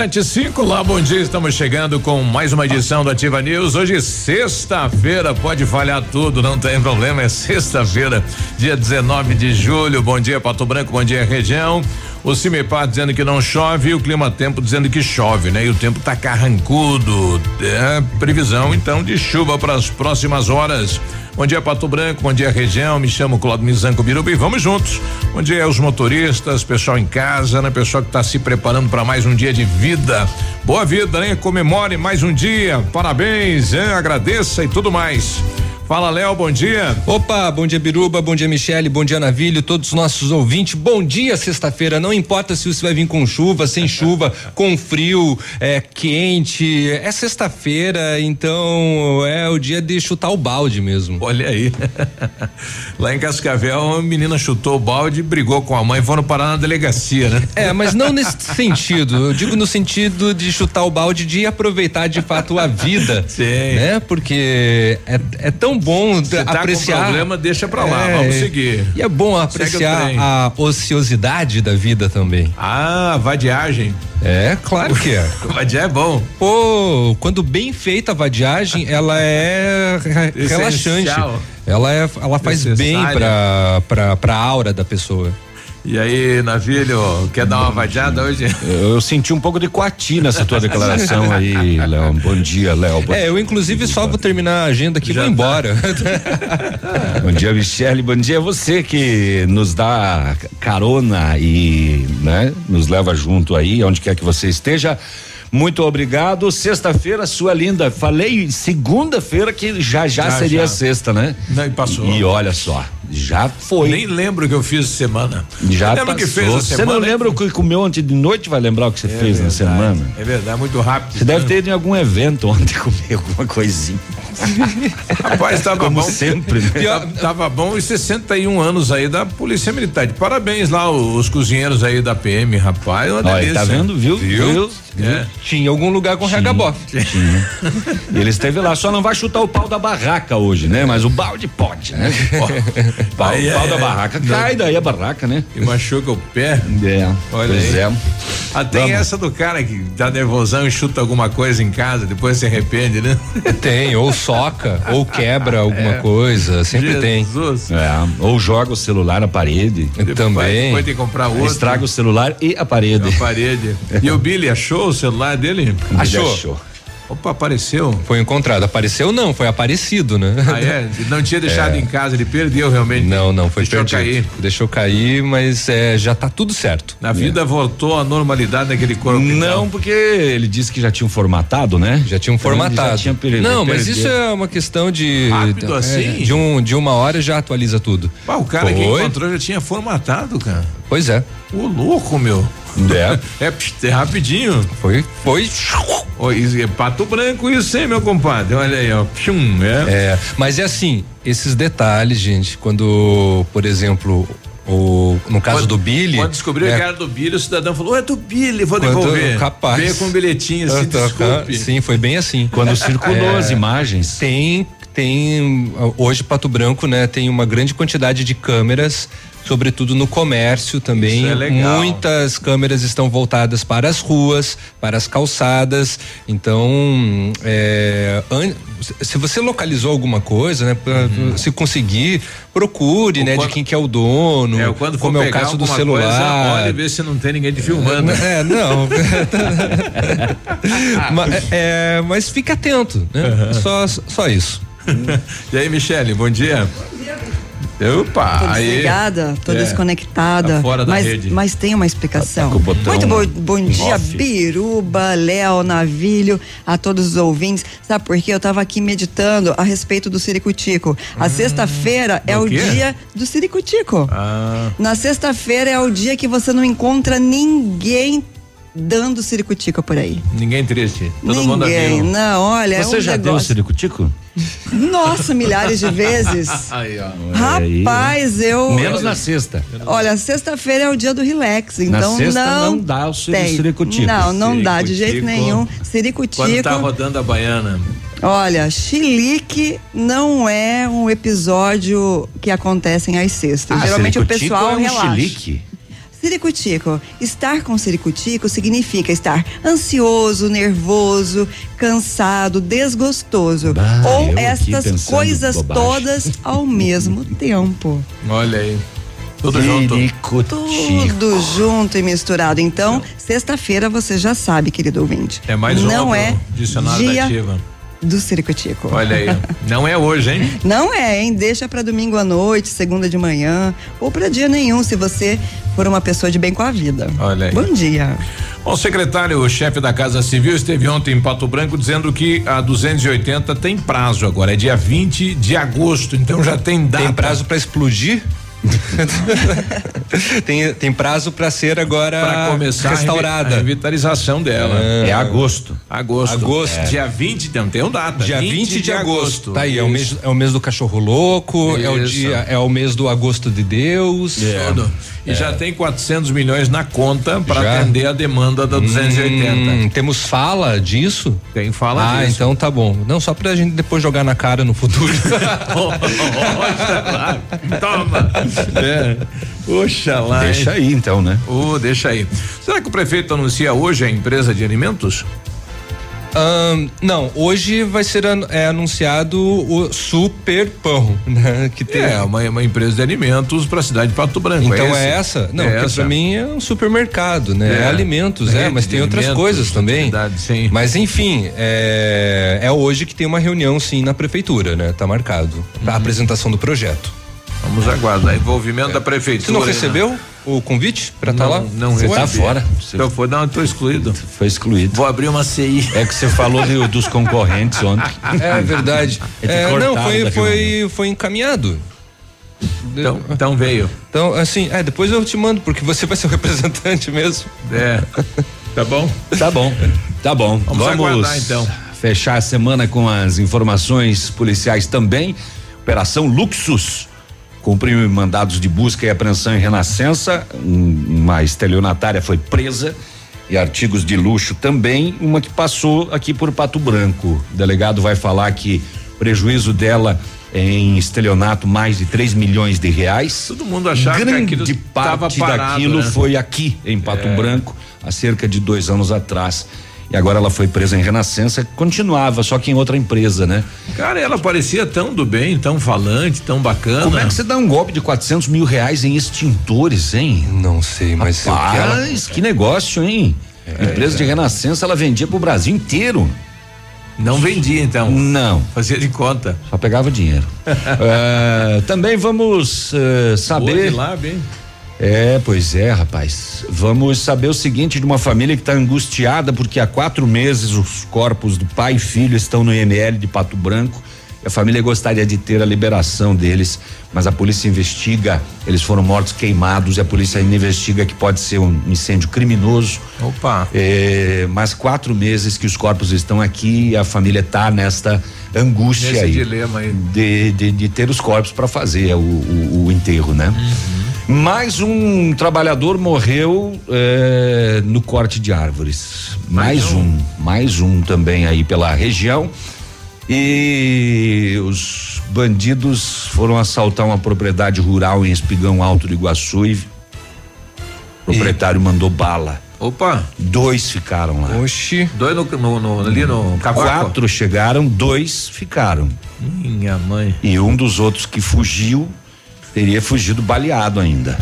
Sete cinco, lá, bom dia, estamos chegando com mais uma edição do Ativa News. Hoje, sexta-feira, pode falhar tudo, não tem problema, é sexta-feira, dia 19 de julho. Bom dia, Pato Branco, bom dia, região. O Cimepar dizendo que não chove e o Clima Tempo dizendo que chove, né? E o tempo tá carrancudo. É previsão, então, de chuva para as próximas horas. Bom dia, Pato Branco. Bom dia, região. Me chamo Claudio Mizanco Biruba e vamos juntos. Bom dia aos motoristas, pessoal em casa, né? Pessoal que está se preparando para mais um dia de vida. Boa vida, né? Comemore mais um dia. Parabéns, hein? agradeça e tudo mais. Fala, Léo, bom dia. Opa, bom dia, Biruba, bom dia, Michele, bom dia, Navilho, todos os nossos ouvintes. Bom dia, sexta-feira. Não importa se você vai vir com chuva, sem chuva, com frio, é quente. É sexta-feira, então é o dia de chutar o balde mesmo. Olha aí. Lá em Cascavel, uma menina chutou o balde, brigou com a mãe, foram parar na delegacia, né? É, mas não nesse sentido. Eu digo no sentido de chutar o balde, de aproveitar de fato a vida. Sim. Né? Porque é, é tão bom tá apreciar. com problema, deixa pra lá, É, vamos seguir. E é bom apreciar a ociosidade da vida também. Ah, vadiagem. É, claro que é. Vadiar é bom. Pô, quando bem feita a vadiagem, ela é re- relaxante. Essencial. Ela é, ela faz bem Necessária. pra, pra, pra aura da pessoa. E aí, Navilho, quer dar uma vadiada hoje? Eu, eu senti um pouco de coati nessa tua declaração aí, Léo. Bom dia, Léo. É, eu inclusive só vou terminar a agenda aqui e vou tá. embora. bom dia, Michele. Bom dia a você que nos dá carona e né, nos leva junto aí, onde quer que você esteja. Muito obrigado. Sexta-feira, sua linda. Falei segunda-feira que já já, Já, seria já. sexta, né? Não, e passou. E olha só, já foi. Nem lembro o que eu fiz semana. já lembro o que fez a Você semana. não lembra o que comeu ontem de noite? Vai lembrar o que você É fez na verdade, semana? É verdade, muito rápido. Você deve ter ido em algum evento ontem comer alguma coisinha. Rapaz, tava Como bom. sempre, né? Tava, tava bom e 61 anos aí da Polícia Militar. De Parabéns lá os cozinheiros aí da PM, rapaz. Olha, delícia. tá vendo? Viu? Viu? É. Tinha algum lugar com regabof. E ele esteve lá, só não vai chutar o pau da barraca hoje, né? Mas o balde pode, né? O pau, Aí o pau é- da barraca cai daí a barraca, né? E machuca o pé. É. Olha pois aí. é. Ah, tem Vamos. essa do cara que dá nervosão e chuta alguma coisa em casa, depois se arrepende, né? Tem, ou soca, ou quebra alguma É. coisa, sempre tem. Jesus. É, Ou joga o celular na parede. Depois- Também. Depois tem que comprar outro. Estraga o celular e a parede. na parede. E o Billy achou o celular dele? Ele Achou. Opa, apareceu. Foi encontrado. Apareceu não, foi aparecido, né? Ah, é? Não tinha deixado em casa, ele perdeu realmente. Não, não, foi Deixou perdido. cair. Deixou cair, mas é, já tá tudo certo. Na vida voltou à normalidade naquele corpo. Não, porque ele disse que já tinham formatado, né? Já tinham Então ele formatado. Já tinha per- não, mas perdido. isso é uma questão de. Rápido é, assim? De, um, de uma hora já atualiza tudo. Ah, o cara que Foi. encontrou já tinha formatado, cara. Pois é. Ô, louco, meu. É. É, é rapidinho. Foi. Foi. Isso é pato branco isso, hein, meu compadre? Olha aí, ó. Pshum, é. É, mas é assim, esses detalhes, gente, quando, por exemplo, o, no caso Quando- do Billy. Quando descobriu né, que era do Billy, o cidadão falou: é do Billy, vou quando- devolver. capaz. Veio com um bilhetinho assim, desculpe. Sim, foi bem assim. Quando circulou É. as imagens. Tem, tem hoje Pato Branco, né? Tem uma grande quantidade de câmeras, sobretudo no comércio também. Isso é legal. Muitas câmeras estão voltadas para as ruas, para as calçadas. Então, é, an- se você localizou alguma coisa, né? pra- Se conseguir, procure, Ou né? quando- De quem que é o dono. É, quando como é o caso do celular. Coisa, olha e vê se não tem ninguém te filmando. É, não. mas, é, mas fique atento, né? Só, só isso. e aí, Michele, bom dia. Opa, Tô desligada, tô É, desconectada. tá fora da mas, rede. mas tem uma explicação. Tá botão Muito bom, bom dia, off. Biruba, Léo, Navilho, a todos os ouvintes. Sabe por quê? Eu tava aqui meditando a respeito do Ciricutico. A sexta-feira é o quê? dia do Ciricutico. Ah, Na sexta-feira é o dia que você não encontra ninguém dando ciricutico por aí. Ninguém triste. Todo Ninguém, mundo viu. não, olha, é Você um já deu negócio. ciricutico? Nossa, milhares de vezes. Aí, ó. Rapaz, eu. Menos na sexta. Olha, sexta-feira é o dia do relax, então sexta não. não dá o ciricutico. Não, não dá de jeito Ciricutico. nenhum. Quando Ciricutico. tá rodando a baiana. Olha, chilique não é um episódio que acontece às sextas. Geralmente o Ah, pessoal é um relaxa. chilique. Ciricutico. Estar com ciricutico significa estar ansioso, nervoso, cansado, desgostoso. Bah, ou estas coisas bobagem. todas ao mesmo tempo. Olha aí. Tudo junto. Tudo junto e misturado. Então, sexta-feira você já sabe, querido ouvinte. É mais uma Não é dicionário da dia ativa. Do ciricutico. Olha aí. Não é hoje, hein? Não é, hein? Deixa pra domingo à noite, segunda de manhã, ou pra dia nenhum, se você for uma pessoa de bem com a vida. Olha aí. Bom dia. Bom, o secretário-chefe da Casa Civil esteve ontem em Pato Branco dizendo que a 280 tem prazo agora, é dia 20 de agosto, então já tem data. Tem prazo pra explodir? tem, tem prazo pra ser agora para começar restaurada. a revitalização dela. É agosto. Agosto. Agosto. É. Dia 20, não tem um data. Dia 20, de, agosto. Tá aí, é o, mês, é o mês do cachorro louco, é o dia, é o mês do agosto de Deus. Tudo. E já tem 400 milhões na conta para atender a demanda da 280. Hum, temos fala disso? Tem fala ah, disso. então tá bom. Não, só pra gente depois jogar na cara no futuro. Toma. É. Oxalá. hein? Deixa aí então, né? Ô, deixa aí. Será que o prefeito anuncia hoje a empresa de alimentos? Ahn, não, hoje vai ser an- é, anunciado o Super Pão, né? Que tem. É, uma, uma empresa de alimentos para a cidade de Pato Branco. Então esse? é essa? Não, é pra mim é um supermercado, né? É. É, alimentos, é, mas tem outras coisas também. sim. Mas enfim, é, é hoje que tem uma reunião sim na prefeitura, né? Tá marcado. Uhum. Pra apresentação do projeto. Vamos aguardar. Envolvimento da prefeitura. Você não aí, né? recebeu o convite pra estar Não, lá? não Você tá recebi. fora. Então foi, não, tô excluído. Foi excluído. Vou abrir uma CI. É que você falou de- dos concorrentes ontem. É verdade. É É, não, foi, foi, foi encaminhado. Então, então veio. Então, assim, é, depois eu te mando, porque você vai ser o representante mesmo. É. Tá bom? Tá bom, tá bom. Vamos aguardar, então. fechar a semana com as informações policiais também. Operação Luxus cumpriu mandados de busca e apreensão em Renascença. Um- uma estelionatária foi presa e artigos de luxo também. Uma que passou aqui por Pato Branco. O delegado vai falar que prejuízo dela em estelionato mais de 3 milhões de reais. Todo mundo achava que Grande tava parte parado, daquilo né? foi aqui em Pato É. Branco há cerca de dois anos atrás. E agora ela foi presa em Renascença, continuava, só que em outra empresa, né? Cara, ela parecia tão do bem, tão falante, tão bacana. Como é que você dá um golpe de 400 mil reais em extintores, hein? Não sei, mas o que ela- Rapaz, que negócio, hein? empresa de Renascença, ela vendia pro Brasil inteiro. Não vendia, então. Não, Fazia de conta. só pegava dinheiro. É, também vamos eh, saber. Boa de lá, bem. É, pois é, rapaz. Vamos saber o seguinte de uma família que está angustiada porque há quatro meses os corpos do pai e filho estão no IML de Pato Branco. E a família gostaria de ter a liberação deles, mas a polícia investiga. Eles foram mortos queimados e a polícia investiga que pode ser um incêndio criminoso. Opa. É, mas quatro meses que os corpos estão aqui e a família está nesta angústia Nesse aí dilema aí. de, de, de ter os corpos para fazer o, o- o enterro, né? Mais um trabalhador morreu eh, no corte de árvores. Mais, Mais um. um. mais um também aí pela região. E os bandidos foram assaltar uma propriedade rural em Espigão Alto do Iguaçu e o proprietário mandou bala. Opa. Dois ficaram lá. Oxi. Dois no, no- no- ali no cavaco. Quatro chegaram, dois ficaram. Minha mãe. E um dos outros que fugiu teria fugido baleado ainda.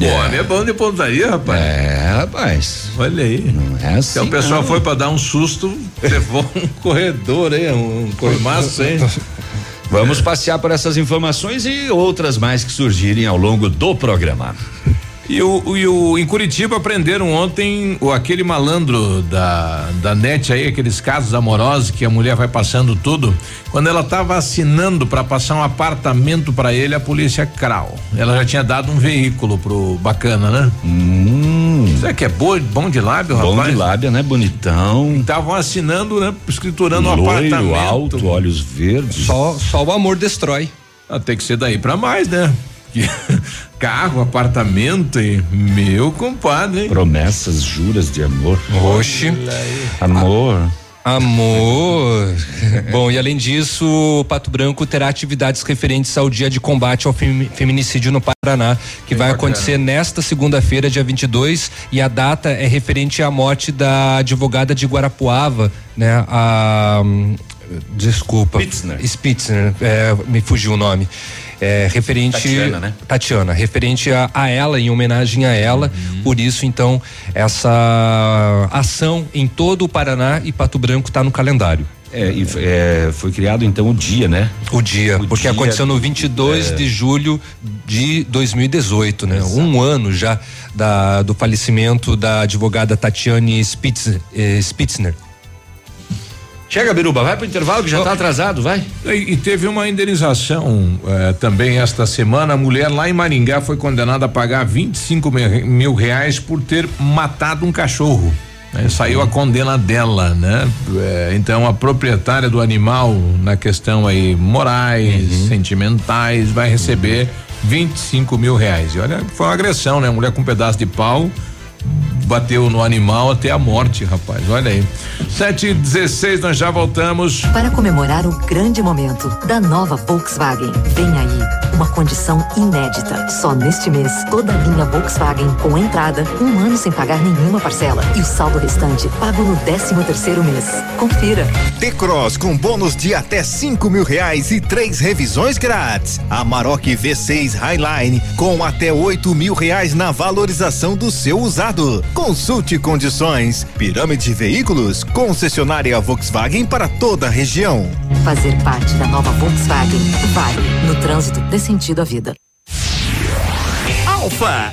O homem é bom de pontaria, rapaz. É, rapaz. Olha aí. Não é assim. Então o pessoal não. foi pra dar um susto, levou um corredor aí, um cormaço, hein? Vamos passear por essas informações e outras mais que surgirem ao longo do programa. E o, e o em Curitiba prenderam ontem o aquele malandro da da net aí, aqueles casos amorosos que a mulher vai passando tudo. Quando ela estava assinando para passar um apartamento para ele, a polícia crau. Ela já tinha dado um veículo pro bacana, né? Hum, Será que é boa, bom de lábio, Bom rapaz? de lábia, né? Bonitão. Estavam assinando, né? Escriturando um Loiro, apartamento. alto, olhos verdes. Só, só o amor destrói. Ah, tem que ser daí pra mais, né? Que- Carro, apartamento e meu compadre, hein? Promessas, juras de amor. Oxe. Amor. Amor. Bom, e além disso, o Pato Branco terá atividades referentes ao dia de combate ao femi- feminicídio no Paraná, que vai bacana. acontecer nesta segunda-feira, dia 22, e a data é referente à morte da advogada de Guarapuava, né? A desculpa. Spitzner. Spitzner, é, me fugiu o nome. É, referente Tatiana, né? Tatiana, referente a, a ela, em homenagem a ela. Uhum. Por isso, então, essa ação em todo o Paraná e Pato Branco está no calendário. É, e é, foi criado então o dia, né? O dia, O porque dia, aconteceu no 22 de julho de 2018, né? Um ano já da, do falecimento da advogada Tatiane Spitz, eh, Spitzner. Chega, Biruba, vai pro intervalo que já tá atrasado, vai. E, e teve uma indenização eh, também esta semana. A mulher lá em Maringá foi condenada a pagar 25 mil, mil reais por ter matado um cachorro. né? Saiu a condena dela, né? Eh, então a proprietária do animal, na questão aí morais, sentimentais, vai receber 25 mil reais. E olha, foi uma agressão, né? Mulher com um pedaço de pau bateu no animal até a morte, rapaz. Olha aí. 7 e 16 nós já voltamos. Para comemorar o grande momento da nova Volkswagen, vem aí uma condição inédita. Só neste mês, toda a linha Volkswagen com entrada, um ano sem pagar nenhuma parcela e o saldo restante pago no 13 terceiro mês. Confira. T-Cross com bônus de até cinco mil reais e três revisões grátis. Amarok V6 Highline com até oito mil reais na valorização do seu usado. Consulte condições. Pirâmide Veículos, concessionária Volkswagen para toda a região. Fazer parte da nova Volkswagen vale. No trânsito, dê sentido à vida. Alfa,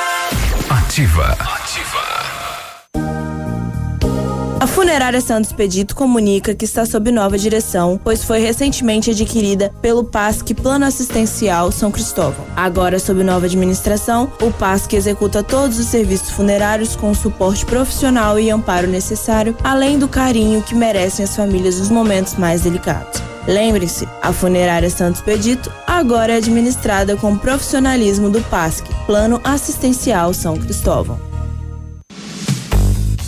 A Funerária Santos Pedito comunica que está sob nova direção, pois foi recentemente adquirida pelo PASC Plano Assistencial São Cristóvão. Agora, sob nova administração, o PASC executa todos os serviços funerários com o suporte profissional e amparo necessário, além do carinho que merecem as famílias nos momentos mais delicados. Lembre-se, a Funerária Santos Pedito agora é administrada com profissionalismo do PASC, Plano Assistencial São Cristóvão.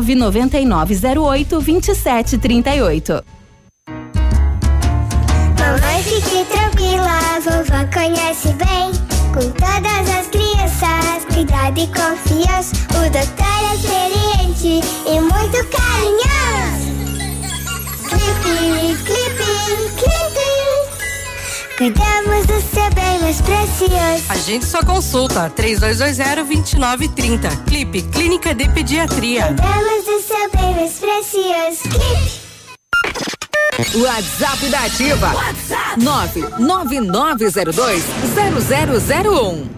99908 2738. Mamãe, fique tranquila, vovó conhece bem. Com todas as crianças, cuidado e confiança. O doutor é experiente e muito carinhoso. Clipe, clipe, clipe. Cuidamos do seu bem mais precioso. A gente só consulta 3220-2930. Clipe Clínica de Pediatria. Cuidamos do seu bem mais precioso. Clipe. WhatsApp da Ativa. WhatsApp 999020001.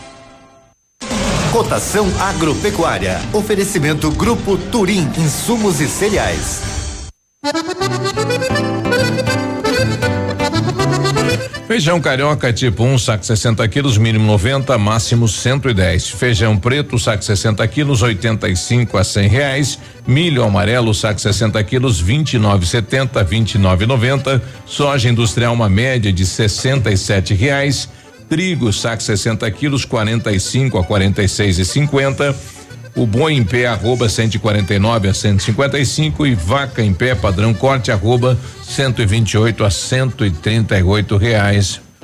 Cotação agropecuária. Oferecimento Grupo Turim, insumos e cereais. Feijão carioca tipo 1, um, saco 60 quilos, mínimo 90, máximo 110. Feijão preto, saco 60 quilos, 85 a 100 reais. Milho amarelo, saco 60 quilos, 29,70, 29,90. Soja industrial, uma média de 67 reais. Trigo, saco 60 quilos, 45 a 46,50. O boi em pé arroba 149 a 155 e vaca em pé padrão corte arroba 128 a 138 reais.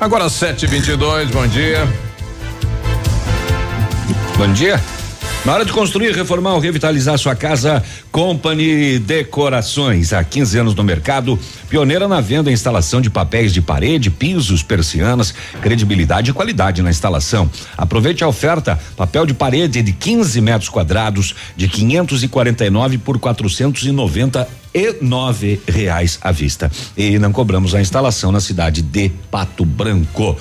Agora 7:22, bom dia. Bom dia. Na hora de construir, reformar ou revitalizar sua casa, Company Decorações. Há 15 anos no mercado, pioneira na venda e instalação de papéis de parede, pisos, persianas, credibilidade e qualidade na instalação. Aproveite a oferta: papel de parede de 15 metros quadrados, de 549 por 490 e nove reais à vista. E não cobramos a instalação na cidade de Pato Branco.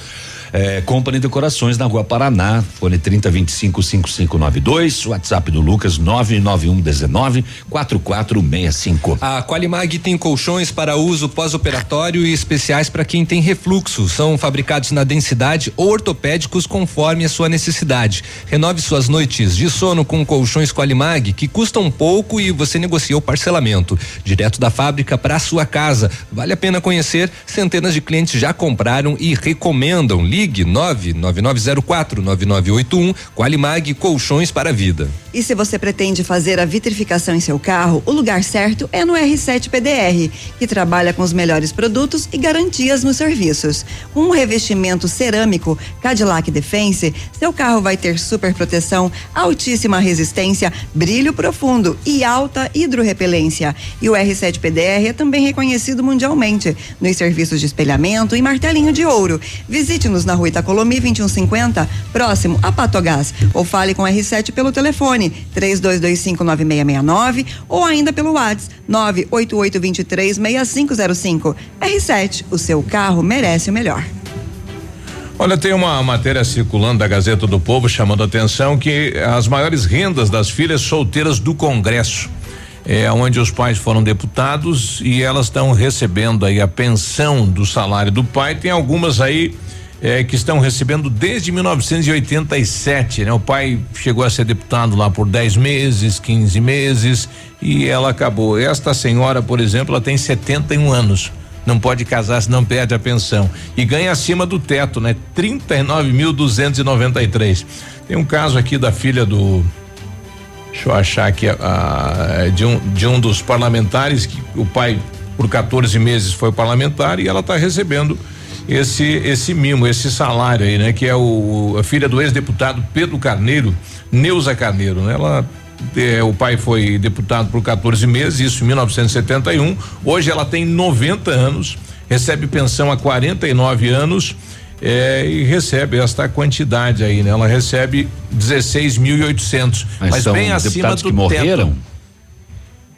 É, Company Decorações na Rua Paraná, fone 3025 5592, WhatsApp do Lucas 991 19 4465. A Qualimag tem colchões para uso pós-operatório e especiais para quem tem refluxo. São fabricados na densidade ou ortopédicos conforme a sua necessidade. Renove suas noites de sono com colchões Qualimag que custam pouco e você negocia o parcelamento direto da fábrica para sua casa. Vale a pena conhecer. Centenas de clientes já compraram e recomendam. Ligue 99904 9981 Qualimag Colchões para a Vida. E se você pretende fazer a vitrificação em seu carro, o lugar certo é no R7 PDR, que trabalha com os melhores produtos e garantias nos serviços. Com um revestimento cerâmico Cadillac Defense, seu carro vai ter super proteção, altíssima resistência, brilho profundo e alta hidrorrepelência. E o R7 PDR é também reconhecido mundialmente nos serviços de espelhamento e martelinho de ouro. Visite-nos na rua Itacolomi 2150, próximo a Patogás, ou fale com o R7 pelo telefone 32259669 ou ainda pelo WhatsApp 988236505. R7, o seu carro merece o melhor. Olha, tem uma matéria circulando da Gazeta do Povo chamando a atenção que as maiores rendas das filhas solteiras do Congresso é onde os pais foram deputados e elas estão recebendo aí a pensão do salário do pai. Tem algumas aí é, que estão recebendo desde 1987, né? O pai chegou a ser deputado lá por 10 meses, 15 meses e ela acabou. Esta senhora, por exemplo, ela tem 71 anos. Não pode casar se não perde a pensão e ganha acima do teto, né? 39.293. Tem um caso aqui da filha do Deixa eu achar aqui de um de um dos parlamentares que o pai por 14 meses foi parlamentar e ela está recebendo esse esse mimo, esse salário aí, né? Que é o a filha do ex-deputado Pedro Carneiro, Neuza Carneiro, né? Ela eh, o pai foi deputado por 14 meses, isso em 1971. Hoje ela tem 90 anos, recebe pensão há 49 anos. eh, e recebe esta quantidade aí, né? Ela recebe 16.800, Mas mas, bem acima deputados do que morreram? teto.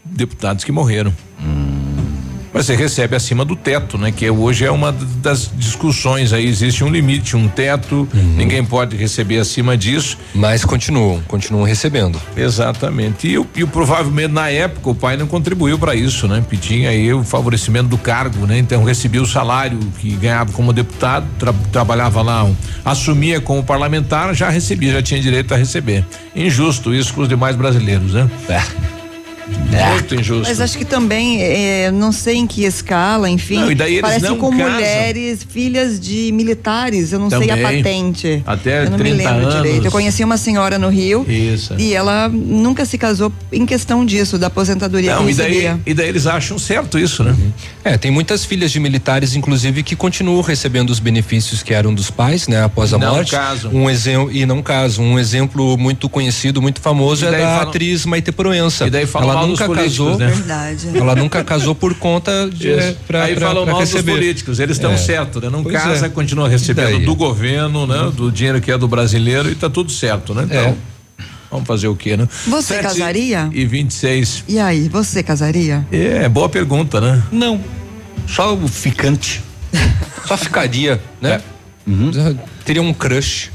Deputados que morreram. Mas você recebe acima do teto, né? Que hoje é uma das discussões aí. Existe um limite, um teto, ninguém pode receber acima disso. Mas continuam, continuam recebendo. Exatamente. E, e provavelmente na época o pai não contribuiu para isso, né? Pedia aí o favorecimento do cargo, né? Então recebia o salário que ganhava como deputado, tra- trabalhava lá, um- assumia como parlamentar, já recebia, já tinha direito a receber. Injusto isso com os demais brasileiros, né? Muito injusto. Mas acho que também, é, não sei em que escala, enfim. Não, e daí eles parece não com casam. mulheres, filhas de militares, eu não sei a Também. patente. Até eu não me 30 lembro anos. direito. Eu conheci uma senhora no Rio Isso. e ela nunca se casou em questão disso, da aposentadoria Não, que e daí, e daí eles acham certo isso, né? É, tem muitas filhas de militares, inclusive, que continuam recebendo os benefícios que eram dos pais, né, após a Não morte. casam. Um exemplo e não casam. Um exemplo muito conhecido, muito famoso E é da falam- atriz Maite Proença. E daí falam ela mal dos nunca políticos, casou. né? Verdade. Ela nunca casou por conta de é, pra, Aí pra- falam pra mal dos receber. políticos, eles estão É. certo, né? Não Pois casa, é. continua recebendo daí? do governo, né? Do dinheiro que é do brasileiro e tá tudo certo, né? Então, vamos fazer o quê, né? Você Sete casaria? E 26. E aí, você casaria? É, boa pergunta, né? Não. Só o ficante. Só ficaria, né? Teria um crush.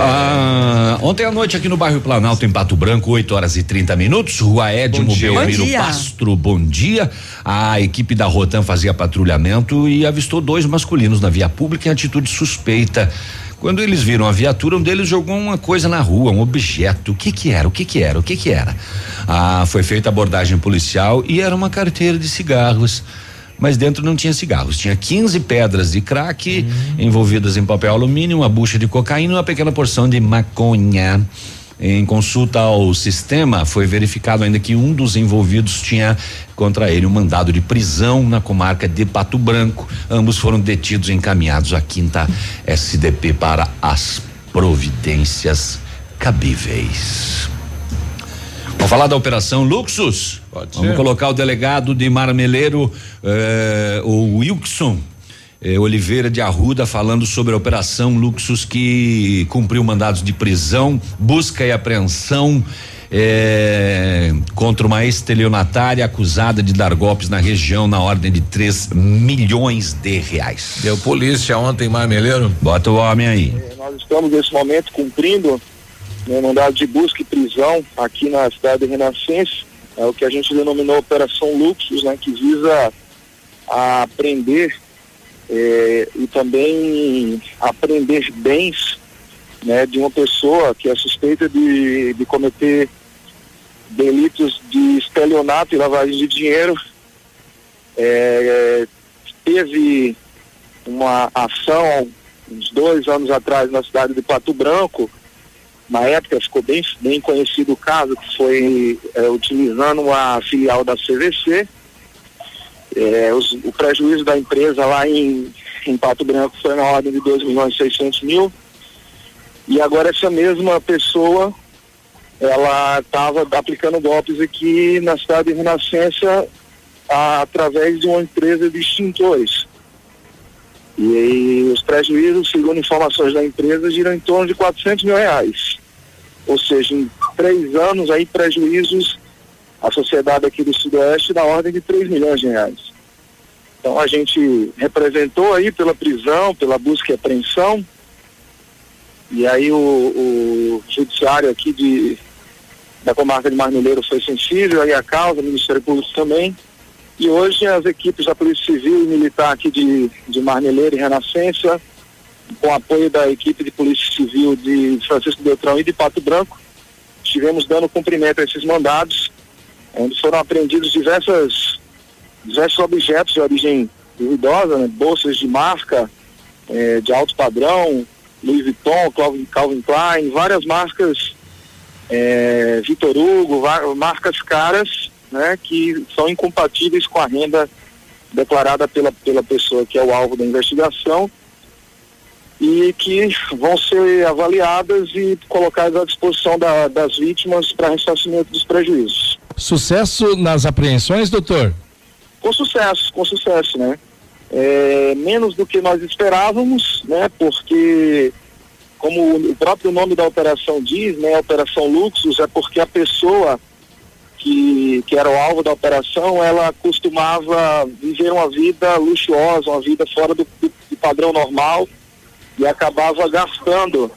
Ah, ontem à noite aqui no bairro Planalto, em Pato Branco, 8 horas e 30 minutos, Rua Edmo. Belmiro. Pastro, bom dia. A equipe da Rotan fazia patrulhamento e avistou dois masculinos na via pública em atitude suspeita. Quando eles viram a viatura, um deles jogou uma coisa na rua, um objeto. O que que era? O que que era? O que que era? Ah, foi feita abordagem policial e era uma carteira de cigarros. Mas dentro não tinha cigarros, tinha 15 pedras de crack envolvidas em papel alumínio, uma bucha de cocaína e uma pequena porção de maconha. Em consulta ao sistema, foi verificado ainda que um dos envolvidos tinha contra ele um mandado de prisão na comarca de Pato Branco. Ambos foram detidos e encaminhados à quinta SDP para as providências cabíveis. Vamos falar da Operação Luxus? Pode Vamos ser. colocar o delegado de Marmeleiro, eh, o Wilson eh, Oliveira de Arruda, falando sobre a Operação Luxus que cumpriu mandados de prisão, busca e apreensão. eh, contra uma estelionatária acusada de dar golpes na região na ordem de 3 milhões de reais. Deu polícia ontem, Marmeleiro. Bota o homem aí. Nós estamos nesse momento cumprindo né, mandado de busca e prisão aqui na cidade de Renascença, é o que a gente denominou Operação Luxus, né, que visa a prender eh, e também apreender bens né, de uma pessoa que é suspeita de, de cometer delitos de estelionato e lavagem de dinheiro. Eh, teve uma ação uns dois anos atrás na cidade de Pato Branco. Na época ficou bem, bem conhecido o caso, que foi eh, utilizando uma filial da CVC. Eh, os- o prejuízo da empresa lá em, em Pato Branco foi na ordem de 2 milhões e 600 mil. E agora essa mesma pessoa, ela estava aplicando golpes aqui na cidade de Renascença a- através de uma empresa de extintores. E os prejuízos, segundo informações da empresa, giram em torno de 400 mil reais. Ou seja, em três anos aí prejuízos à sociedade aqui do Sudoeste na ordem de 3 milhões de reais. Então a gente representou aí pela prisão, pela busca e apreensão. E aí o, o judiciário aqui de, da comarca de Marmeleiro foi sensível aí a causa, o Ministério Público também. E hoje as equipes da Polícia Civil e Militar aqui de, de Marmeleiro e Renascença, com apoio da equipe de Polícia Civil de Francisco Beltrão e de Pato Branco, estivemos dando cumprimento a esses mandados, onde foram apreendidos diversas, diversos objetos de origem duvidosa, né? bolsas de marca, eh, de alto padrão, Louis Vuitton, Calvin, Calvin Klein, várias marcas, eh, Vitor Hugo, marcas caras, né, que são incompatíveis com a renda declarada pela, pela pessoa que é o alvo da investigação. e que vão ser avaliadas e colocadas à disposição da, das vítimas para ressarcimento dos prejuízos. Sucesso nas apreensões, doutor? Com sucesso, com sucesso, né? É, menos do que nós esperávamos, né? Porque, como o próprio nome da operação diz, né? A Operação Luxus é porque a pessoa que, que era o alvo da operação, ela costumava viver uma vida luxuosa, uma vida fora do, do, do padrão normal e acabava gastando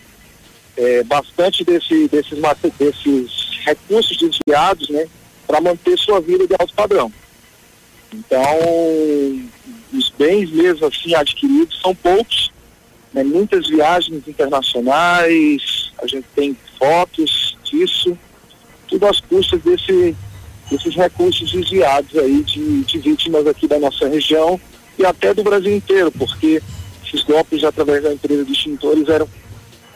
é, bastante desse, desses, desses recursos desviados, né, para manter sua vida de alto padrão. Então, os bens mesmo assim adquiridos são poucos, né, muitas viagens internacionais, a gente tem fotos disso, tudo às custas desse, desses recursos desviados aí de, de vítimas aqui da nossa região e até do Brasil inteiro, porque esses golpes através da empresa de extintores eram,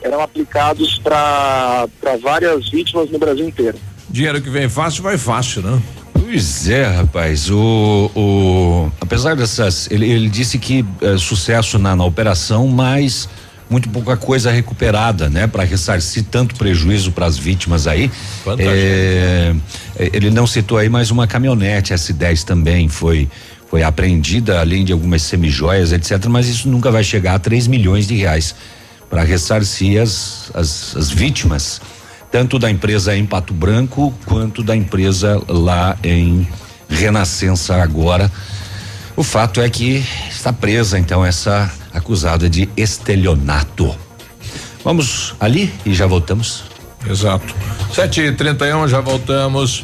eram aplicados para várias vítimas no Brasil inteiro. Dinheiro que vem fácil, vai fácil, né? Pois é, rapaz. O, o apesar dessas, ele, ele disse que é, sucesso na, na operação, mas muito pouca coisa recuperada, né, para ressarcir tanto prejuízo para as vítimas aí. É, ele não citou aí mais uma caminhonete S10 também foi foi apreendida, além de algumas semijoias, etc. Mas isso nunca vai chegar a 3 milhões de reais para ressarcir as, as, as vítimas, tanto da empresa em Pato Branco quanto da empresa lá em Renascença agora. O fato é que está presa então essa acusada de estelionato. Vamos ali e já voltamos. Exato. Sete e trinta e um, já voltamos.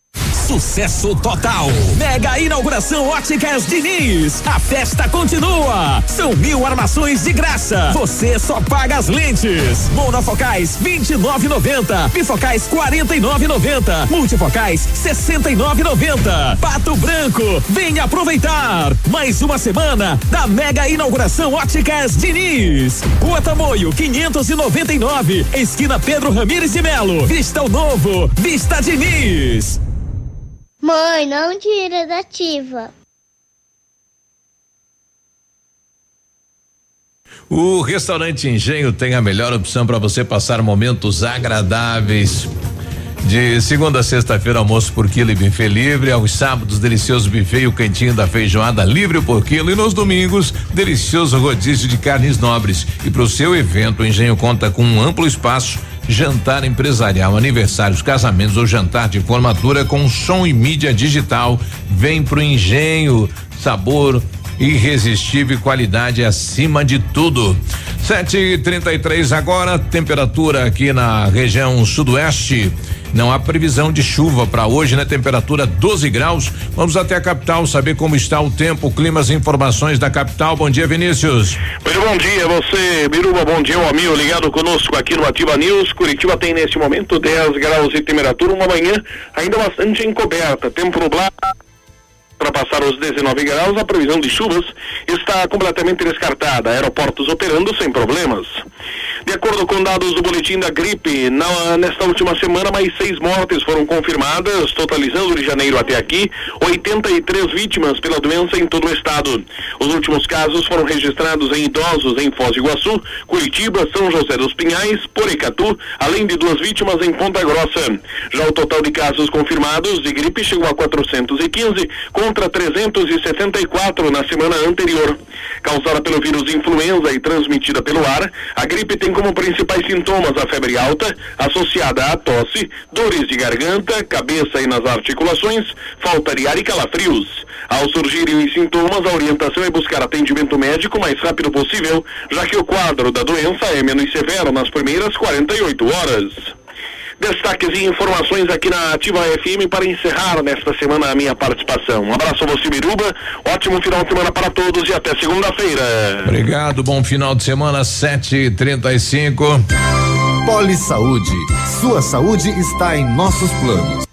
Sucesso total. Mega inauguração Óticas Diniz. A festa continua. São mil armações de graça. Você só paga as lentes. Monofocais 29,90. Bifocais 49,90. Multifocais 69,90. Pato Branco. Venha aproveitar. Mais uma semana da mega inauguração Óticas Diniz. Rua Tamoio 599. Esquina Pedro Ramires de Melo. Vista o novo. Vista Diniz. Mãe, não tira da ativa. O restaurante Engenho tem a melhor opção para você passar momentos agradáveis. De segunda a sexta-feira, almoço por quilo e buffet livre. Aos sábados, delicioso buffet e o cantinho da feijoada livre por quilo. E nos domingos, delicioso rodízio de carnes nobres. E para o seu evento, o Engenho conta com um amplo espaço jantar empresarial, aniversários, casamentos ou jantar de formatura com som e mídia digital. Vem pro Engenho, sabor irresistível e qualidade acima de tudo. Sete e trinta e três agora, temperatura aqui na região sudoeste. Não há previsão de chuva para hoje, né? Temperatura 12 graus. Vamos até a capital saber como está o tempo, climas e informações da capital. Bom dia, Vinícius. Muito bom dia, você, Biruba, bom dia, o amigo ligado conosco aqui no Ativa News. Curitiba tem neste momento 10 graus de temperatura, uma manhã ainda bastante encoberta, tempo nublado para passar os 19 graus, a previsão de chuvas está completamente descartada. Aeroportos operando sem problemas. De acordo com dados do boletim da gripe, na, nesta última semana, mais seis mortes foram confirmadas, totalizando de janeiro até aqui 83 vítimas pela doença em todo o estado. Os últimos casos foram registrados em idosos em Foz do Iguaçu, Curitiba, São José dos Pinhais, Porecatu, além de duas vítimas em Ponta Grossa. Já o total de casos confirmados de gripe chegou a 415 contra 374 na semana anterior. Causada pelo vírus influenza e transmitida pelo ar, a gripe tem como principais sintomas a febre alta, associada à tosse, dores de garganta, cabeça e nas articulações, falta de ar e calafrios. Ao surgirem os sintomas, a orientação é buscar atendimento médico o mais rápido possível, já que o quadro da doença é menos severo nas primeiras 48 horas. Destaques e informações aqui na Ativa FM para encerrar nesta semana a minha participação. Um abraço a você, Biruba. Ótimo final de semana para todos e até segunda-feira. Obrigado, bom final de semana, 7h35. Poli Saúde. Sua saúde está em nossos planos.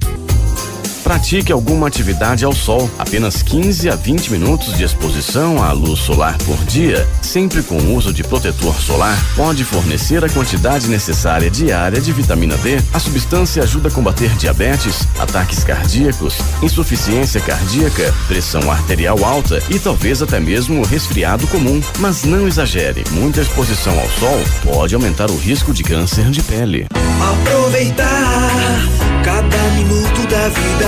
Pratique alguma atividade ao sol. Apenas 15 a 20 minutos de exposição à luz solar por dia, sempre com o uso de protetor solar, pode fornecer a quantidade necessária diária de vitamina D. A substância ajuda a combater diabetes, ataques cardíacos, insuficiência cardíaca, pressão arterial alta e talvez até mesmo resfriado comum. Mas não exagere, muita exposição ao sol pode aumentar o risco de câncer de pele. Aproveitar cada minuto da vida,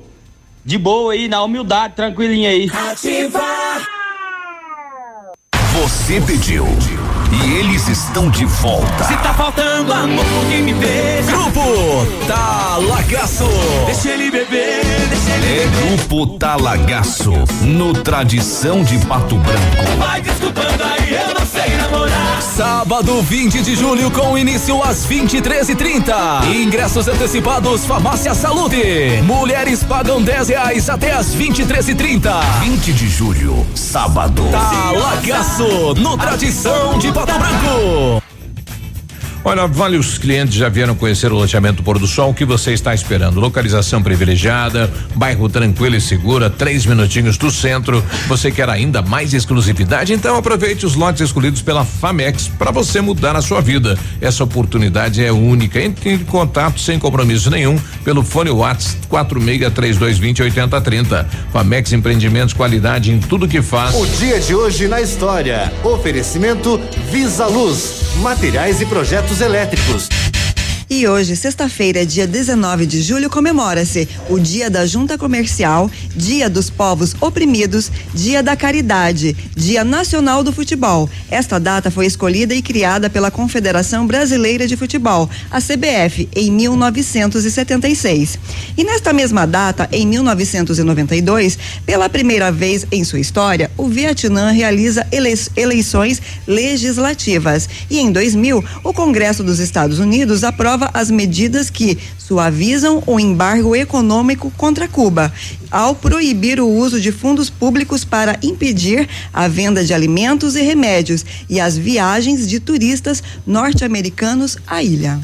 de boa aí, na humildade, tranquilinho aí. Ativar. Você pediu. E eles estão de volta. Se tá faltando amor, quem me beija. Grupo Talagaço. Deixa ele beber, deixa ele É beber. Grupo Talagaço. No Tradição de Pato Branco. Vai desculpando eu não sei namorar. Sábado 20 de julho com início às 23h30. Ingressos antecipados Farmácia Saúde. Mulheres pagam 10 reais até às 23h30. 20 de julho, sábado. Talagaço, no Tradição de Pato Branco. Olha, vários clientes já vieram conhecer o loteamento Pôr do Sol. O que você está esperando? Localização privilegiada, bairro tranquilo e segura, três minutinhos do centro. Você quer ainda mais exclusividade? Então aproveite os lotes escolhidos pela Famex para você mudar a sua vida. Essa oportunidade é única. Entre em contato sem compromisso nenhum pelo fone Whats 463220 8030. Famex Empreendimentos, qualidade em tudo que faz. O dia de hoje na história. Oferecimento Visa Luz, materiais e projetos elétricos. E hoje, sexta-feira, dia 19 de julho, comemora-se o Dia da Junta Comercial, Dia dos Povos Oprimidos, Dia da Caridade, Dia Nacional do Futebol. Esta data foi escolhida e criada pela Confederação Brasileira de Futebol, a CBF, em 1976. E nesta mesma data, em 1992, pela primeira vez em sua história, o Vietnã realiza elei- eleições legislativas. E em 2000, o Congresso dos Estados Unidos aprova as medidas que suavizam o embargo econômico contra Cuba, ao proibir o uso de fundos públicos para impedir a venda de alimentos e remédios e as viagens de turistas norte-americanos à ilha.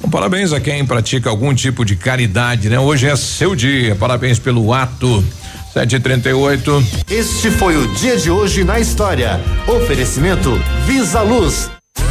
Bom, parabéns a quem pratica algum tipo de caridade, né? Hoje é seu dia. Parabéns pelo ato. 738. Este foi o dia de hoje na história. Oferecimento Visa Luz.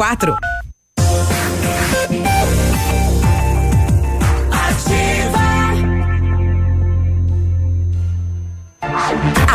Ativa.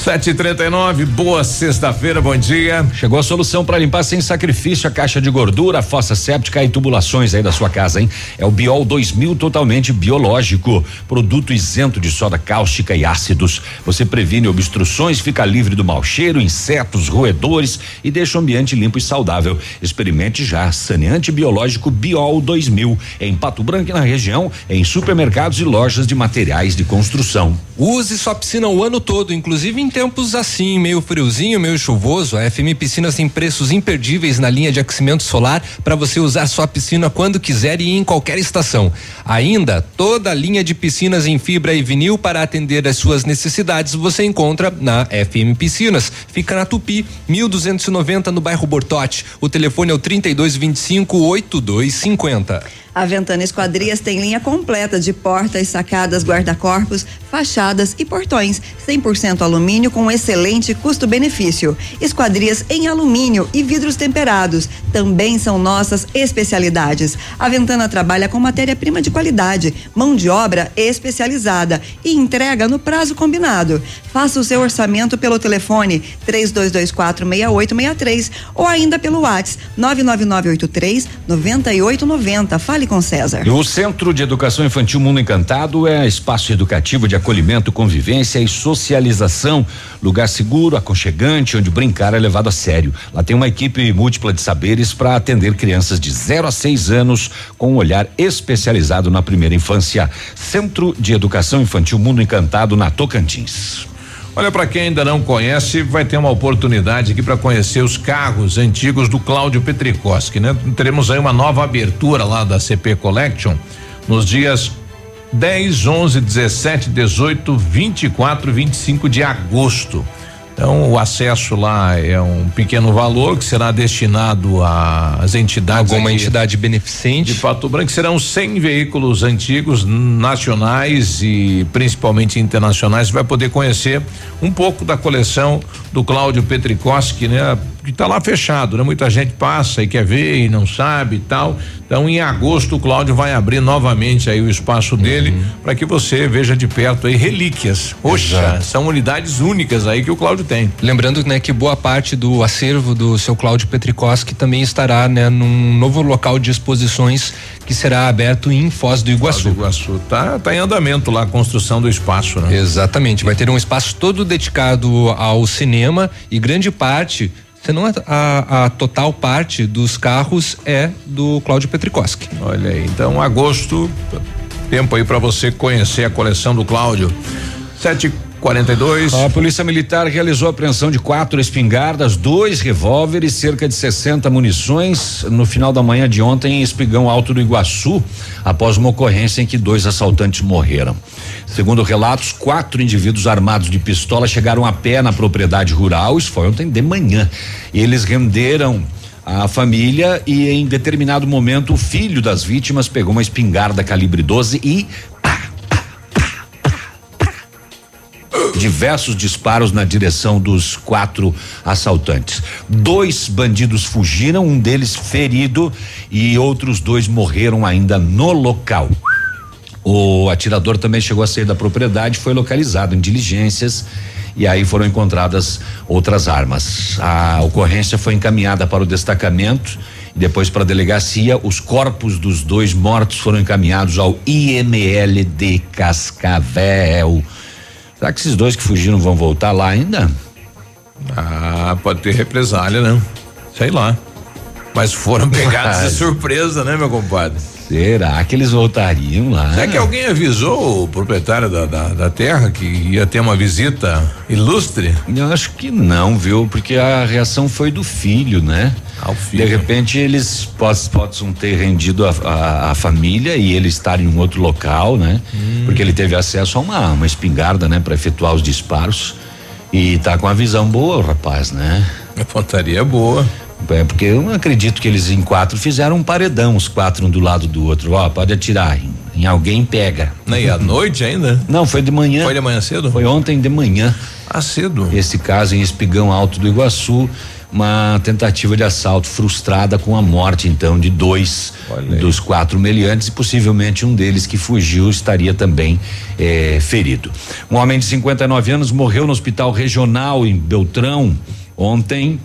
739, boa sexta-feira, bom dia. Chegou a solução para limpar sem sacrifício a caixa de gordura, a fossa séptica e tubulações aí da sua casa, hein? É o Biol 2000 totalmente biológico, produto isento de soda cáustica e ácidos. Você previne obstruções, fica livre do mau cheiro, insetos, roedores e deixa o ambiente limpo e saudável. Experimente já, saneante biológico Biol 2000 em Pato Branco e na região, em supermercados e lojas de materiais de construção. Use sua piscina o ano todo, inclusive em tempos assim, meio friozinho, meio chuvoso. A FM Piscinas tem preços imperdíveis na linha de aquecimento solar para você usar sua piscina quando quiser e em qualquer estação. Ainda, toda a linha de piscinas em fibra e vinil para atender às suas necessidades você encontra na FM Piscinas. Fica na Tupi, 1290 no bairro Bortote. O telefone é o 3225 8250. A Ventana Esquadrias tem linha completa de portas, sacadas, guarda-corpos, fachadas e portões, 100% alumínio com excelente custo-benefício. Esquadrias em alumínio e vidros temperados também são nossas especialidades. A Ventana trabalha com matéria-prima de qualidade, mão de obra especializada e entrega no prazo combinado. Faça o seu orçamento pelo telefone 3224 6863 ou ainda pelo WhatsApp 99983 9890. Fale com César. O Centro de Educação Infantil Mundo Encantado é espaço educativo de acolhimento, convivência e socialização. Lugar seguro, aconchegante, onde brincar é levado a sério. Lá tem uma equipe múltipla de saberes para atender crianças de 0 a 6 anos com um olhar especializado na primeira infância. Centro de Educação Infantil Mundo Encantado na Tocantins. Olha, para quem ainda não conhece, vai ter uma oportunidade aqui para conhecer os carros antigos do Cláudio Petricoski, né? Teremos aí uma nova abertura lá da CP Collection nos dias 10, 11, 17, 18, 24, 25 de agosto. Então, o acesso lá é um pequeno valor que será destinado às entidades. Alguma entidade beneficente. De Pato Branco serão 100 veículos antigos, nacionais e principalmente internacionais. Você vai poder conhecer um pouco da coleção do Cláudio Petricoski, né? Que está lá fechado, né? Muita gente passa e quer ver e não sabe e tal. Então, em agosto, o Cláudio vai abrir novamente aí o espaço dele para que você veja de perto aí relíquias. Poxa, Exato. são unidades únicas aí que o Cláudio tem. Lembrando, né, que boa parte do acervo do seu Cláudio Petricoski também estará, né, num novo local de exposições que será aberto em Foz do Iguaçu. Foz do Iguaçu. Tá, tá em andamento lá a construção do espaço, né? Exatamente, vai ter um espaço todo dedicado ao cinema e grande parte, se não a, a, a total parte dos carros é do Cláudio Petricoski. Olha aí, então agosto, tempo aí para você conhecer a coleção do Cláudio. 742. A Polícia Militar realizou a apreensão de quatro espingardas, dois revólveres, cerca de 60 munições no final da manhã de ontem em Espigão Alto do Iguaçu, após uma ocorrência em que dois assaltantes morreram. Segundo relatos, quatro indivíduos armados de pistola chegaram a pé na propriedade rural, isso foi ontem de manhã. Eles renderam a família e em determinado momento o filho das vítimas pegou uma espingarda calibre 12 e diversos disparos na direção dos quatro assaltantes. Dois bandidos fugiram, um deles ferido e outros dois morreram ainda no local. O atirador também chegou a sair da propriedade, foi localizado em diligências e aí foram encontradas outras armas. A ocorrência foi encaminhada para o destacamento e depois para a delegacia. Os corpos dos dois mortos foram encaminhados ao IML de Cascavel. Será que esses dois que fugiram vão voltar lá ainda? Ah, pode ter represália, né? Sei lá. Mas foram pegados de surpresa, né, meu compadre? Será que eles voltariam lá? Será que alguém avisou o proprietário da, da, da terra que ia ter uma visita ilustre? Eu acho que não, viu? Porque a reação foi do filho, né? Ah, filho. De repente eles poss, possam ter rendido a, a, a família e ele estar em um outro local, né? Hum. Porque ele teve acesso a uma, uma espingarda, né? Para efetuar os disparos. E tá com a visão boa, o rapaz, né? A pontaria é boa. É porque eu não acredito que eles em quatro fizeram um paredão, os quatro um do lado do outro. Ó, pode atirar. Em, em alguém pega. Nem à noite ainda? Não, foi de manhã. Foi de manhã cedo? Foi ontem de manhã. Ah, cedo. Esse caso em Espigão Alto do Iguaçu, uma tentativa de assalto frustrada com a morte então de dois dos quatro meliantes e possivelmente um deles que fugiu estaria também eh, ferido. Um homem de 59 anos morreu no hospital regional em Beltrão ontem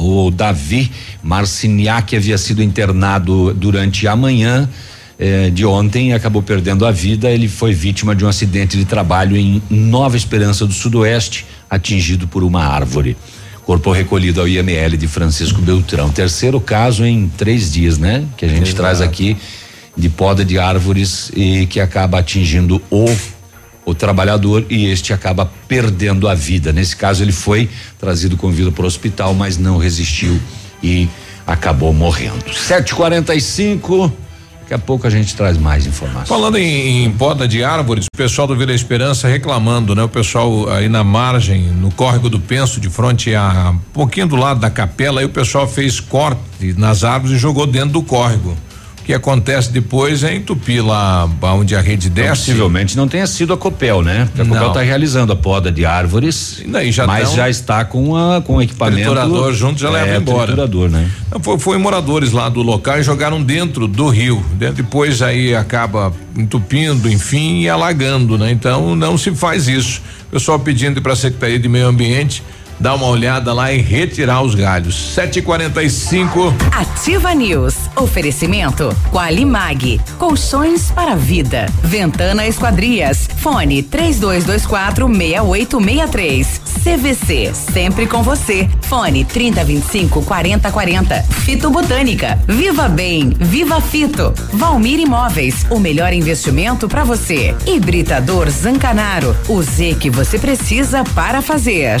o Davi Marciniak havia sido internado durante a manhã eh, de ontem e acabou perdendo a vida. Ele foi vítima de um acidente de trabalho em Nova Esperança do Sudoeste, atingido por uma árvore. Corpo recolhido ao IML de Francisco Beltrão. Terceiro caso em três dias, né? Que a gente Exato. traz aqui de poda de árvores e que acaba atingindo o o trabalhador e este acaba perdendo a vida. Nesse caso, ele foi trazido com vida para o hospital, mas não resistiu e acabou morrendo. 7h45. Daqui a pouco a gente traz mais informações. Falando em, em poda de árvores, o pessoal do Vila Esperança reclamando, né? O pessoal aí na margem, no córrego do Penso, de frente a um pouquinho do lado da capela, aí o pessoal fez corte nas árvores e jogou dentro do córrego. O que acontece depois é entupir lá onde a rede Então, desce. possivelmente não tenha sido a Copel, né? Porque a Copel está realizando a poda de árvores, Daí já mas já está com a com o equipamento. Triturador junto já é, leva embora. Triturador, né? Foi, foi moradores lá do local e jogaram dentro do rio. De- Depois aí acaba entupindo, enfim, e alagando, né? Então não se faz isso. O pessoal pedindo para a Secretaria de Meio Ambiente dar uma olhada lá e retirar os galhos. 7h45. Ativa News. Oferecimento Qualimag. Colchões para vida. Ventana Esquadrias. Fone 3224 6863. CVC. Sempre com você. Fone 3025 4040. Fito Botânica. Viva Bem. Viva Fito. Valmir Imóveis. O melhor investimento para você. Hibridador Zancanaro. O Z que você precisa para fazer.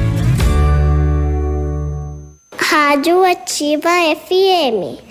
Rádio Ativa FM.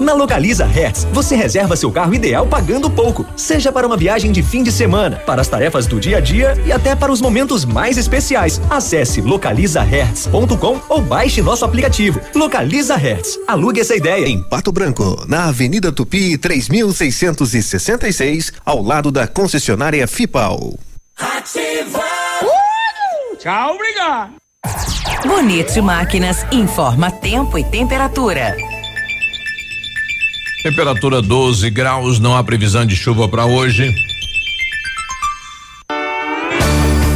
Na Localiza Hertz, você reserva seu carro ideal pagando pouco, seja para uma viagem de fim de semana, para as tarefas do dia a dia e até para os momentos mais especiais. Acesse localizahertz.com ou baixe nosso aplicativo. Localiza Hertz. Alugue essa ideia. Em Pato Branco, na Avenida Tupi, 3666, ao lado da concessionária FIPAL. Ativa! Tchau, obrigado! Bonito Máquinas informa tempo e temperatura. Temperatura 12 graus, não há previsão de chuva para hoje.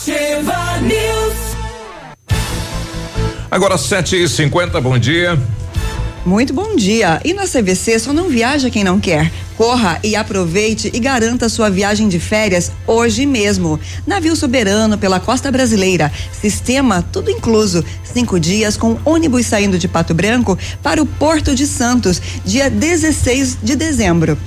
Ativa News. Agora 7 e 50 bom dia. Muito bom dia. E na CVC só não viaja quem não quer. Corra e aproveite e garanta sua viagem de férias hoje mesmo. Navio soberano pela costa brasileira. Sistema tudo incluso. Cinco dias com ônibus saindo de Pato Branco para o Porto de Santos, dia 16 de dezembro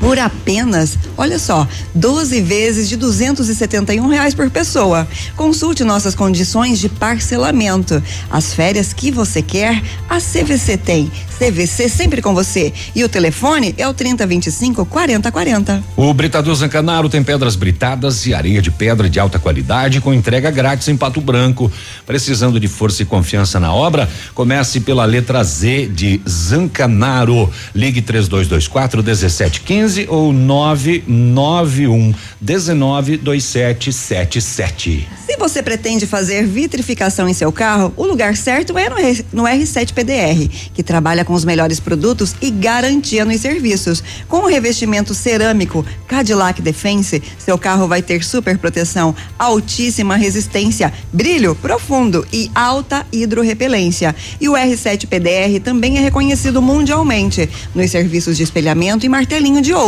por apenas, olha só, 12 vezes de 271 reais por pessoa. Consulte nossas condições de parcelamento. As férias que você quer, a CVC tem. CVC sempre com você. E o telefone é o 3025 4040. O Britador Zancanaro tem pedras britadas e areia de pedra de alta qualidade com entrega grátis em Pato Branco. Precisando de força e confiança na obra? Comece pela letra Z de Zancanaro. Ligue 3224 1715 ou 991 192777. Se você pretende fazer vitrificação em seu carro, o lugar certo é no, R- no R7 PDR, que trabalha com os melhores produtos e garantia nos serviços. Com o revestimento cerâmico Cadillac Defense, seu carro vai ter super proteção, altíssima resistência, brilho profundo e alta hidrorrepelência. E o R7 PDR também é reconhecido mundialmente nos serviços de espelhamento e martelinho de ouro.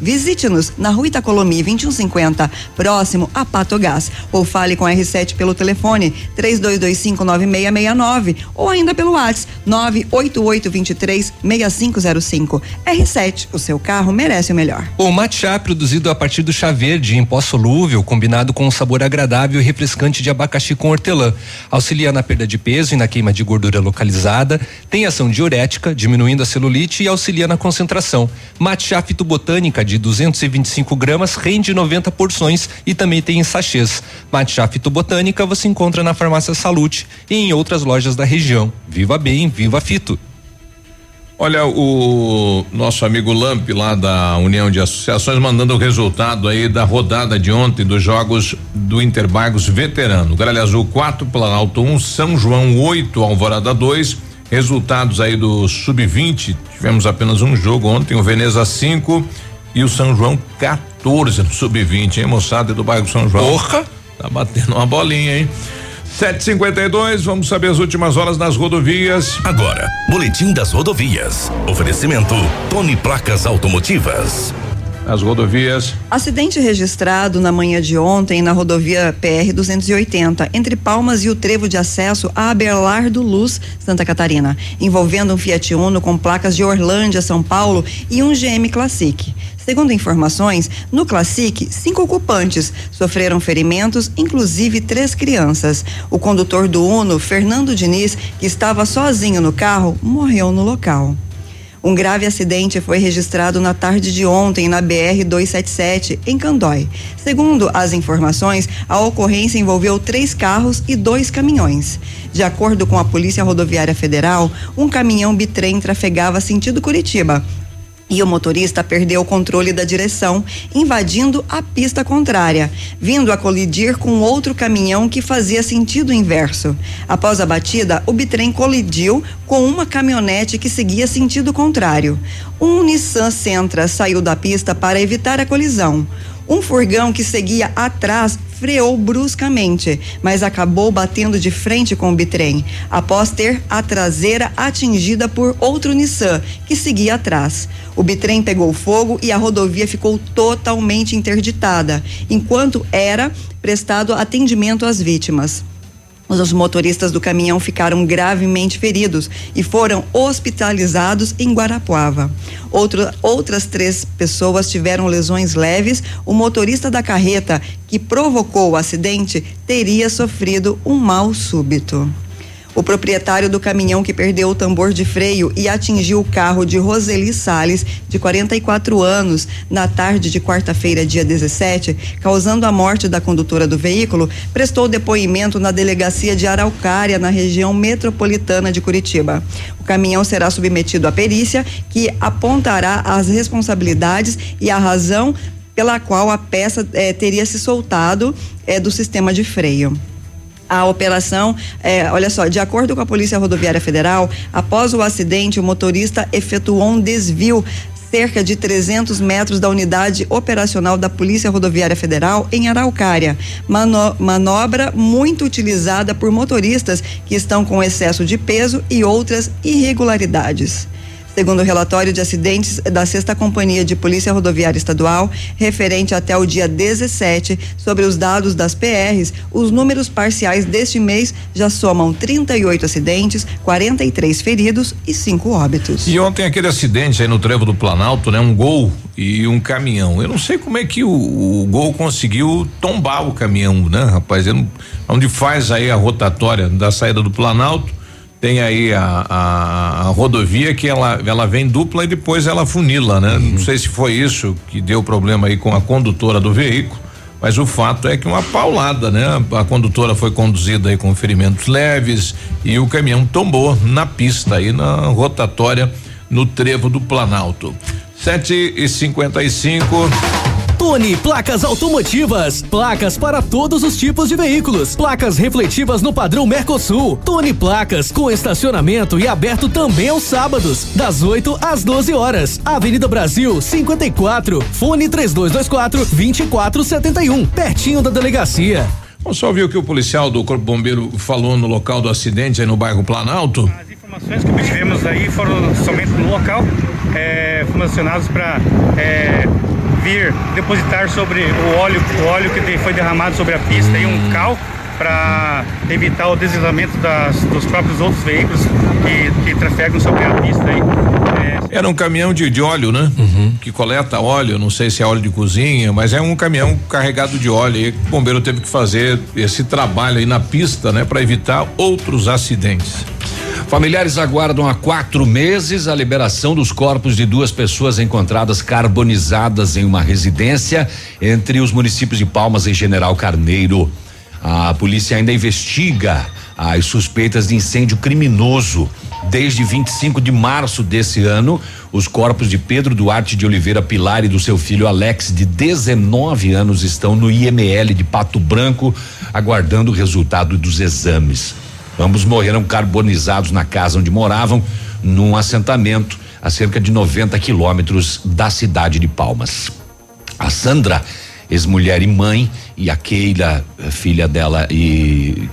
Visite-nos na Rua Itacolomi 2150, próximo a Patogás, ou fale com a R7 pelo telefone 32259669 ou ainda pelo WhatsApp 988236505. R7, o seu carro merece o melhor. O matcha é produzido a partir do chá verde em pó solúvel, combinado com um sabor agradável e refrescante de abacaxi com hortelã. Auxilia na perda de peso e na queima de gordura localizada, tem ação diurética, diminuindo a celulite e auxilia na concentração. Matcha fitobotânica de 225 gramas rende 90 porções e também tem em sachês. Matcha fitobotânica você encontra na farmácia Salute e em outras lojas da região. Viva bem, viva fito. Olha, o nosso amigo Lamp lá da União de Associações mandando o resultado aí da rodada de ontem dos jogos do Interbargos Veterano. Gralha Azul 4, Planalto 1, um, São João 8, Alvorada 2. Resultados aí do Sub-20. Tivemos apenas um jogo ontem, o Veneza 5 e o São João 14 no Sub-20, hein, moçada do bairro São João. Porra! Tá batendo uma bolinha, hein? 752, vamos saber as últimas horas nas rodovias. Agora, Boletim das Rodovias. Oferecimento Tony Placas Automotivas. As rodovias. Acidente registrado na manhã de ontem na rodovia PR 280, entre Palmas e o trevo de acesso a Abelardo Luz, Santa Catarina, envolvendo um Fiat Uno com placas de Orlândia, São Paulo e um GM Classic. Segundo informações, no Classic, cinco ocupantes sofreram ferimentos, inclusive três crianças. O condutor do Uno, Fernando Diniz, que estava sozinho no carro, morreu no local. Um grave acidente foi registrado na tarde de ontem na BR 277 em Candói. Segundo as informações, a ocorrência envolveu três carros e dois caminhões. De acordo com a Polícia Rodoviária Federal, um caminhão bitrem trafegava sentido Curitiba e o motorista perdeu o controle da direção, invadindo a pista contrária, vindo a colidir com outro caminhão que fazia sentido inverso. Após a batida, o bitrem colidiu com uma caminhonete que seguia sentido contrário. Um Nissan Sentra saiu da pista para evitar a colisão. Um furgão que seguia atrás freou bruscamente, mas acabou batendo de frente com o bitrem, após ter a traseira atingida por outro Nissan que seguia atrás. O bitrem pegou fogo e a rodovia ficou totalmente interditada, enquanto era prestado atendimento às vítimas. Os motoristas do caminhão ficaram gravemente feridos e foram hospitalizados em Guarapuava. Outro, outras três pessoas tiveram lesões leves. O motorista da carreta que provocou o acidente teria sofrido um mal súbito. O proprietário do caminhão que perdeu o tambor de freio e atingiu o carro de Roseli Sales, de 44 anos, na tarde de quarta-feira, dia 17, causando a morte da condutora do veículo, prestou depoimento na delegacia de Araucária, na região metropolitana de Curitiba. O caminhão será submetido à perícia, que apontará as responsabilidades e a razão pela qual a peça eh, teria se soltado eh, do sistema de freio. A operação, é, olha só, de acordo com a Polícia Rodoviária Federal, após o acidente, o motorista efetuou um desvio cerca de 300 metros da unidade operacional da Polícia Rodoviária Federal em Araucária. Mano, manobra muito utilizada por motoristas que estão com excesso de peso e outras irregularidades segundo o relatório de acidentes da Sexta Companhia de Polícia Rodoviária Estadual, referente até o dia 17, sobre os dados das PRs, os números parciais deste mês já somam 38 acidentes, 43 feridos e 5 óbitos. E ontem aquele acidente aí no Trevo do Planalto, né? Um gol e um caminhão. Eu não sei como é que o, o gol conseguiu tombar o caminhão, né, rapaz? Eu não, onde faz aí a rotatória da saída do Planalto tem aí a, a, a, rodovia que ela, ela vem dupla e depois ela funila, né? Uhum. Não sei se foi isso que deu problema aí com a condutora do veículo, mas o fato é que uma paulada, né? A condutora foi conduzida aí com ferimentos leves e o caminhão tombou na pista aí na rotatória no trevo do Planalto. Sete e cinquenta e cinco. Tony Placas Automotivas. Placas para todos os tipos de veículos. Placas refletivas no padrão Mercosul. Tony Placas com estacionamento e aberto também aos sábados, das 8 às 12 horas. Avenida Brasil 54. Fone 3224 2471. Pertinho da delegacia. Vamos só ouvir o que o policial do Corpo Bombeiro falou no local do acidente aí no bairro Planalto. As informações que obtivemos aí foram somente no local. É, fomos acionados para é, vir depositar sobre o óleo, o óleo que foi derramado sobre a pista. E um cal para evitar o deslizamento das, dos próprios outros veículos que, que trafegam sobre a pista aí. É, Era um caminhão de, de óleo, né? Uhum. Que coleta óleo, não sei se é óleo de cozinha, mas é um caminhão carregado de óleo. E o bombeiro teve que fazer esse trabalho aí na pista, né? Para evitar outros acidentes. Familiares aguardam há quatro meses a liberação dos corpos de duas pessoas encontradas carbonizadas em uma residência entre os municípios de Palmas e General Carneiro. A polícia ainda investiga as suspeitas de incêndio criminoso. Desde 25 de março desse ano, os corpos de Pedro Duarte de Oliveira Pilar e do seu filho Alex, de 19 anos, estão no IML de Pato Branco, aguardando o resultado dos exames. Ambos morreram carbonizados na casa onde moravam, num assentamento a cerca de 90 quilômetros da cidade de Palmas. A Sandra, ex-mulher e mãe, e a Keila, filha dela e,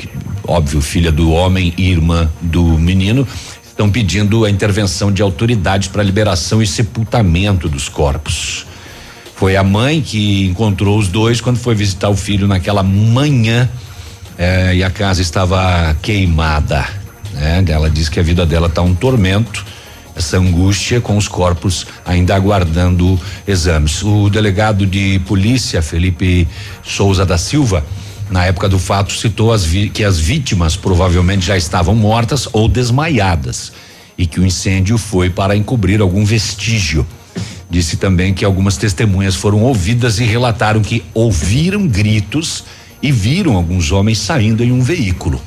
óbvio, filha do homem e irmã do menino, estão pedindo a intervenção de autoridades para liberação e sepultamento dos corpos. Foi a mãe que encontrou os dois quando foi visitar o filho naquela manhã é, e a casa estava queimada. Né? Ela diz que a vida dela está um tormento, essa angústia com os corpos ainda aguardando exames. O delegado de polícia, Felipe Souza da Silva, na época do fato, citou as que as vítimas provavelmente já estavam mortas ou desmaiadas e que o incêndio foi para encobrir algum vestígio. Disse também que algumas testemunhas foram ouvidas e relataram que ouviram gritos e viram alguns homens saindo em um veículo.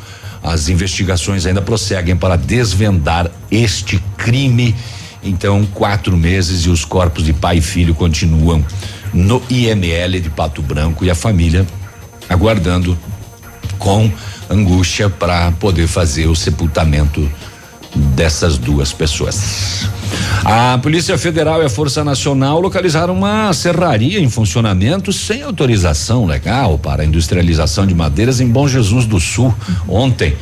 As investigações ainda prosseguem para desvendar este crime Então, quatro meses e os corpos de pai e filho continuam no IML de Pato Branco e a família aguardando com angústia para poder fazer o sepultamento dessas duas pessoas. A Polícia Federal e a Força Nacional localizaram uma serraria em funcionamento sem autorização legal para a industrialização de madeiras em Bom Jesus do Sul. Ontem,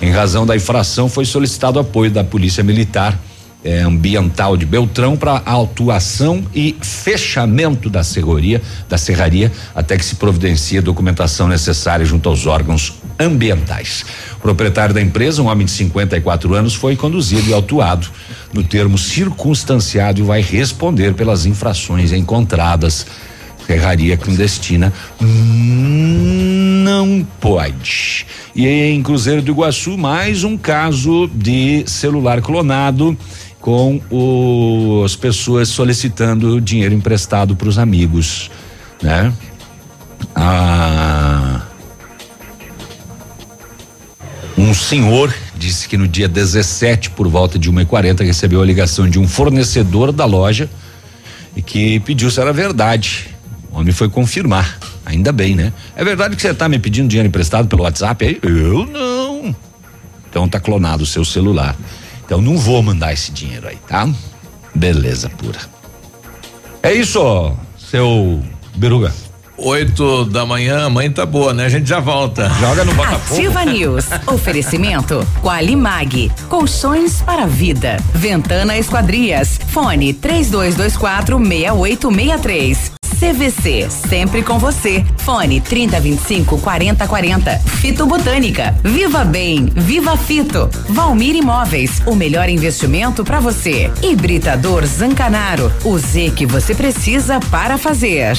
em razão da infração, foi solicitado apoio da Polícia Militar eh, Ambiental de Beltrão para autuação e fechamento da serraria, da serraria, até que se providencie a documentação necessária junto aos órgãos ambientais. O proprietário da empresa, um homem de 54 anos, foi conduzido e autuado no termo circunstanciado e vai responder pelas infrações encontradas. Ferraria clandestina não pode. E em Cruzeiro do Iguaçu, mais um caso de celular clonado com o, as pessoas solicitando dinheiro emprestado para os amigos, né? Ah, um senhor disse que no dia 17, por volta de 1h40, recebeu a ligação de um fornecedor da loja e que pediu se era verdade. O homem foi confirmar. Ainda bem, né? É verdade que você está me pedindo dinheiro emprestado pelo WhatsApp aí? Eu não. Então tá clonado o seu celular. Então não vou mandar esse dinheiro aí, tá? Beleza pura. É isso, seu Beruga. Oito da manhã, a mãe tá boa, né? A gente já volta. Joga no Botafogo. Ativa News. Oferecimento. Qualimag. Colchões para vida. Ventana Esquadrias. Fone 3224 6863. CVC, sempre com você. Fone 3025 4040. Fito Botânica. Viva Bem, Viva Fito. Valmir Imóveis, o melhor investimento para você. Hibridador Zancanaro, o Z que você precisa para fazer.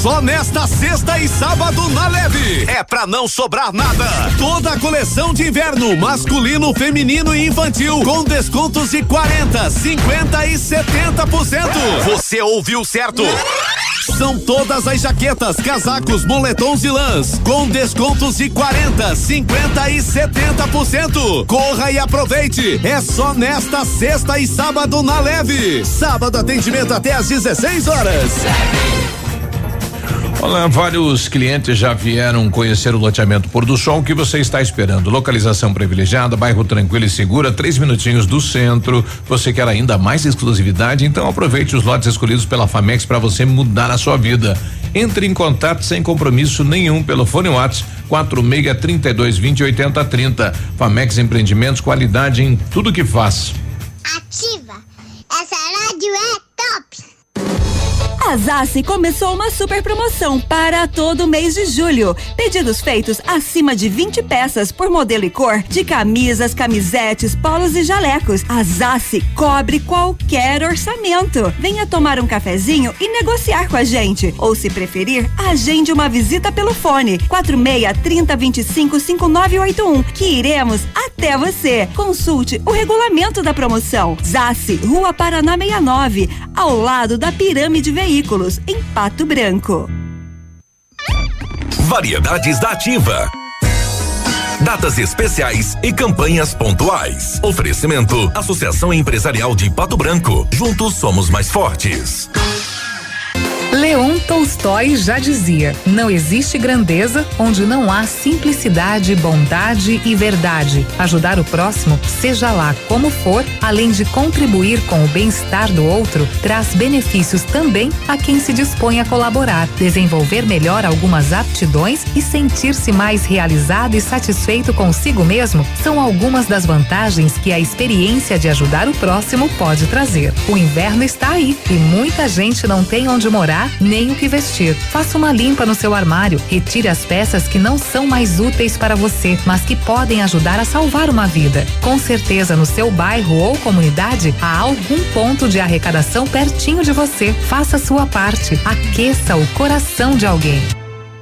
Só nesta sexta e sábado na Leve. É pra não sobrar nada. Toda a coleção de inverno, masculino, feminino e infantil, com descontos de 40, 50 e 70%. Você ouviu certo? São todas as jaquetas, casacos, moletons e lãs, com descontos de 40, 50 e 70%. Corra e aproveite. É só nesta sexta e sábado na Leve. Sábado atendimento até às 16 horas. Olá, vários clientes já vieram conhecer o loteamento Pôr do Sol. O que você está esperando? Localização privilegiada, bairro tranquilo e segura, três minutinhos do centro. Você quer ainda mais exclusividade? Então aproveite os lotes escolhidos pela Famex para você mudar a sua vida. Entre em contato sem compromisso nenhum pelo fone WhatsApp 46 32 20 80 30. Famex Empreendimentos, qualidade em tudo que faz. Ativa. Essa rádio é top. A Zassi começou uma super promoção para todo mês de julho. Pedidos feitos acima de 20 peças por modelo e cor de camisas, camisetes, polos e jalecos. A Zassi cobre qualquer orçamento. Venha tomar um cafezinho e negociar com a gente. Ou se preferir, agende uma visita pelo fone 46 30 25 5981 que iremos até você. Consulte o regulamento da promoção. Zassi, Rua Paraná 69, ao lado da Pirâmide Veículos, em Pato Branco. Variedades da Ativa. Datas especiais e campanhas pontuais. Oferecimento: Associação Empresarial de Pato Branco. Juntos somos mais fortes. Leon Tolstói já dizia: não existe grandeza onde não há simplicidade, bondade e verdade. Ajudar o próximo, seja lá como for, além de contribuir com o bem-estar do outro, traz benefícios também a quem se dispõe a colaborar, desenvolver melhor algumas aptidões e sentir-se mais realizado e satisfeito consigo mesmo são algumas das vantagens que a experiência de ajudar o próximo pode trazer. O inverno está aí e muita gente não tem onde morar nem o que vestir. Faça uma limpa no seu armário, retire as peças que não são mais úteis para você, mas que podem ajudar a salvar uma vida. Com certeza no seu bairro ou comunidade há algum ponto de arrecadação pertinho de você. Faça sua parte. Aqueça o coração de alguém.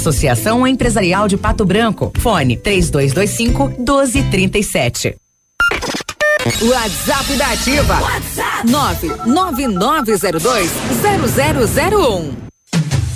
Associação Empresarial de Pato Branco. Fone 3225 1237. WhatsApp da Ativa. WhatsApp 99902 0001.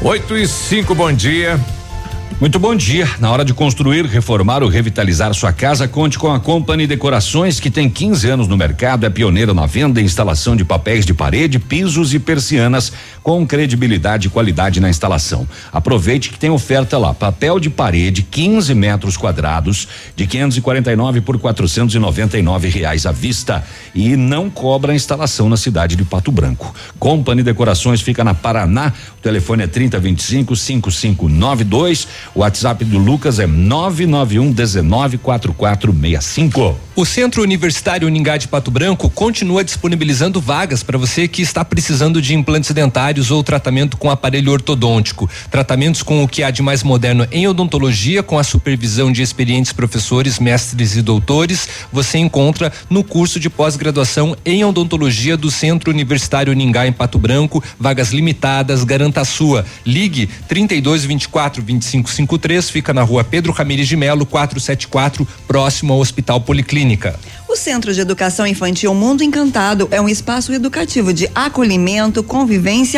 8 e 5, bom dia. Muito bom dia. Na hora de construir, reformar ou revitalizar sua casa, conte com a Company Decorações, que tem 15 anos no mercado, é pioneira na venda e instalação de papéis de parede, pisos e persianas, com credibilidade e qualidade na instalação. Aproveite que tem oferta lá: papel de parede, 15 metros quadrados, de 549 por 499 reais à vista. E não cobra a instalação na cidade de Pato Branco. Company Decorações fica na Paraná. O telefone é 3025 5592. O WhatsApp do Lucas é 991 194465. O Centro Universitário Uningá de Pato Branco continua disponibilizando vagas para você que está precisando de implantes dentários ou tratamento com aparelho ortodôntico. Tratamentos com o que há de mais moderno em odontologia, com a supervisão de experientes professores, mestres e doutores, você encontra no curso de pós-graduação em odontologia do Centro Universitário Uningá em Pato Branco. Vagas limitadas, garanta a sua. Ligue 32 24 25 53, fica na rua Pedro Ramires de Melo, 474, próximo ao Hospital Policlínica. O Centro de Educação Infantil Mundo Encantado é um espaço educativo de acolhimento, convivência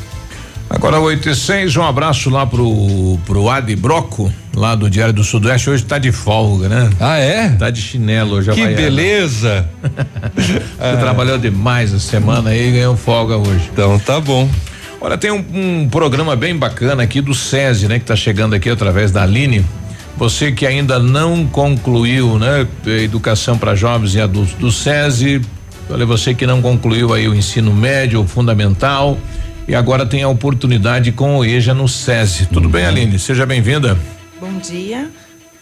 Agora 8 e 6, um abraço lá pro, pro Adi Broco, lá do Diário do Sudoeste. Hoje tá de folga, né? Ah, é? Tá de chinelo hoje. Que beleza! Você trabalhou demais a semana aí e ganhou folga hoje. Então tá bom. Olha, tem um, um, programa bem bacana aqui do SESI, né? Que tá chegando aqui através da Aline. Você que ainda não concluiu, né? Educação para jovens e adultos do SESI. Olha, você que não concluiu aí o ensino médio, o fundamental e agora tem a oportunidade com o EJA no SESI. Tudo uhum. bem, Aline? Seja bem-vinda. Bom dia,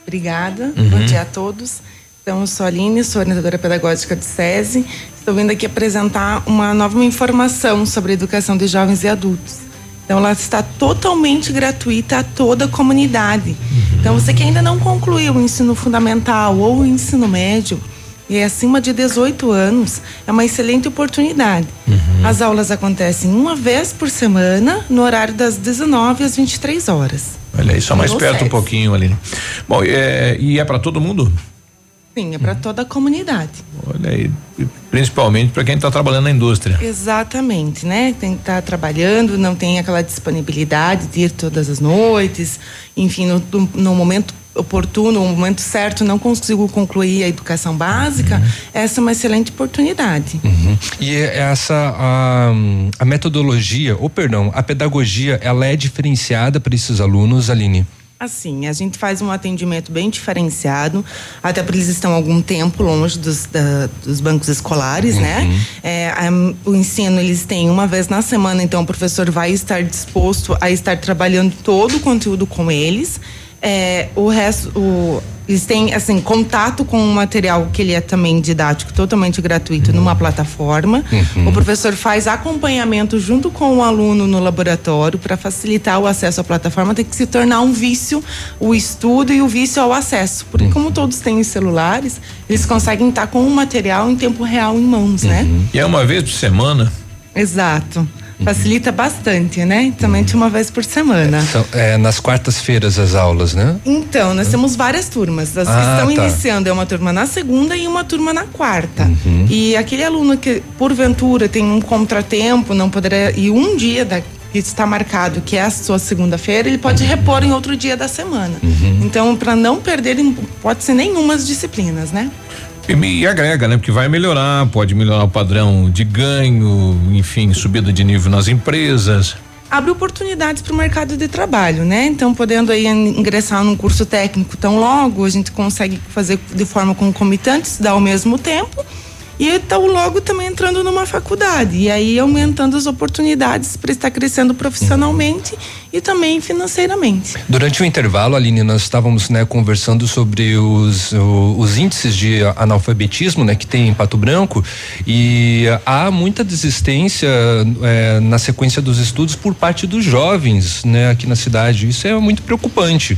obrigada. Uhum. Bom dia a todos. Então, eu sou a Aline, sou orientadora pedagógica do SESI. Estou vindo aqui apresentar uma nova informação sobre a educação de jovens e adultos. Então, ela está totalmente gratuita a toda a comunidade. Uhum. Então, você que ainda não concluiu o ensino fundamental ou o ensino médio, e é acima de 18 anos, é uma excelente oportunidade. Uhum. As aulas acontecem uma vez por semana, no horário das 19 às 23 horas. Olha aí, só mais perto um pouquinho ali. Bom, é, e é para todo mundo? Sim, é para uhum. toda a comunidade. Olha aí, principalmente para quem está trabalhando na indústria. Exatamente, né? Tem que estar tá trabalhando, não tem aquela disponibilidade de ir todas as noites, enfim, no, no momento oportuno, o momento certo, não consigo concluir a educação básica, Uhum. essa é uma excelente oportunidade. E essa a, a metodologia, ou perdão, a pedagogia, ela é diferenciada para esses alunos, Aline? Assim, a gente faz um atendimento bem diferenciado, até porque eles estão algum tempo longe dos, da- dos bancos escolares, né? É, a- o ensino eles têm uma vez na semana, então o professor vai estar disposto a estar trabalhando todo o conteúdo com eles. É, o resto, o- eles têm assim contato com o material que ele é também didático, totalmente gratuito numa plataforma. Uhum. O professor faz acompanhamento junto com o aluno no laboratório para facilitar o acesso à plataforma. Tem que se tornar um vício o estudo e o vício ao acesso, porque como todos têm os celulares, eles conseguem estar com o material em tempo real em mãos, né? E é uma vez por semana? Exato. Facilita bastante, né? Somente uma vez por semana. São, é, nas quartas-feiras as aulas, né? Então, nós temos várias turmas. As que Ah, estão tá. iniciando é uma turma na segunda e uma turma na quarta. Uhum. E aquele aluno que, porventura, tem um contratempo, não poderá. E um dia da, que está marcado, que é a sua segunda-feira, ele pode repor em outro dia da semana. Então, para não perder, pode ser nenhuma as disciplinas, né? E, me- agrega, né? Porque vai melhorar, pode melhorar o padrão de ganho, enfim, subida de nível nas empresas. abre oportunidades para o mercado de trabalho, né? Então, podendo aí ingressar num curso técnico tão logo, a gente consegue fazer de forma concomitante, estudar ao mesmo tempo. E tão logo também entrando numa faculdade. E aí aumentando as oportunidades para estar crescendo profissionalmente e também financeiramente. Durante o intervalo, Aline, nós estávamos né, conversando sobre os, o- os índices de analfabetismo né, que tem em Pato Branco e há muita desistência eh, na sequência dos estudos por parte dos jovens né, aqui na cidade. Isso é muito preocupante.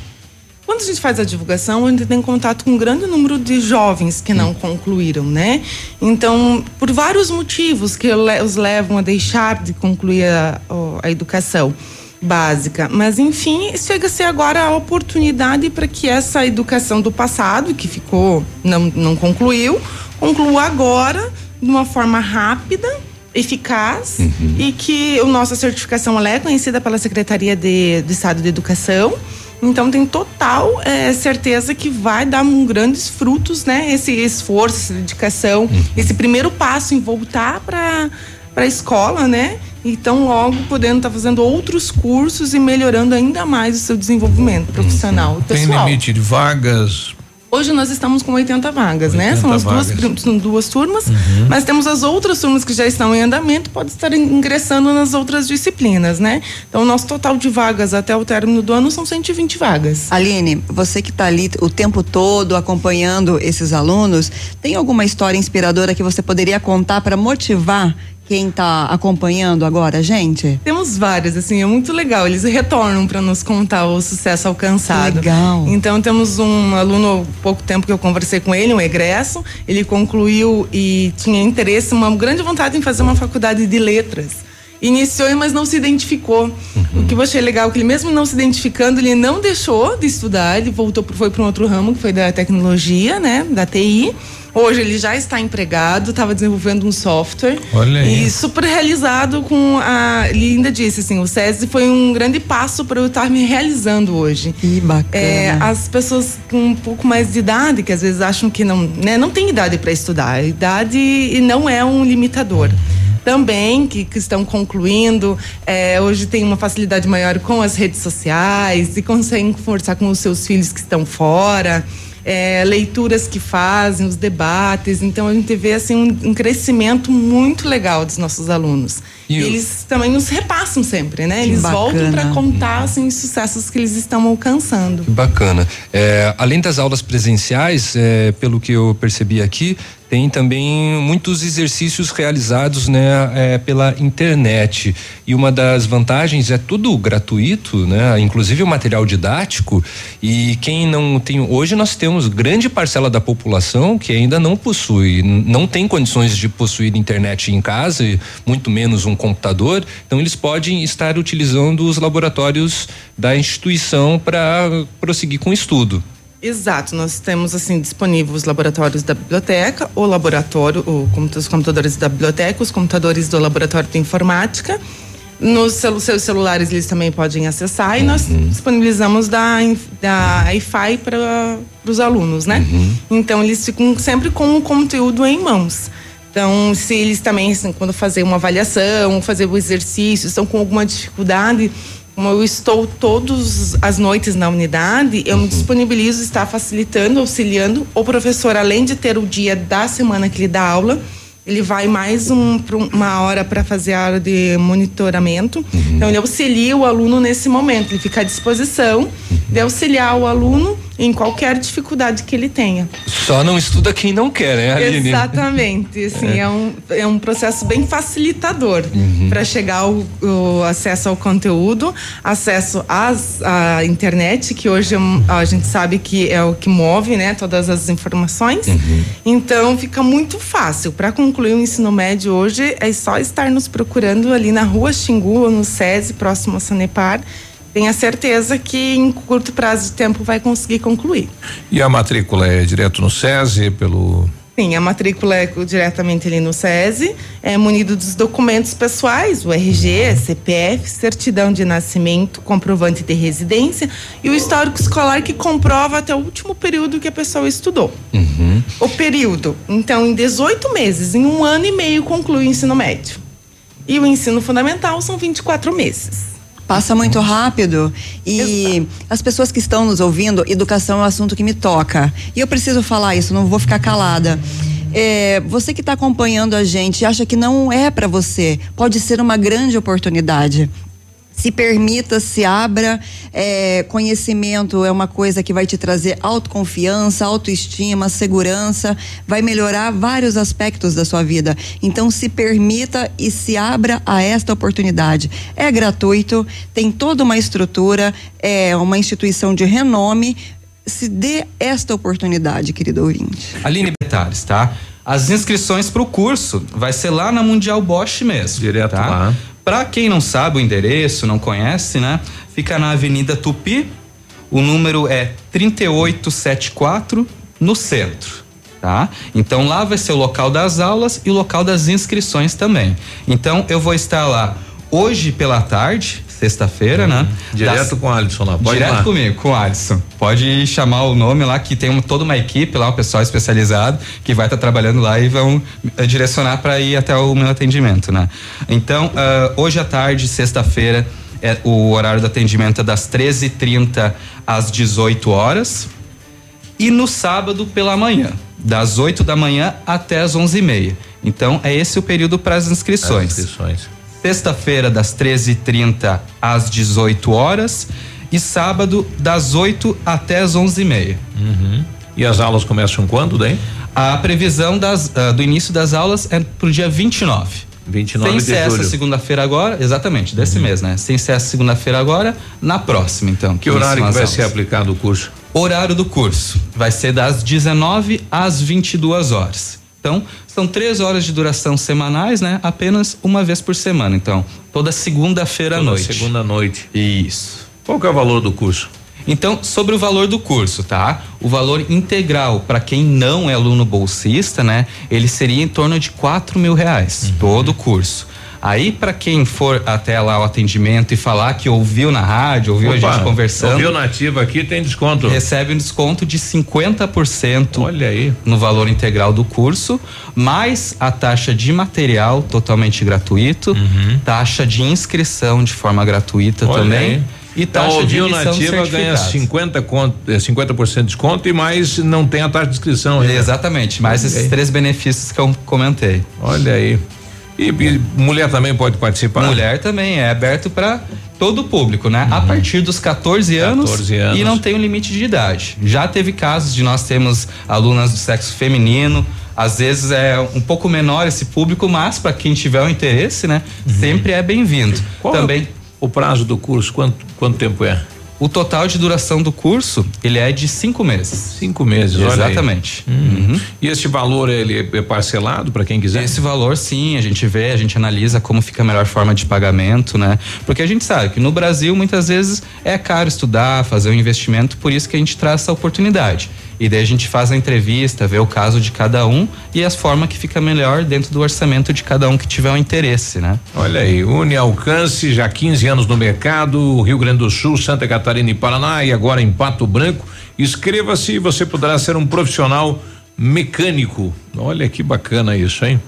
Quando a gente faz a divulgação, a gente tem contato com um grande número de jovens que não concluíram, né? Então, por vários motivos que os levam a deixar de concluir a, a educação básica. Mas, enfim, chega a ser agora a oportunidade para que essa educação do passado, que ficou, não, não concluiu, conclua agora de uma forma rápida eficaz e que a nossa certificação ela é conhecida pela Secretaria de, de Estado de Educação. Então tem total eh, certeza que vai dar um grandes frutos, né? Esse esforço, essa dedicação, esse primeiro passo em voltar para para a escola, né? Então logo podendo estar fazendo outros cursos e melhorando ainda mais o seu desenvolvimento profissional e Tem pessoal. limite de vagas. Hoje nós estamos com 80 vagas, né? 80 São as duas, vagas. Uhum. duas turmas, mas temos as outras turmas que já estão em andamento, pode estar ingressando nas outras disciplinas, né? Então, o nosso total de vagas até o término do ano são 120 vagas. Aline, você que está ali o tempo todo acompanhando esses alunos, tem alguma história inspiradora que você poderia contar para motivar quem está acompanhando agora, gente? Temos várias, assim, é muito legal. Eles retornam para nos contar o sucesso alcançado. Legal. Então temos um aluno, pouco tempo que eu conversei com ele, um egresso. Ele concluiu e tinha interesse, uma grande vontade em fazer uma faculdade de letras. Iniciou, mas não se identificou. O que eu achei legal é que ele mesmo não se identificando, ele não deixou de estudar, ele voltou, foi para um outro ramo, que foi da tecnologia, né, da TI. Hoje ele já está empregado, estava desenvolvendo um software. Olha aí. E super realizado com a. Ele ainda disse assim: o SESI foi um grande passo para eu estar me realizando hoje. Que bacana. É, as pessoas com um pouco mais de idade, que às vezes acham que não, né, não tem idade para estudar. A idade não é um limitador. Também que, que estão concluindo, é, hoje tem uma facilidade maior com as redes sociais e conseguem conversar com os seus filhos que estão fora. é, leituras que fazem, os debates. Então a gente vê assim um, um crescimento muito legal dos nossos alunos. E eles também nos repassam sempre, né? Eles voltam para contar assim, os sucessos que eles estão alcançando. Que bacana. É, além das aulas presenciais, é, pelo que eu percebi aqui, tem também muitos exercícios realizados né, é, pela internet. E uma das vantagens é tudo gratuito, né? Inclusive o material didático. E quem não tem. Hoje nós temos grande parcela da população que ainda não possui, não tem condições de possuir internet em casa, muito menos um computador. Então eles podem estar utilizando os laboratórios da instituição para prosseguir com o estudo. Exato, nós temos assim disponível os laboratórios da biblioteca, o laboratório, o, os computadores da biblioteca, os computadores do laboratório de informática. Nos seus celulares eles também podem acessar e nós disponibilizamos da, da Wi-Fi para os alunos, né? Então eles ficam sempre com o conteúdo em mãos. Então, se eles também, assim, quando fazer uma avaliação, fazer o exercício, estão com alguma dificuldade, como eu estou todas as noites na unidade, eu me disponibilizo estar facilitando, auxiliando. O professor, além de ter o dia da semana que ele dá aula, ele vai mais um, um- uma hora para fazer a hora de monitoramento. Então, ele auxilia o aluno nesse momento, ele fica à disposição de auxiliar o aluno em qualquer dificuldade que ele tenha. Só não estuda quem não quer, né, Aline? Exatamente, assim, É. é. um, é um processo bem facilitador Uhum. para chegar ao, acesso ao conteúdo, acesso às, à internet, que hoje é a gente sabe que é o que move, né, todas as informações. Uhum. Então fica muito fácil. Para concluir o ensino médio hoje é só estar nos procurando ali na rua Xingu ou no SESI, próximo a Sanepar. Tenha certeza que em curto prazo de tempo vai conseguir concluir. E a matrícula é direto no SESI, pelo. Sim, a matrícula é diretamente ali no SESI, é munido dos documentos pessoais, o RG, CPF, certidão de nascimento, comprovante de residência e o histórico escolar que comprova até o último período que a pessoa estudou. O período, então, em 18 meses, em um ano e meio, conclui o ensino médio. E o ensino fundamental são 24 meses. Passa muito rápido e as pessoas que estão nos ouvindo, educação é um assunto que me toca. E eu preciso falar isso, não vou ficar calada. É, você que está acompanhando a gente acha que não é para você, pode ser uma grande oportunidade. Se permita, se abra. É, conhecimento é uma coisa que vai te trazer autoconfiança, autoestima, segurança, vai melhorar vários aspectos da sua vida. Então, se permita e se abra a esta oportunidade. É gratuito, tem toda uma estrutura, é uma instituição de renome. Se dê esta oportunidade, querido ouvinte. Aline detalhes, tá? As inscrições para o curso vai ser lá na Mundial Bosch mesmo. Direto tá? lá. Para quem não sabe o endereço, não conhece, né? Fica na Avenida Tupi. O número é 3874 no centro. Tá? Então lá vai ser o local das aulas e o local das inscrições também. Então eu vou estar lá hoje pela tarde, sexta-feira, né? Direto Das- com o Alisson lá. Pode ir Direto lá. comigo, com o Alisson. Pode chamar o nome lá, que tem um- toda uma equipe lá, um pessoal especializado, que vai estar trabalhando lá e vão eh, direcionar para ir até o meu atendimento, né? Então, ah, hoje à tarde, sexta-feira, é, o horário do atendimento é das 13h30 às 18 horas. E no sábado pela manhã, das 8 da manhã até as 11h30. Então, é esse o período para as inscrições. As inscrições. Sexta-feira, das 13h30 às 18 horas. E sábado, das 8 até as 11h30. Uhum. E as aulas começam quando, daí? A previsão das, ah, do início das aulas é pro dia 29. 29 Sem de ser essa julho. segunda-feira agora, exatamente, desse mês, né? Sem ser essa segunda-feira agora, na próxima, então. Que horário que vai aulas. ser aplicado o curso? Horário do curso vai ser das 19 às 22 horas. Então, são três horas de duração semanais, né? Apenas uma vez por semana. Então, toda segunda-feira à Toda noite. segunda noite. Isso. Qual que é o valor do curso? Então, sobre o valor do curso, tá? O valor integral para quem não é aluno bolsista, né? Ele seria em torno de quatro mil reais, Uhum. todo o curso. Aí, para quem for até lá o atendimento e falar que ouviu na rádio, ouviu a Opa, gente conversando. Ouviu nativo aqui, tem desconto. Recebe um desconto de 50% Olha aí. no valor integral do curso, mais a taxa de material totalmente gratuito, taxa de inscrição de forma gratuita Uhum. Olha também. aí. E Então, taxa de ouviu emissão nativa ganha certificados. 50 conto, eh, 50% de desconto e mais não tem a taxa de inscrição. Exatamente, mais esses aí. três benefícios que eu comentei. Olha aí. E, e mulher também pode participar? Mulher também é aberto para todo o público, né? A partir dos 14 anos, 14 anos. e não tem um limite de idade. Já teve casos de nós termos alunas do sexo feminino, às vezes é um pouco menor esse público, mas para quem tiver o interesse, né, sempre é bem-vindo. Qual Também o prazo do curso, quanto, quanto tempo é? O total de duração do curso, ele é de cinco meses. Cinco meses. Exatamente. Hum. E esse valor ele é parcelado para quem quiser? Esse valor, sim, a gente vê, a gente analisa como fica a melhor forma de pagamento, né? Porque a gente sabe que no Brasil muitas vezes é caro estudar, fazer um investimento, por isso que a gente traz essa oportunidade. E daí a gente faz a entrevista, vê o caso de cada um e as formas que fica melhor dentro do orçamento de cada um que tiver um interesse, né? Olha aí, Uni Alcance, já 15 anos no mercado, Rio Grande do Sul, Santa Catarina e Paraná e agora em Pato Branco. Inscreva-se e você poderá ser um profissional mecânico. Olha que bacana isso, hein?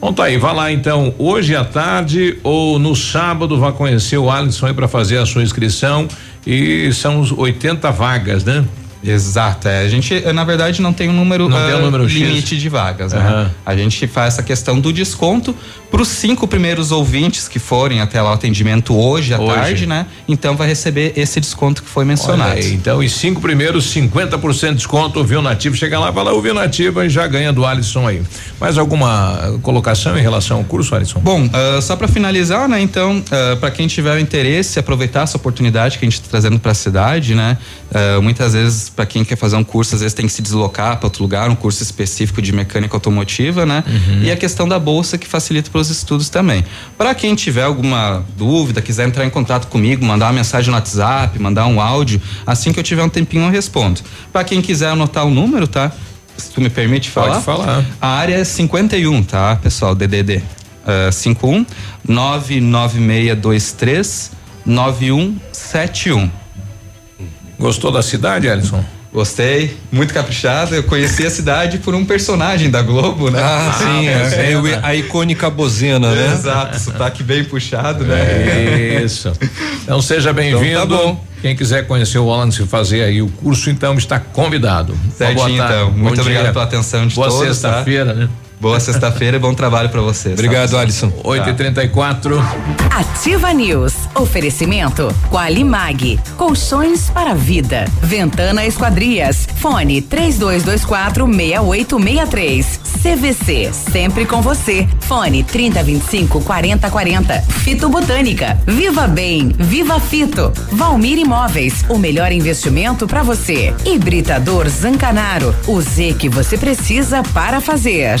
Bom, tá aí, vá lá então, hoje à tarde ou no sábado, vá conhecer o Alisson aí para fazer a sua inscrição e são os 80 vagas, né? Exato, é. A gente, na verdade, não tem um número, Não tem um ah, número X. limite de vagas, né? Aham. A gente faz essa questão do desconto para os cinco primeiros ouvintes que forem até lá o atendimento hoje à Hoje. tarde, né? Então vai receber esse desconto que foi mencionado. Aí, então, os cinco primeiros, 50% de desconto, o Viu Nativo. Chega lá, fala o Viu Nativo e já ganha do Alisson aí. Mais alguma colocação em relação ao curso, Alisson? Bom, ah, só para finalizar, né? Então, para quem tiver o interesse, aproveitar essa oportunidade que a gente está trazendo para a cidade, né? Ah, muitas vezes, para quem quer fazer um curso, às vezes tem que se deslocar para outro lugar, um curso específico de mecânica automotiva, né? Uhum. E a questão da bolsa que facilita para os estudos também. Para quem tiver alguma dúvida, quiser entrar em contato comigo, mandar uma mensagem no WhatsApp, mandar um áudio, assim que eu tiver um tempinho eu respondo. Para quem quiser anotar o número, tá? Se tu me permite falar? Pode falar. A área é 51, tá, pessoal? DDD. Uh, 51 99623 9171. Gostou da cidade, Alisson? Gostei, muito caprichado. Eu conheci a cidade por um personagem da Globo, né? Ah, sim, é, é o- a icônica bozena, né? Exato, sotaque bem puxado, né? Isso. Então seja bem-vindo. Então tá bom. Quem quiser conhecer o Wallace e fazer aí o curso, então está convidado. Certinho, boa tarde. então. Bom Muito obrigado dia. pela atenção de Boa todos. sexta-feira, tá? né? Boa sexta-feira e bom trabalho para vocês. Obrigado, tá? Alisson. 8 e 34 Ativa News. Oferecimento Qualimag. Colchões para vida. Ventana Esquadrias. Fone 3224 6863. CVC. Sempre com você. Fone 3025 4040. Fito Botânica. Viva Bem. Viva Fito. Valmir Imóveis. O melhor investimento para você. Hibridador Zancanaro. O Z que você precisa para fazer.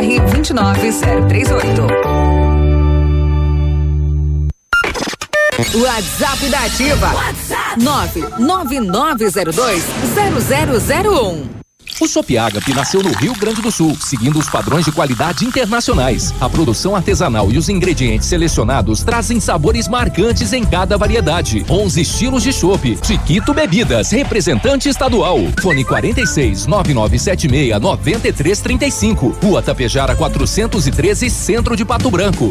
29038. WhatsApp da Ativa. WhatsApp 999020001. O Sopiagap nasceu no Rio Grande do Sul, seguindo os padrões de qualidade internacionais. A produção artesanal e os ingredientes selecionados trazem sabores marcantes em cada variedade. 11 estilos de chopp. Chiquito Bebidas, representante estadual. Fone 46 9976 9335. Rua Tapejara 413, Centro de Pato Branco.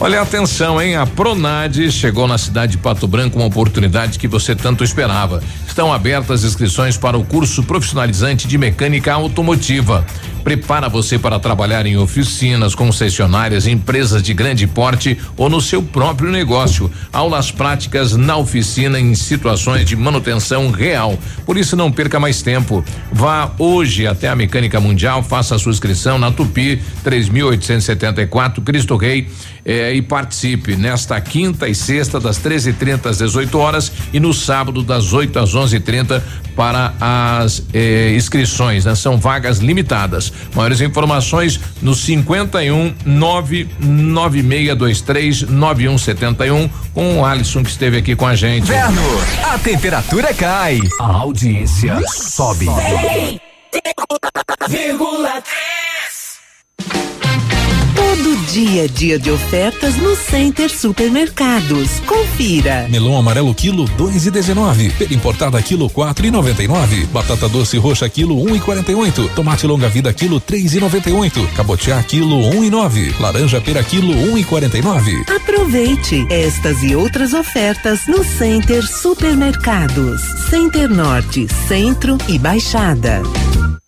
Olha, atenção, hein? A Pronade chegou na cidade de Pato Branco uma oportunidade que você tanto esperava. Estão abertas inscrições para o curso profissionalizante de mecânica automotiva. prepara você para trabalhar em oficinas, concessionárias, empresas de grande porte ou no seu próprio negócio. Aulas práticas na oficina em situações de manutenção real. Por isso não perca mais tempo. Vá hoje até a Mecânica Mundial, faça a sua inscrição na Tupi 3874 Cristo Rei eh, e participe nesta quinta e sexta das 13h30 às 18 horas e no sábado das 8 às 11:30 para as eh, inscrições. Né? São vagas limitadas. Maiores informações no 51 99623 9171 com o Alisson que esteve aqui com a gente. Inverno, a temperatura cai, a audiência sobe. Vírgula Todo dia é dia de ofertas no Center Supermercados. Confira. Melão amarelo quilo dois e dezenove. Pera importada quilo quatro e noventa e nove. Batata doce roxa quilo um e quarenta e oito. Tomate longa vida quilo três e noventa e oito. Cabotiá quilo um e nove. Laranja pera quilo um e quarenta e nove. Aproveite estas e outras ofertas no Center Supermercados. Center Norte, Centro e Baixada.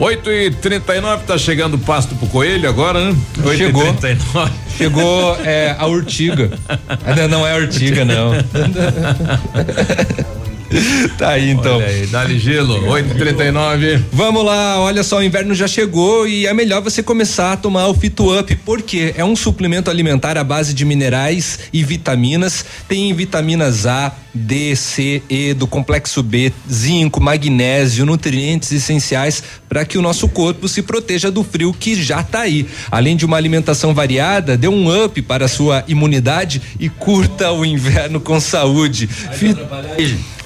8 e 39 tá chegando o pasto pro coelho agora, né? 8 Chegou. E 39. Chegou é, a urtiga. Ainda não é urtiga, não. tá aí então. Olha aí, dá-lhe gelo, 8h39. Vamos lá, olha só, o inverno já chegou e é melhor você começar a tomar o Fito Up, porque é um suplemento alimentar à base de minerais e vitaminas. Tem vitaminas A, D, C, E, do complexo B, zinco, magnésio, nutrientes essenciais para que o nosso corpo se proteja do frio que já tá aí. Além de uma alimentação variada, dê um up para a sua imunidade e curta o inverno com saúde. Fito,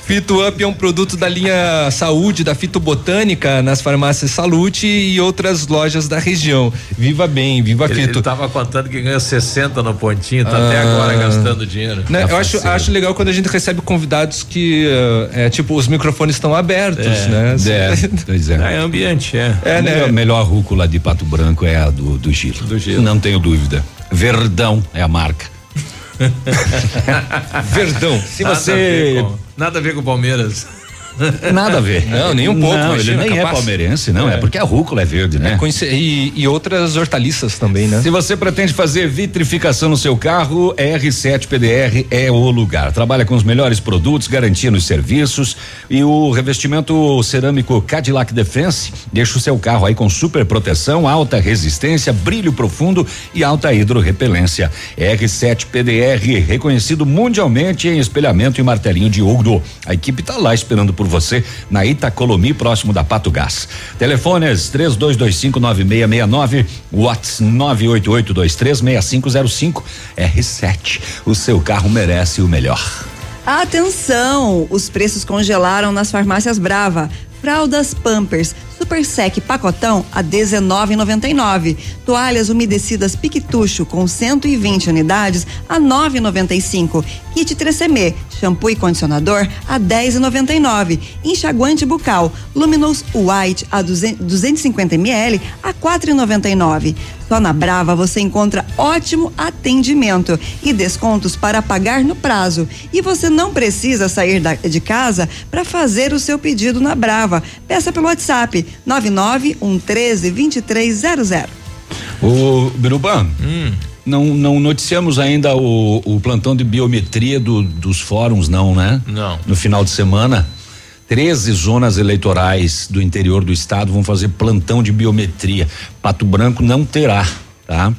Fito Up é um produto da linha Saúde da Fitobotânica nas farmácias Salute e outras lojas da região. Viva bem, viva Ele, Fito. ele tava contando que ganha 60 no pontinho, tá até Ah. agora gastando dinheiro. Né, Tá eu acho, faceiro. acho legal quando a gente recebe convidados que eh, é tipo os microfones estão abertos, É, né? É, pois é. É ambiente, é. É, a né? melhor, melhor rúcula de Pato Branco é a do, do Gilo. Do Gilo. Não tenho dúvida. Verdão é a marca. Verdão. Se Nada você. Nada a ver com o Palmeiras. Nada a ver. Não, nem um pouco, Não, ele imagina, nem é capaz. palmeirense, não. É. É. porque a rúcula é verde, né? Conhece- E, e outras hortaliças também, né? Se você pretende fazer vitrificação no seu carro, R7 PDR é o lugar. Trabalha com os melhores produtos, garantia nos serviços e o revestimento cerâmico Cadillac Defense deixa o seu carro aí com super proteção, alta resistência, brilho profundo e alta hidrorrepelência. R7 PDR reconhecido mundialmente em espelhamento e martelinho de ouro. A equipe está lá esperando por você na Itacolomi, próximo da Pato Gás. Telefones 32259669, Whats 988236505. R7. O seu carro merece o melhor. Atenção! Os preços congelaram nas farmácias Brava. Fraldas Pampers Super Sec Pacotão a 19,99. Toalhas umedecidas Piquetucho com 120 unidades a 9,95. Kit 3CM, shampoo e condicionador a 10,99. Enxaguante bucal Luminous White a 200 250 ml a 4,99. Só na Brava você encontra ótimo atendimento e descontos para pagar no prazo. E você não precisa sair da- de casa para fazer o seu pedido na Brava. Peça pelo WhatsApp 991132300. O Biruban, não, não noticiamos ainda o, o plantão de biometria do- dos fóruns, não, né? Não. No final de semana, 13 zonas eleitorais do interior do estado vão fazer plantão de biometria. Pato Branco não terá, tá?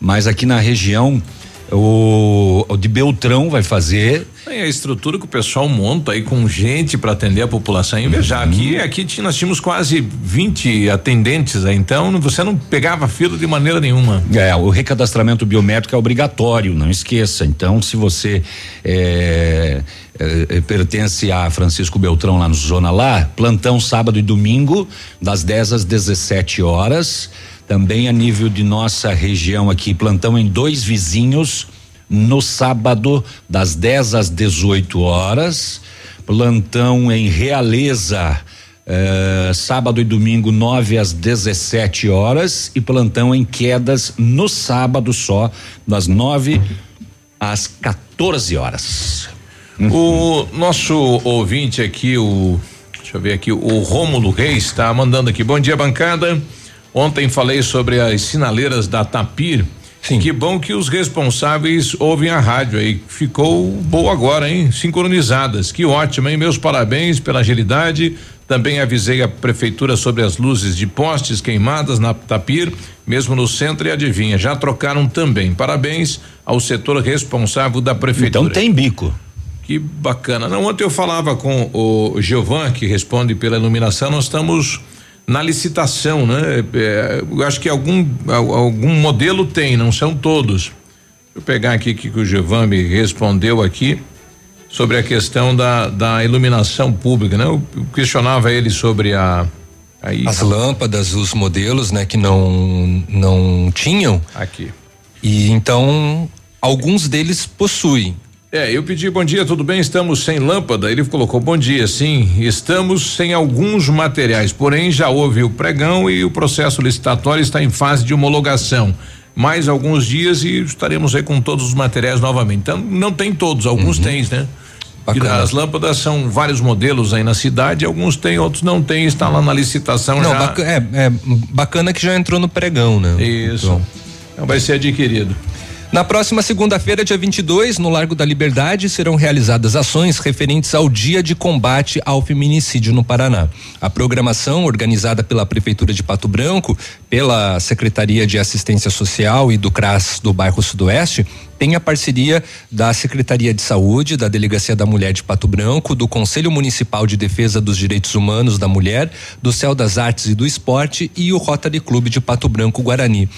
Mas aqui na região O, o de Beltrão vai fazer. E a estrutura que o pessoal monta aí com gente para atender a população. E veja, aqui, aqui tinha- nós tínhamos quase 20 atendentes, aí, então você não pegava fila de maneira nenhuma. É, o recadastramento biométrico é obrigatório, não esqueça. Então, se você é, é, é, pertence a Francisco Beltrão lá no Zona Lá, plantão sábado e domingo, das 10 às 17 horas. Também a nível de nossa região aqui, plantão em dois vizinhos, no sábado, das 10 às 18 horas. Plantão em Realeza. eh, sábado e domingo, 9 às 17 horas, e plantão em quedas no sábado só, das 9 às 14 horas. O nosso ouvinte aqui, o. Deixa eu ver aqui, o Rômulo Reis está mandando aqui. Bom dia, bancada. Ontem falei sobre as sinaleiras da Tapir. Sim. Que bom que os responsáveis ouvem a rádio aí. Ficou boa agora, hein? Sincronizadas. Que ótimo, hein? Meus parabéns pela agilidade. Também avisei a prefeitura sobre as luzes de postes queimadas na Tapir, mesmo no centro e adivinha, já trocaram também. Parabéns ao setor responsável da prefeitura. Então tem bico. Que bacana. Não, ontem eu falava com o Giovan, que responde pela iluminação, nós estamos na licitação, né? É, eu acho que algum al- algum modelo tem, não são todos. Deixa eu pegar aqui que, que o Giovan me respondeu aqui sobre a questão da, da iluminação pública, né? Eu, eu questionava ele sobre a aí As lâmpadas, os modelos, né, que não não tinham. Aqui. E então alguns deles possuem. É, eu pedi bom dia, tudo bem? Estamos sem lâmpada. Ele colocou bom dia, sim. Estamos sem alguns materiais, porém já houve o pregão e o processo licitatório está em fase de homologação. Mais alguns dias e estaremos aí com todos os materiais novamente. Então, não tem todos, alguns têm, né? E as lâmpadas são vários modelos aí na cidade, alguns tem, outros não tem, está lá na licitação Não, já. baca- é, é bacana que já entrou no pregão, né? Isso. Então vai ser adquirido. Na próxima segunda-feira, dia 22, no Largo da Liberdade, serão realizadas ações referentes ao Dia de Combate ao Feminicídio no Paraná. A programação, organizada pela Prefeitura de Pato Branco, pela Secretaria de Assistência Social e do CRAS do bairro Sudoeste, tem a parceria da Secretaria de Saúde, da Delegacia da Mulher de Pato Branco, do Conselho Municipal de Defesa dos Direitos Humanos da Mulher, do Céu das Artes e do Esporte e o Rotary Clube de Pato Branco Guarani.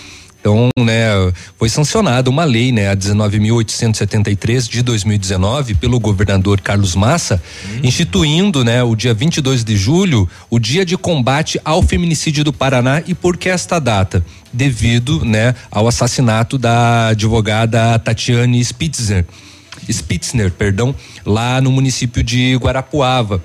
Então, né, foi sancionada uma lei, né, a 19.873 de 2019 pelo governador Carlos Massa, instituindo, né, o dia 22 de julho, o Dia de Combate ao Feminicídio do Paraná e por que esta data? Devido, né, ao assassinato da advogada Tatiane Spitzner, Spitzner, perdão, lá no município de Guarapuava.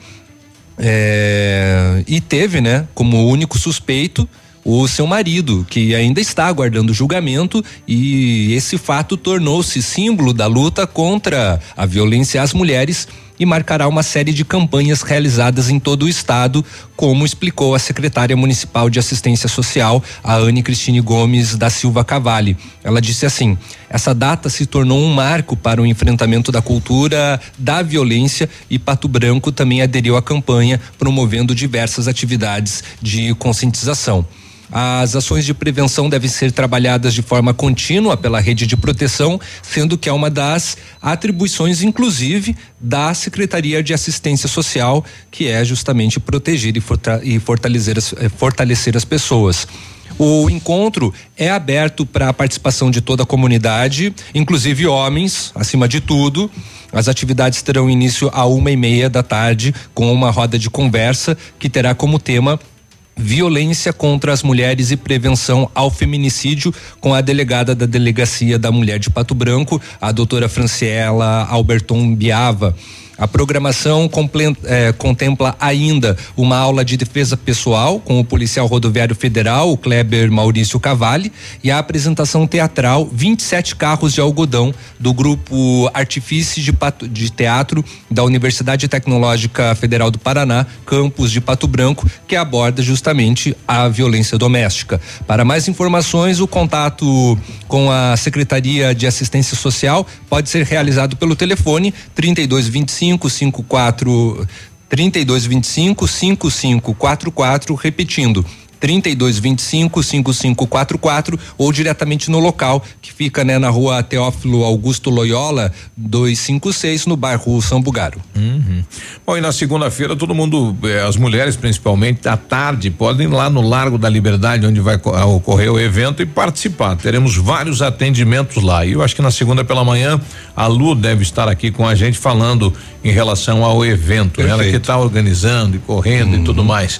É, e teve, né, como único suspeito o seu marido, que ainda está aguardando julgamento, e esse fato tornou-se símbolo da luta contra a violência às mulheres e marcará uma série de campanhas realizadas em todo o estado, como explicou a secretária municipal de assistência social, a Anne Cristine Gomes da Silva Cavalli. Ela disse assim: essa data se tornou um marco para o enfrentamento da cultura da violência e Pato Branco também aderiu à campanha, promovendo diversas atividades de conscientização. As ações de prevenção devem ser trabalhadas de forma contínua pela rede de proteção, sendo que é uma das atribuições, inclusive, da Secretaria de Assistência Social, que é justamente proteger e, forta- fortalecer, as, eh, fortalecer as pessoas. O encontro é aberto para a participação de toda a comunidade, inclusive homens, acima de tudo. As atividades terão início a uma e meia da tarde, com uma roda de conversa que terá como tema violência contra as mulheres e prevenção ao feminicídio com a delegada da delegacia da mulher de Pato Branco, a doutora Franciela Alberton Biava. A programação eh, contempla ainda uma aula de defesa pessoal com o policial rodoviário federal, o Kleber Maurício Cavalli, e a apresentação teatral 27 carros de algodão do grupo Artifício de, de Teatro da Universidade Tecnológica Federal do Paraná, campus de Pato Branco, que aborda justamente a violência doméstica. Para mais informações, o contato com a Secretaria de Assistência Social pode ser realizado pelo telefone 3225 54 3225 5544, repetindo 3225 5544 ou diretamente no local que fica né, na rua Teófilo Augusto Loyola 256 no bairro São Bugaro. Uhum. Bom, e na segunda-feira todo mundo, eh, as mulheres principalmente, à tarde, podem ir lá no Largo da Liberdade, onde vai co- ocorrer o evento e participar. Teremos vários atendimentos lá. E eu acho que na segunda pela manhã a Lu deve estar aqui com a gente falando em relação ao evento. Ela que está organizando e correndo e tudo mais.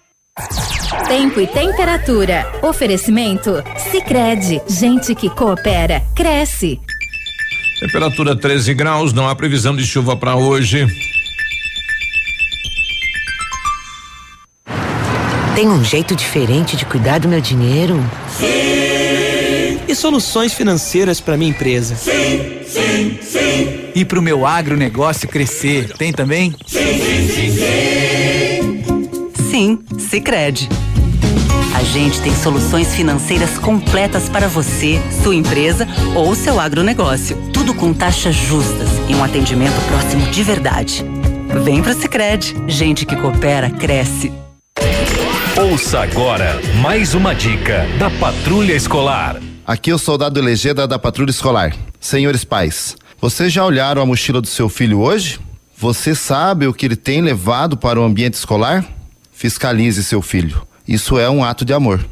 Tempo e temperatura. Oferecimento? Sicredi Gente que coopera, cresce. Temperatura 13 graus, não há previsão de chuva para hoje. Tem um jeito diferente de cuidar do meu dinheiro? Sim. E soluções financeiras para minha empresa? Sim, sim, sim. E para o meu agronegócio crescer? Tem também? Sim, sim, sim, sim. Sicredi. A gente tem soluções financeiras completas para você, sua empresa ou seu agronegócio. Tudo com taxas justas e um atendimento próximo de verdade. Vem pro Sicredi. Gente que coopera cresce. Ouça agora mais uma dica da Patrulha Escolar. Aqui é o soldado Legenda da Patrulha Escolar. Senhores pais, vocês já olharam a mochila do seu filho hoje? Você sabe o que ele tem levado para o ambiente escolar? Fiscalize seu filho. Isso é um ato de amor.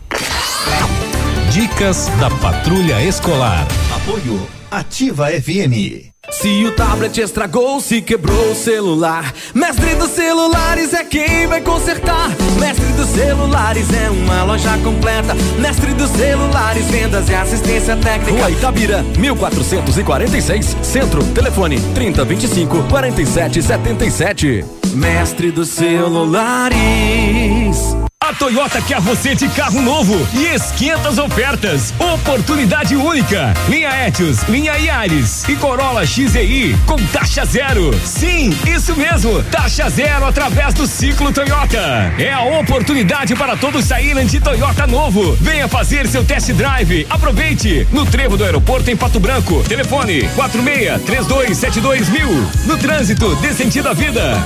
Dicas da Patrulha Escolar. Apoio Ativa FM. Se o tablet estragou, se quebrou o celular, Mestre dos Celulares é quem vai consertar. Mestre dos Celulares é uma loja completa. Mestre dos Celulares, vendas e assistência técnica. Rua Itabira, 1446, Centro, telefone 3025 4777. Mestre dos Celulares. A Toyota quer você de carro novo e esquenta as ofertas. Oportunidade única. Linha Etios, linha Yaris e Corolla XEI com taxa zero. Sim, isso mesmo. Taxa zero através do ciclo Toyota. É a oportunidade para todos saírem de Toyota novo. Venha fazer seu test drive. Aproveite. No trevo do aeroporto em Pato Branco. Telefone 46 3272 mil. No trânsito, dê sentido à vida.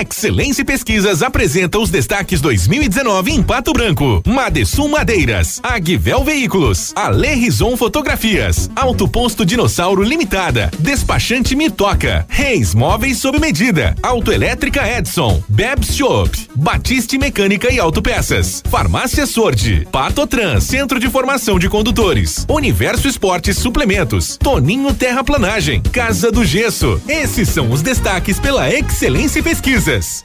Excelência Pesquisas apresenta os destaques 2019 em Pato Branco. Madesum Madeiras, Agvel Veículos, Ale Rison Fotografias, Auto Posto Dinossauro Limitada, Despachante Mitoca, Reis Móveis sob medida, Autoelétrica Edson, Bebs Shop, Batiste Mecânica e Autopeças, Farmácia Sordi, Patotran, Centro de Formação de Condutores, Universo Esportes Suplementos, Toninho Terraplanagem, Casa do Gesso. Esses são os destaques pela Excelência Pesquisas. Ativa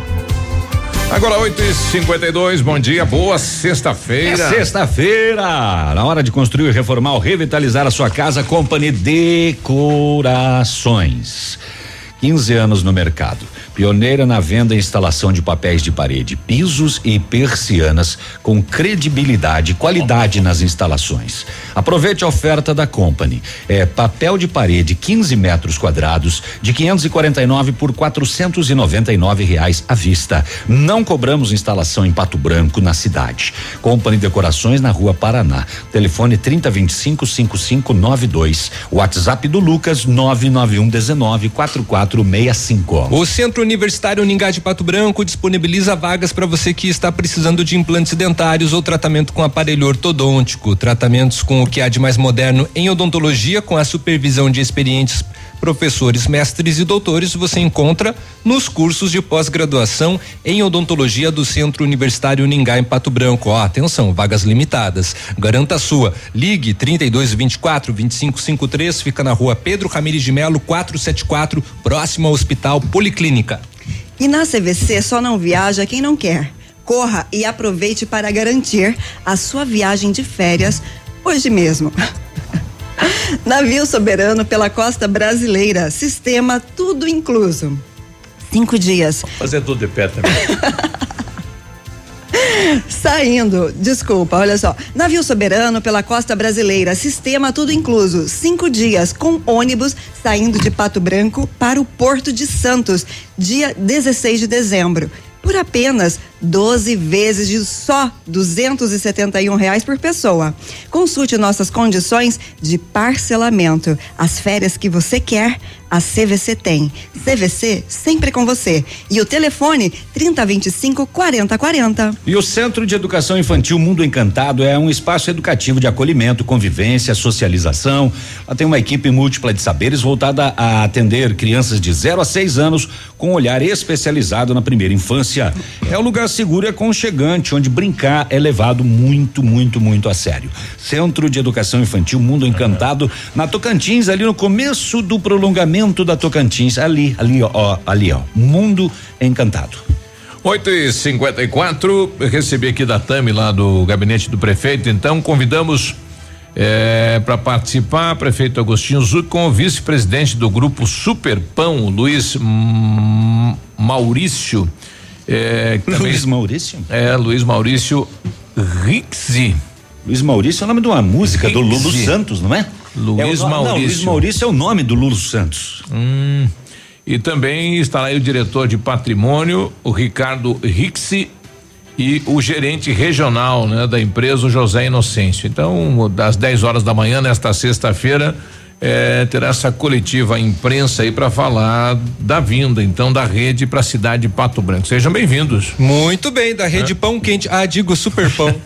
Agora 8 e 52 bom dia, boa sexta-feira. É sexta-feira, na hora de construir, reformar ou revitalizar a sua casa, Company Decorações. 15 anos no mercado. Pioneira na venda e instalação de papéis de parede, pisos e persianas com credibilidade e qualidade nas instalações. Aproveite a oferta da Company. É papel de parede 15 metros quadrados de 549 por 499 reais à vista. Não cobramos instalação em Pato Branco na cidade. Company Decorações na Rua Paraná. Telefone 3025 5592. WhatsApp do Lucas 991 19 4465. O Centro Universitário Uningá de Pato Branco disponibiliza vagas para você que está precisando de implantes dentários ou tratamento com aparelho ortodôntico. Tratamentos com o que há de mais moderno em odontologia, com a supervisão de experientes professores, mestres e doutores, você encontra nos cursos de pós-graduação em odontologia do Centro Universitário Uningá em Pato Branco. Ó, atenção, vagas limitadas. Garanta a sua. Ligue 32 24 25 53, fica na rua Pedro Ramires de Melo 474, próximo ao Hospital Policlínica. E na CVC só não viaja quem não quer. Corra e aproveite para garantir a sua viagem de férias hoje mesmo. Navio soberano pela costa brasileira. Sistema tudo incluso. Cinco dias. Fazer tudo de pé também. Saindo, desculpa, olha só. Navio soberano pela costa brasileira, sistema tudo incluso. Cinco dias com ônibus saindo de Pato Branco para o Porto de Santos, dia 16 de dezembro. Por apenas 12 vezes de só 271 reais por pessoa. Consulte nossas condições de parcelamento. As férias que você quer, a CVC tem. CVC sempre com você. E o telefone 3025 4040. E o Centro de Educação Infantil Mundo Encantado é um espaço educativo de acolhimento, convivência, socialização. Ela tem uma equipe múltipla de saberes voltada a atender crianças de 0 a 6 anos com um olhar especializado na primeira infância. É um lugar seguro e aconchegante, onde brincar é levado muito, muito, muito a sério. Centro de Educação Infantil Mundo Encantado, na Tocantins, ali no começo do prolongamento da Tocantins, ali, ali, ó, ali, ó. Mundo Encantado. 8 e 54 eu recebi aqui da Tami lá do gabinete do prefeito, então convidamos é, para participar, prefeito Agostinho o vice-presidente do grupo Superpão, Luiz Maurício. É, também- Luiz Maurício? É, Luiz Maurício Rixi. Luiz Maurício é o nome de uma música do Lulu Rixi. Santos, não é? Luiz É o Maurício. Não, Luiz Maurício é o nome do Lulu Santos. Hum. E também estará aí o diretor de patrimônio, o Ricardo Rixi, e o gerente regional, né, da empresa, o José Inocêncio. Então, das 10 horas da manhã, nesta sexta-feira, eh, terá essa coletiva imprensa aí para falar da vinda, então, da rede para a cidade de Pato Branco. Sejam bem-vindos. Muito bem, da rede Pão Quente. Ah, digo Super Pão.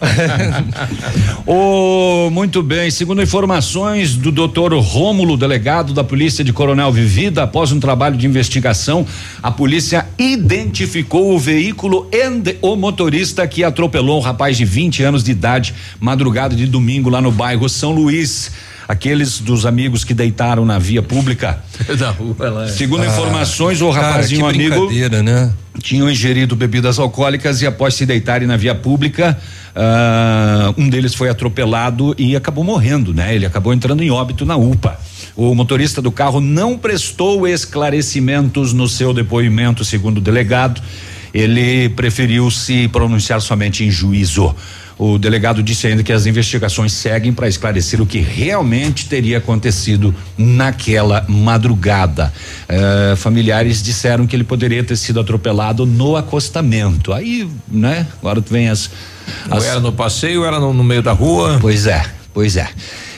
Oh, muito bem. Segundo informações do doutor Rômulo, delegado da Polícia de Coronel Vivida, após um trabalho de investigação, a polícia identificou o veículo e o motorista que atropelou um rapaz de 20 anos de idade, madrugada de domingo lá no bairro São Luís. Aqueles dos amigos que deitaram na via pública. da rua lá. Segundo Ah, informações, o cara, rapazinho amigo né? tinham ingerido bebidas alcoólicas e após se deitarem na via pública, ah, um deles foi atropelado e acabou morrendo, né? Ele acabou entrando em óbito na UPA. O motorista do carro não prestou esclarecimentos no seu depoimento, segundo o delegado. Ele preferiu se pronunciar somente em juízo. O delegado disse ainda que as investigações seguem para esclarecer o que realmente teria acontecido naquela madrugada. Eh, familiares disseram que ele poderia ter sido atropelado no acostamento. Aí, né? Agora vem as. Ou as era no passeio, ou era no, no meio da rua. Pois é, pois é.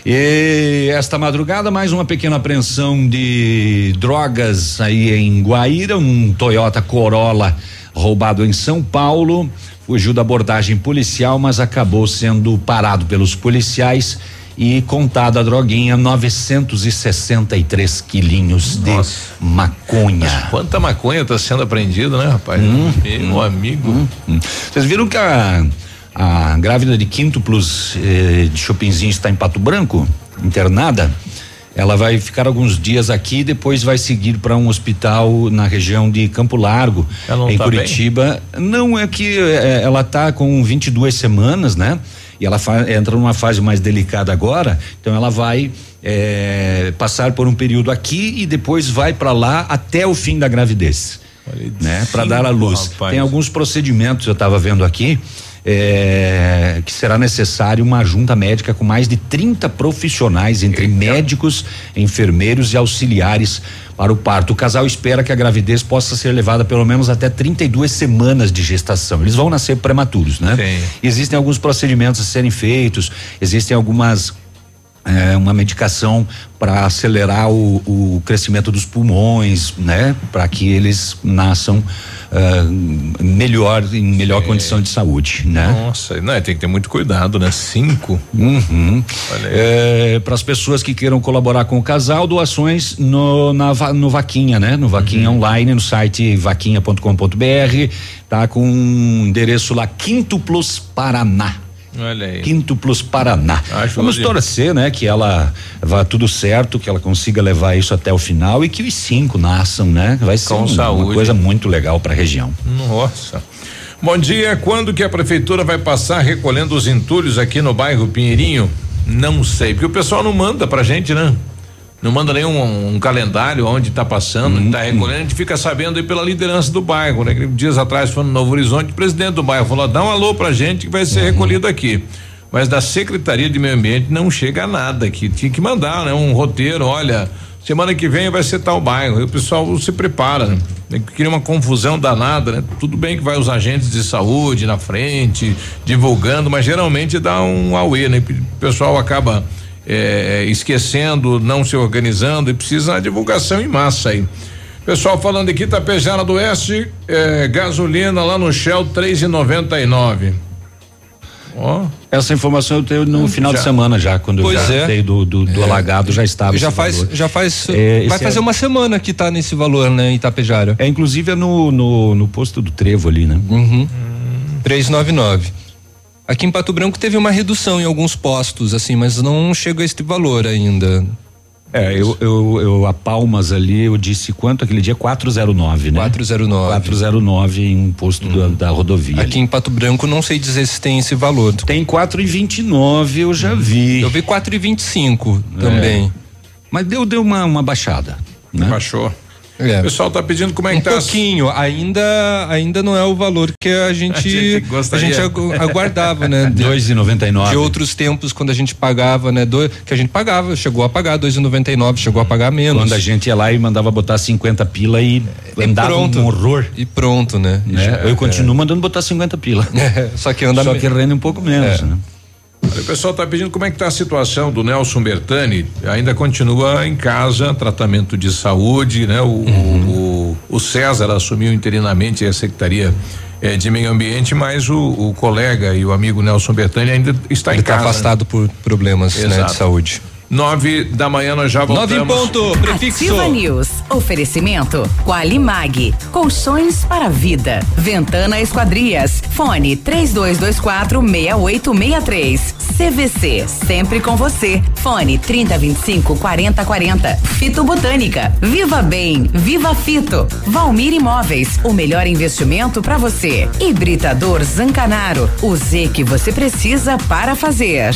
E esta madrugada, mais uma pequena apreensão de drogas aí em Guaíra, um Toyota Corolla roubado em São Paulo, fugiu da abordagem policial, mas acabou sendo parado pelos policiais e contada a droguinha 963 quilinhos de maconha. Quanta maconha está sendo apreendida, né, rapaz? Hum, Meu amigo. Vocês viram que a, a grávida de quíntuplos eh, de Chopinzinho está em Pato Branco, internada? Ela vai ficar alguns dias aqui, depois vai seguir para um hospital na região de Campo Largo, em tá Curitiba. Não é que eh, ela está com 22 semanas, né? E ela entra numa fase mais delicada agora, então ela vai eh, passar por um período aqui e depois vai para lá até o fim da gravidez, né? Para dar à luz. rapaz. Tem alguns procedimentos eu estava vendo aqui. Eh, que será necessário uma junta médica com mais de 30 profissionais, entre médicos, enfermeiros e auxiliares para o parto. O casal espera que a gravidez possa ser levada pelo menos até 32 semanas de gestação. Eles vão nascer prematuros, né? Existem alguns procedimentos a serem feitos, existem algumas é, uma medicação para acelerar o, o crescimento dos pulmões, né? Para que eles nasçam ah, melhor, em melhor condição de saúde, né? Nossa, não, tem que ter muito cuidado, né? Cinco. Uhum. para as pessoas que queiram colaborar com o casal, doações no, na, no Vaquinha, né? No Vaquinha Uhum. online, no site vaquinha.com.br, tá com um endereço lá, Quinto Plus Paraná. Olha aí. Quinto Plus Paraná. Acho Vamos ótimo. torcer, né? Que ela vá tudo certo, que ela consiga levar isso até o final e que os cinco nasçam, né? Vai ser um- saúde. uma coisa muito legal para a região. Nossa. Bom dia, quando que a prefeitura vai passar recolhendo os entulhos aqui no bairro Pinheirinho? Não sei, porque o pessoal não manda pra gente, né? Não manda nenhum um calendário onde tá passando, onde tá recolhendo, a gente fica sabendo aí pela liderança do bairro, né? Dias atrás foi no Novo Horizonte, o presidente do bairro falou, dá um alô pra gente que vai ser recolhido aqui. Mas da Secretaria de Meio Ambiente não chega nada aqui, tinha que mandar, né? Um roteiro, olha, semana que vem vai ser tal bairro, e o pessoal se prepara, né? Cria uma confusão danada, né? Tudo bem que vai os agentes de saúde na frente, divulgando, mas geralmente dá um auê, né? O pessoal acaba eh, esquecendo, não se organizando e precisa uma divulgação em massa aí. Pessoal falando aqui, Tapejara do Oeste, eh, gasolina lá no Shell, três e noventa e nove. Ó. Essa informação eu tenho no final de Já. semana já, quando Pois eu já é. do, do, do alagado, já estava. Já faz, valor. já faz, É, vai fazer é- uma semana que tá nesse valor, né, Itapejara. É, inclusive é no, no, no posto do Trevo ali, né? Uhum. 399. Aqui em Pato Branco teve uma redução em alguns postos, assim, mas não chega a este valor ainda. É, eu, eu, eu a Palmas ali, eu disse quanto aquele dia? 409, né? 409. 409 em um posto da, da rodovia. Aqui em Pato Branco não sei dizer se tem esse valor. Tem 4,29, eu já vi. Eu vi 4,25 também. Mas deu, deu uma, uma baixada. Né? Baixou. É. O pessoal tá pedindo como é Um que tá. pouquinho, ainda ainda não é o valor que a gente A gente a gente agu- aguardava, né? De, 2,99. de outros tempos quando a gente pagava, né? Do, que a gente pagava, chegou a pagar 2,99, chegou a pagar menos. Quando a gente ia lá e mandava botar 50 pila e, E andava pronto. um horror. E pronto, né? E né? já- eu continuo mandando botar 50 pila. É, só que anda Só me- que rende um pouco menos, É. né? O pessoal está pedindo como é que tá a situação do Nelson Bertani. Ainda continua em casa, tratamento de saúde, né? O, Uhum. o, o César assumiu interinamente a Secretaria eh, de Meio Ambiente, mas o, o colega e o amigo Nelson Bertani ainda está Ele em está casa. afastado por problemas né, de saúde. Nove da manhã nós já voltamos. Nove em ponto, prefixo. Ativa News. Oferecimento. Qualimag. Colchões para a vida. Ventana Esquadrias. Fone 3224 6863. CVC. Sempre com você. Fone 3025 4040. Fito Botânica. Viva Bem. Viva Fito. Valmir Imóveis. O melhor investimento para você. Hibridador Zancanaro. O Z que você precisa para fazer.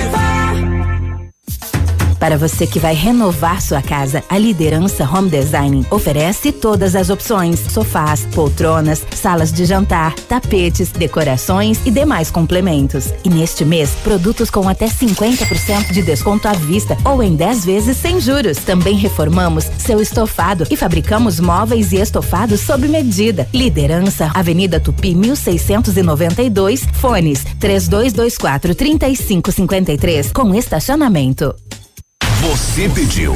Para você que vai renovar sua casa, a Liderança Home Design oferece todas as opções: sofás, poltronas, salas de jantar, tapetes, decorações e demais complementos. E neste mês, produtos com até 50% de desconto à vista ou em 10 vezes sem juros. Também reformamos seu estofado e fabricamos móveis e estofados sob medida. Liderança, Avenida Tupi 1692, fones 3224 3553 com estacionamento. Você pediu.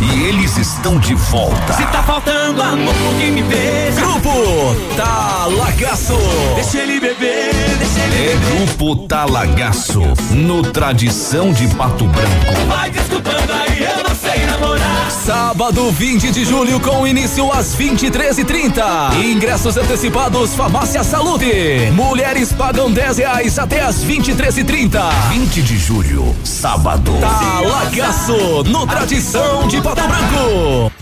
E eles estão de volta. Se tá faltando amor, quem me beija. Grupo Talagaço. Deixa ele beber, deixa ele É beber. Grupo Talagaço. No Tradição de Pato Branco. Vai desculpando aí, namorar. Sábado 20 de julho com início às 23h30. Ingressos antecipados Farmácia Saúde. Mulheres pagam 10 reais até às 23h30. 20 de julho, sábado. Talagaço, no Tradição de Pato Branco.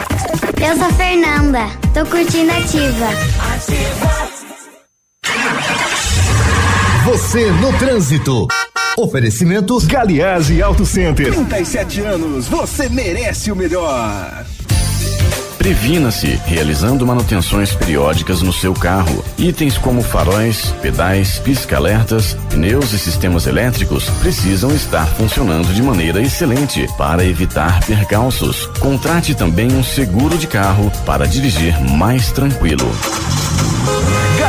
Eu sou a Fernanda. Tô curtindo ativa. Você no trânsito. Oferecimentos Galiase Auto Center. 37 anos, você merece o melhor. Previna-se realizando manutenções periódicas no seu carro. Itens como faróis, pedais, pisca-alertas, pneus e sistemas elétricos precisam estar funcionando de maneira excelente para evitar percalços. Contrate também um seguro de carro para dirigir mais tranquilo.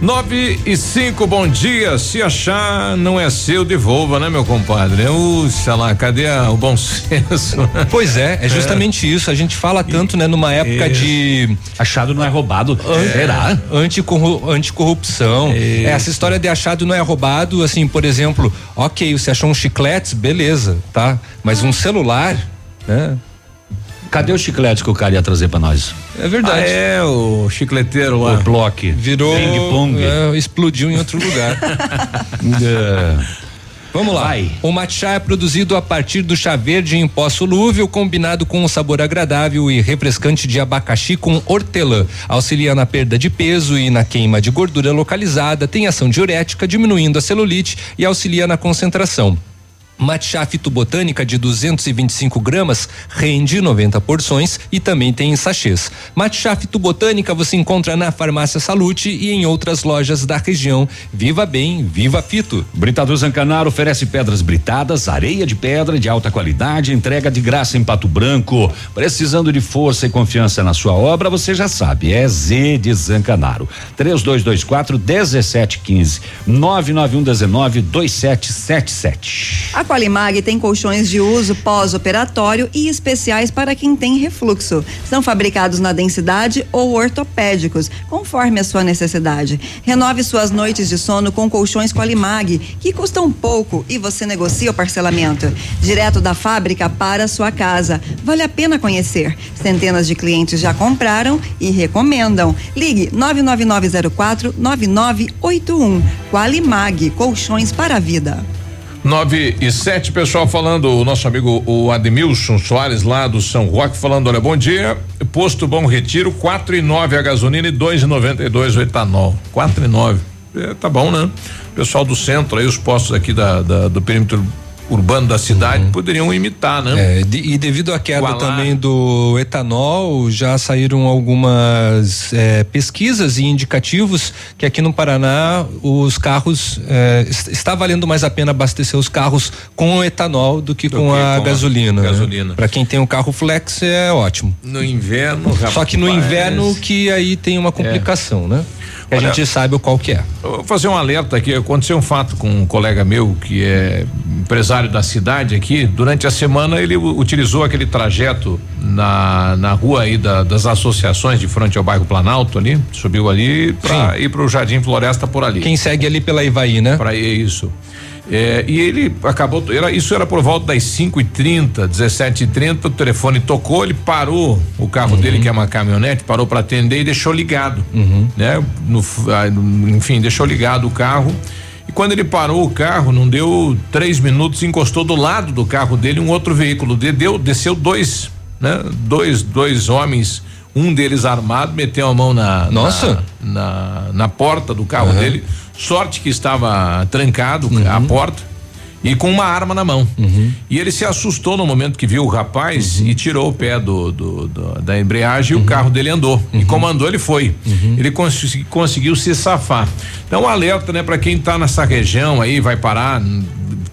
Nove e cinco, bom dia. Se achar não é seu, devolva, né, meu compadre? Uxa lá, cadê a- o bom senso? Pois é, é justamente isso. A gente fala tanto, né, numa época Isso. de. Achado não é roubado. Será? Anticorru anticorrupção. Isso. Essa história de achado não é roubado, assim, por exemplo, ok, você achou um chiclete, beleza, tá? Mas um celular, né? Cadê o chiclete que o cara ia trazer pra nós? É verdade. Ah, é, o chicleteiro lá. O bloco. Virou. Ping-pong. é, explodiu em outro lugar. É. Vamos lá. Vai. O matcha é produzido a partir do chá verde em pó solúvel, combinado com um sabor agradável e refrescante de abacaxi com hortelã. Auxilia na perda de peso e na queima de gordura localizada, tem ação diurética, diminuindo a celulite e auxilia na concentração. Matcha fitobotânica de 225 gramas rende 90 porções e também tem em sachês. Matcha fitobotânica você encontra na Farmácia Salute e em outras lojas da região. Viva bem, viva fito. Britador Zancanaro oferece pedras britadas, areia de pedra de alta qualidade, entrega de graça em Pato Branco. Precisando de força e confiança na sua obra, você já sabe, é Z de Zancanaro. 3224 1715 991 19 2777. Qualimag tem colchões de uso pós-operatório e especiais para quem tem refluxo. São fabricados na densidade ou ortopédicos, conforme a sua necessidade. Renove suas noites de sono com colchões Qualimag, que custam pouco e você negocia o parcelamento. Direto da fábrica para sua casa. Vale a pena conhecer. Centenas de clientes já compraram e recomendam. Ligue 99904 9981. Qualimag, colchões para a vida. 9 e 7, pessoal falando, o nosso amigo o Admilson Soares lá do São Roque falando, olha, bom dia, posto Bom Retiro, quatro e nove a gasolina e dois e noventa e dois o etanol, quatro e nove, é, tá bom, né? Pessoal do centro aí, os postos aqui da, da do perímetro urbano da cidade poderiam imitar, né? É, de- e devido à queda também do etanol, já saíram algumas é, pesquisas e indicativos que aqui no Paraná os carros é, es- está valendo mais a pena abastecer os carros com etanol do que Do com que a com a gasolina. gasolina. Para quem tem um carro flex é ótimo. No inverno, Só que no inverno que aí tem uma complicação, né? Que a Olha- gente sabe o qual que é. Vou fazer um alerta aqui. Aconteceu um fato com um colega meu que é empresário da cidade aqui. Durante a semana ele utilizou aquele trajeto na, na rua aí da- das associações de frente ao bairro Planalto ali. Subiu ali para ir para o Jardim Floresta por ali. Quem segue ali pela Ivaí, né? Para isso. É, e ele acabou, era, isso era por volta das 5 e 30 17 e 30 o telefone tocou, ele parou o carro dele, que é uma caminhonete, parou para atender e deixou ligado. Né? No, f- ah, no- enfim, deixou ligado o carro. E quando ele parou o carro, não deu três minutos, encostou do lado do carro dele um outro veículo. De- Deu, desceu dois, né? Dois, dois homens, um deles armado, meteu a mão na. Nossa. Na, na, na porta do carro dele. Sorte que estava trancado Uhum. a porta e com uma arma na mão. E ele se assustou no momento que viu o rapaz Uhum. e tirou o pé do, do- do- da embreagem e o carro dele andou. Uhum. E como andou, ele foi. Ele cons- conseguiu se safar. Então, um alerta, né, para quem tá nessa região aí, vai parar, hum,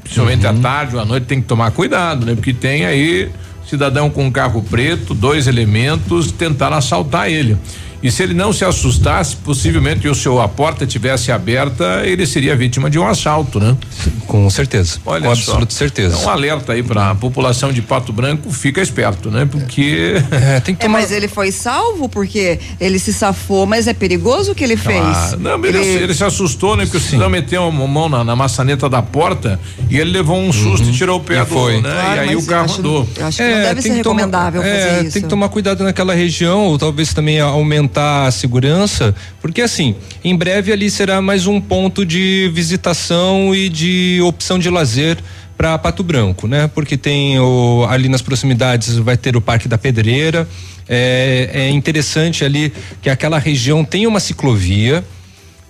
principalmente Uhum. à tarde ou à noite, tem que tomar cuidado, né? Porque tem aí cidadão com um carro preto, dois elementos tentaram assaltar ele. E se ele não se assustasse, possivelmente, ou se a porta tivesse aberta, ele seria vítima de um assalto, né? Com certeza. Olha com só. absoluta certeza. Então, um alerta aí para a população de Pato Branco, fica esperto, né? Porque É, tem que É, mas ele foi salvo porque ele se safou, mas é perigoso o que ele fez. Ah, não, mas ele, ele se assustou, né? Porque o cidadão meteu a mão na, na maçaneta da porta e ele levou um susto e tirou o pé E do, foi. né? Claro, e aí o carro acho- andou. acho que não deve ser que tomar- recomendável fazer é, isso. Tem que tomar cuidado naquela região, ou talvez também aumentar a segurança, porque assim, em breve ali será mais um ponto de visitação e de opção de lazer para Pato Branco, né? Porque tem o, ali nas proximidades vai ter o Parque da Pedreira. É, é interessante ali que aquela região tem uma ciclovia.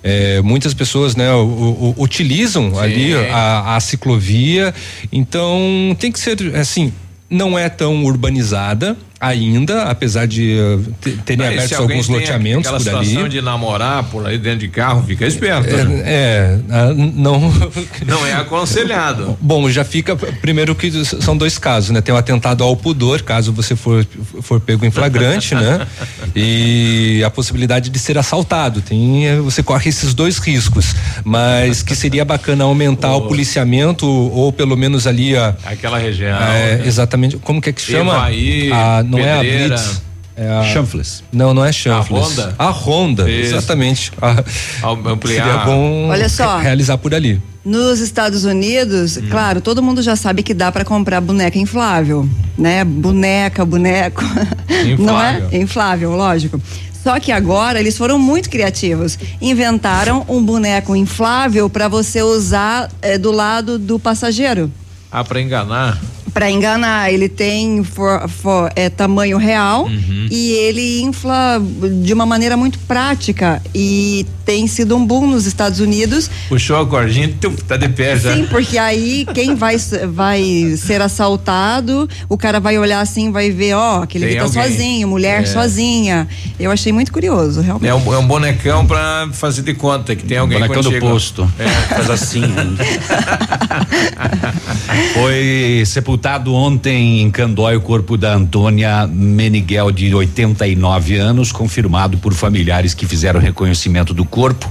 É, muitas pessoas né, o- o- utilizam ali a, a ciclovia, então tem que ser assim, não é tão urbanizada ainda, apesar de eh, te- terem alguém alguns loteamentos por ali. situação de namorar por aí dentro de carro, fica esperto. né? É, é, ah, não. Não é aconselhado. Bom, já fica primeiro que são dois casos, né? Tem o atentado ao pudor, caso você for for pego em flagrante, né? E a possibilidade de ser assaltado. Tem eh, você corre esses dois riscos, mas que seria bacana aumentar o policiamento ou pelo menos ali a Aquela região. é, né? exatamente, como que é que chama? Evaí, a, não é a. Blitz. É a Chanfles. Não, não é chanfles. Honda? A Honda, Isso. exatamente. A- Am- Ampliar. Seria bom Olha só. re- realizar por ali. Nos Estados Unidos, claro, todo mundo já sabe que dá para comprar boneca inflável, né? Boneca, boneco. Não é? Inflável. Inflável, lógico. Só que agora eles foram muito criativos. Inventaram um boneco inflável para você usar eh, do lado do passageiro. Ah, pra enganar. Pra enganar, ele tem for, for- é, tamanho real Uhum. e ele infla de uma maneira muito prática e tem sido um boom nos Estados Unidos. Puxou a cordinha, tu, tá de pé já. Sim, porque aí quem vai, vai ser assaltado, o cara vai olhar assim, vai ver, ó, aquele Tem que tá alguém. sozinho, mulher É. sozinha. Eu achei muito curioso, realmente. É um, é um bonecão pra fazer de conta que tem alguém Bonecão do posto. É. Faz assim. Foi sepultado ontem em Candói o corpo da Antônia Meniguel, de 89 anos, confirmado por familiares que fizeram reconhecimento do corpo.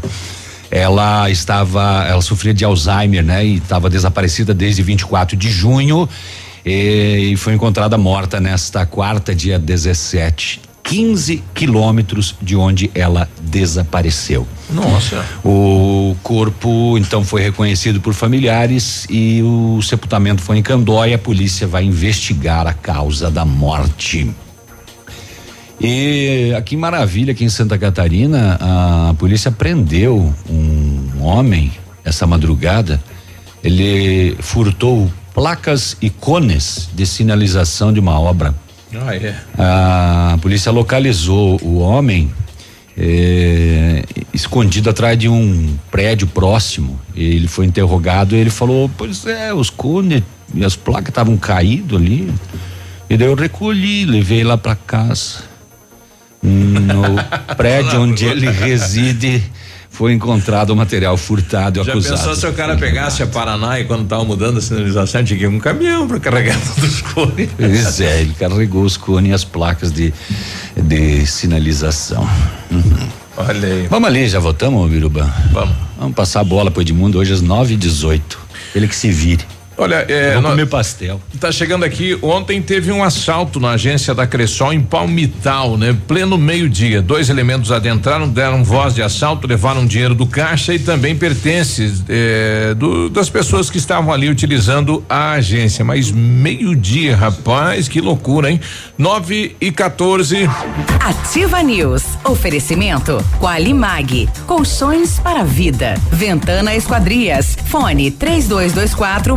Ela estava, ela sofria de Alzheimer, né? E estava desaparecida desde 24 de junho e, e foi encontrada morta nesta quarta, dia 17, 15 quilômetros de onde ela desapareceu. Nossa. O corpo então foi reconhecido por familiares e o sepultamento foi em Candóia. A polícia vai investigar a causa da morte. E aqui em Maravilha, aqui em Santa Catarina, a polícia prendeu um homem essa madrugada. Ele furtou placas e cones de sinalização de uma obra. Ah, é. A polícia localizou o homem eh, escondido atrás de um prédio próximo. Ele foi interrogado e ele falou: Pois é, os cones e as placas estavam caídos ali. E daí eu recolhi, levei lá para casa. No prédio onde ele reside, foi encontrado o material furtado e Já acusado. pensou se o cara pegasse a Paraná e quando tava mudando a sinalização tinha que ir um caminhão pra carregar todos os cones? Pois é, ele carregou os cones e as placas de, de sinalização. Uhum. Olha aí. Vamos ali, já votamos, Biruba? Vamos. Vamos passar a bola pro Edmundo hoje às 9 e 18 Ele que se vire. Olha, é. Nós- comer pastel. Tá chegando aqui, ontem teve um assalto na agência da Cressol em Palmital, né? Pleno meio-dia. Dois elementos adentraram, deram voz de assalto, levaram dinheiro do caixa e também pertences eh, do- das pessoas que estavam ali utilizando a agência. Mas meio-dia, rapaz, que loucura, hein? Nove e 14. Ativa News. Oferecimento Qualimag. Colchões para vida. Ventana Esquadrias. Fone 3224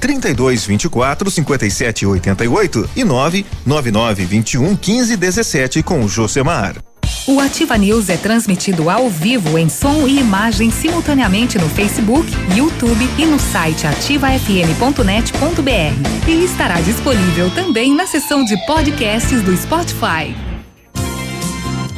32 24 57 88 e 999 21 15 17 com o Josemar. O Ativa News é transmitido ao vivo em som e imagem simultaneamente no Facebook, YouTube e no site ativafm.net.br. E estará disponível também na seção de podcasts do Spotify.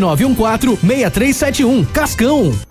99914 6371. Cascão.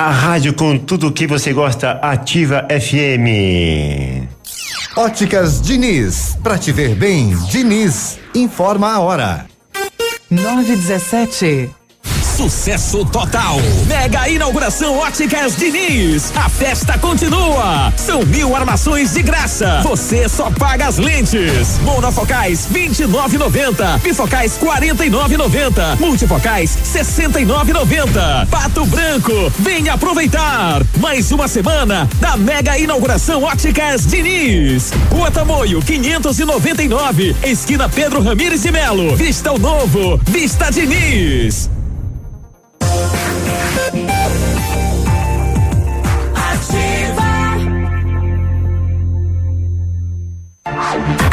A rádio com tudo o que você gosta, Ativa FM. Óticas Diniz, pra te ver bem, Diniz, informa a hora. 917. Sucesso total. Mega inauguração Óticas Diniz. A festa continua. São mil armações de graça. Você só paga as lentes. Monofocais 29,90. Bifocais 49,90. Multifocais 69,90. Pato Branco. Venha aproveitar. Mais uma semana da mega inauguração Óticas Diniz. Rua Tamoio 599. Esquina Pedro Ramires de Melo. Vista o novo. Vista Diniz.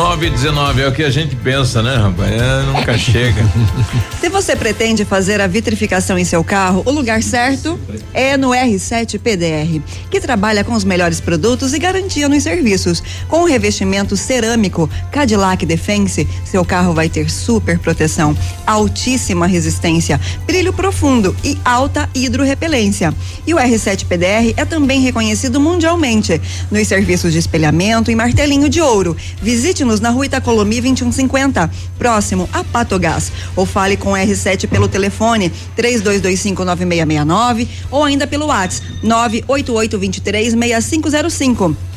9 e 19 é o que a gente pensa, né, rapaz? É, nunca chega. Se você pretende fazer a vitrificação em seu carro, o lugar certo é no R7 PDR, que trabalha com os melhores produtos e garantia nos serviços. Com o revestimento cerâmico Cadillac Defense, seu carro vai ter super proteção, altíssima resistência, brilho profundo e alta hidrorrepelência. E o R7 PDR é também reconhecido mundialmente nos serviços de espelhamento e martelinho de ouro. Na rua Itacolomi 2150, próximo a Patogás. Ou fale com o R7 pelo telefone 32259669 ou ainda pelo WhatsApp 988236505.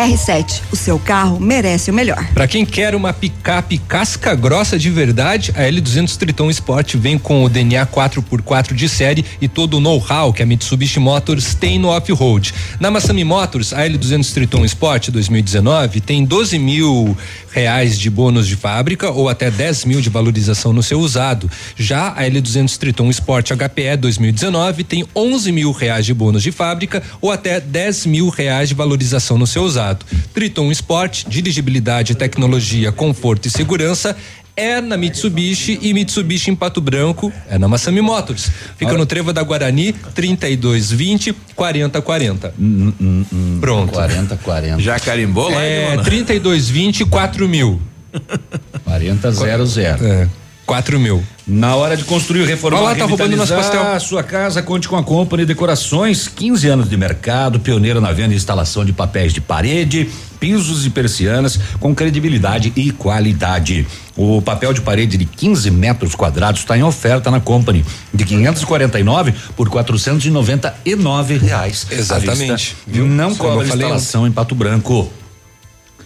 R7, o seu carro merece o melhor. Para quem quer uma picape casca grossa de verdade, a L200 Triton Sport vem com o DNA 4x4 de série e todo o know-how que a Mitsubishi Motors tem no off-road. Na Massami Motors, a L200 Triton Sport 2019 tem 12 mil reais de bônus de fábrica ou até 10 mil de valorização no seu usado. Já a L200 Triton Sport HPE 2019 tem 11 mil reais de bônus de fábrica ou até 10 mil reais de valorização no seu usado. Triton Sport, dirigibilidade, tecnologia, conforto e segurança é na Mitsubishi e Mitsubishi em Pato Branco é na Massami Motors. Fica no Trevo da Guarani, 3220 4040. Pronto. 40 40. Já carimbou lá, É, Ivana? 3220 4 mil. 40 00. É, 4 mil. Na hora de construir, reformar, Olha lá, tá roubando nosso pastel. a sua casa, conte com a Company Decorações, 15 anos de mercado, pioneira na venda e instalação de papéis de parede, pisos e persianas com credibilidade e qualidade. O papel de parede de 15 metros quadrados está em oferta na Company, de 549 por 499 reais. Exatamente, vista. viu? Não eu cobra instalação em Pato Branco.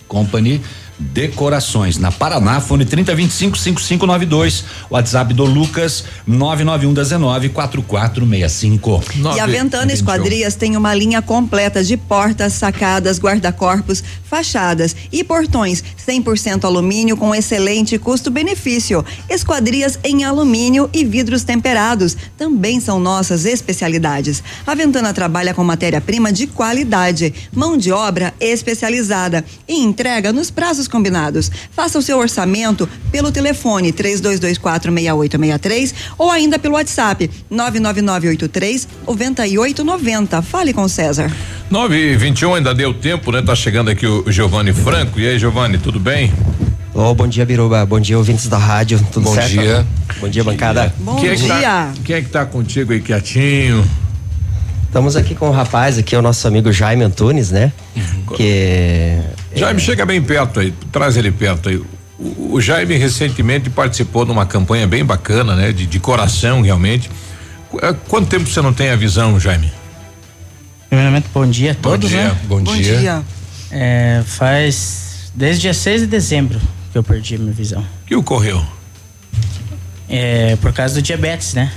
Company Decorações. Na Paraná, fone 3025 5592. WhatsApp do Lucas 99119 4465. E a Ventana Esquadrias tem uma linha completa de portas, sacadas, guarda-corpos, fachadas e portões 100% alumínio com excelente custo-benefício. Esquadrias em alumínio e vidros temperados também são nossas especialidades. A Ventana trabalha com matéria-prima de qualidade, mão de obra especializada e entrega nos prazos combinados. Faça o seu orçamento pelo telefone 32246863 ou ainda pelo WhatsApp 99983 9890. Fale com o César. 9 e 21 ainda deu tempo, né? Tá chegando aqui o Giovanni Franco. E aí, Giovanni, tudo bem? Ô, bom dia, Biruba. Bom dia, ouvintes da rádio. Tudo Bom certo? dia. Bom dia, bancada. quem É que tá, quem é que tá contigo aí quietinho? Estamos aqui com o rapaz, aqui é o nosso amigo Jaime Antunes, né? Que Jaime, chega bem perto aí, traz ele perto aí. O, o Jaime recentemente participou de uma campanha bem bacana, né? De, de coração, realmente. Eh, Quanto tempo você não tem a visão, Jaime? Primeiramente, bom dia a Bom todos, dia. né? Bom Bom dia. dia. É, faz desde dia 6 de dezembro que eu perdi a minha visão. O que ocorreu? É, por causa do diabetes, né?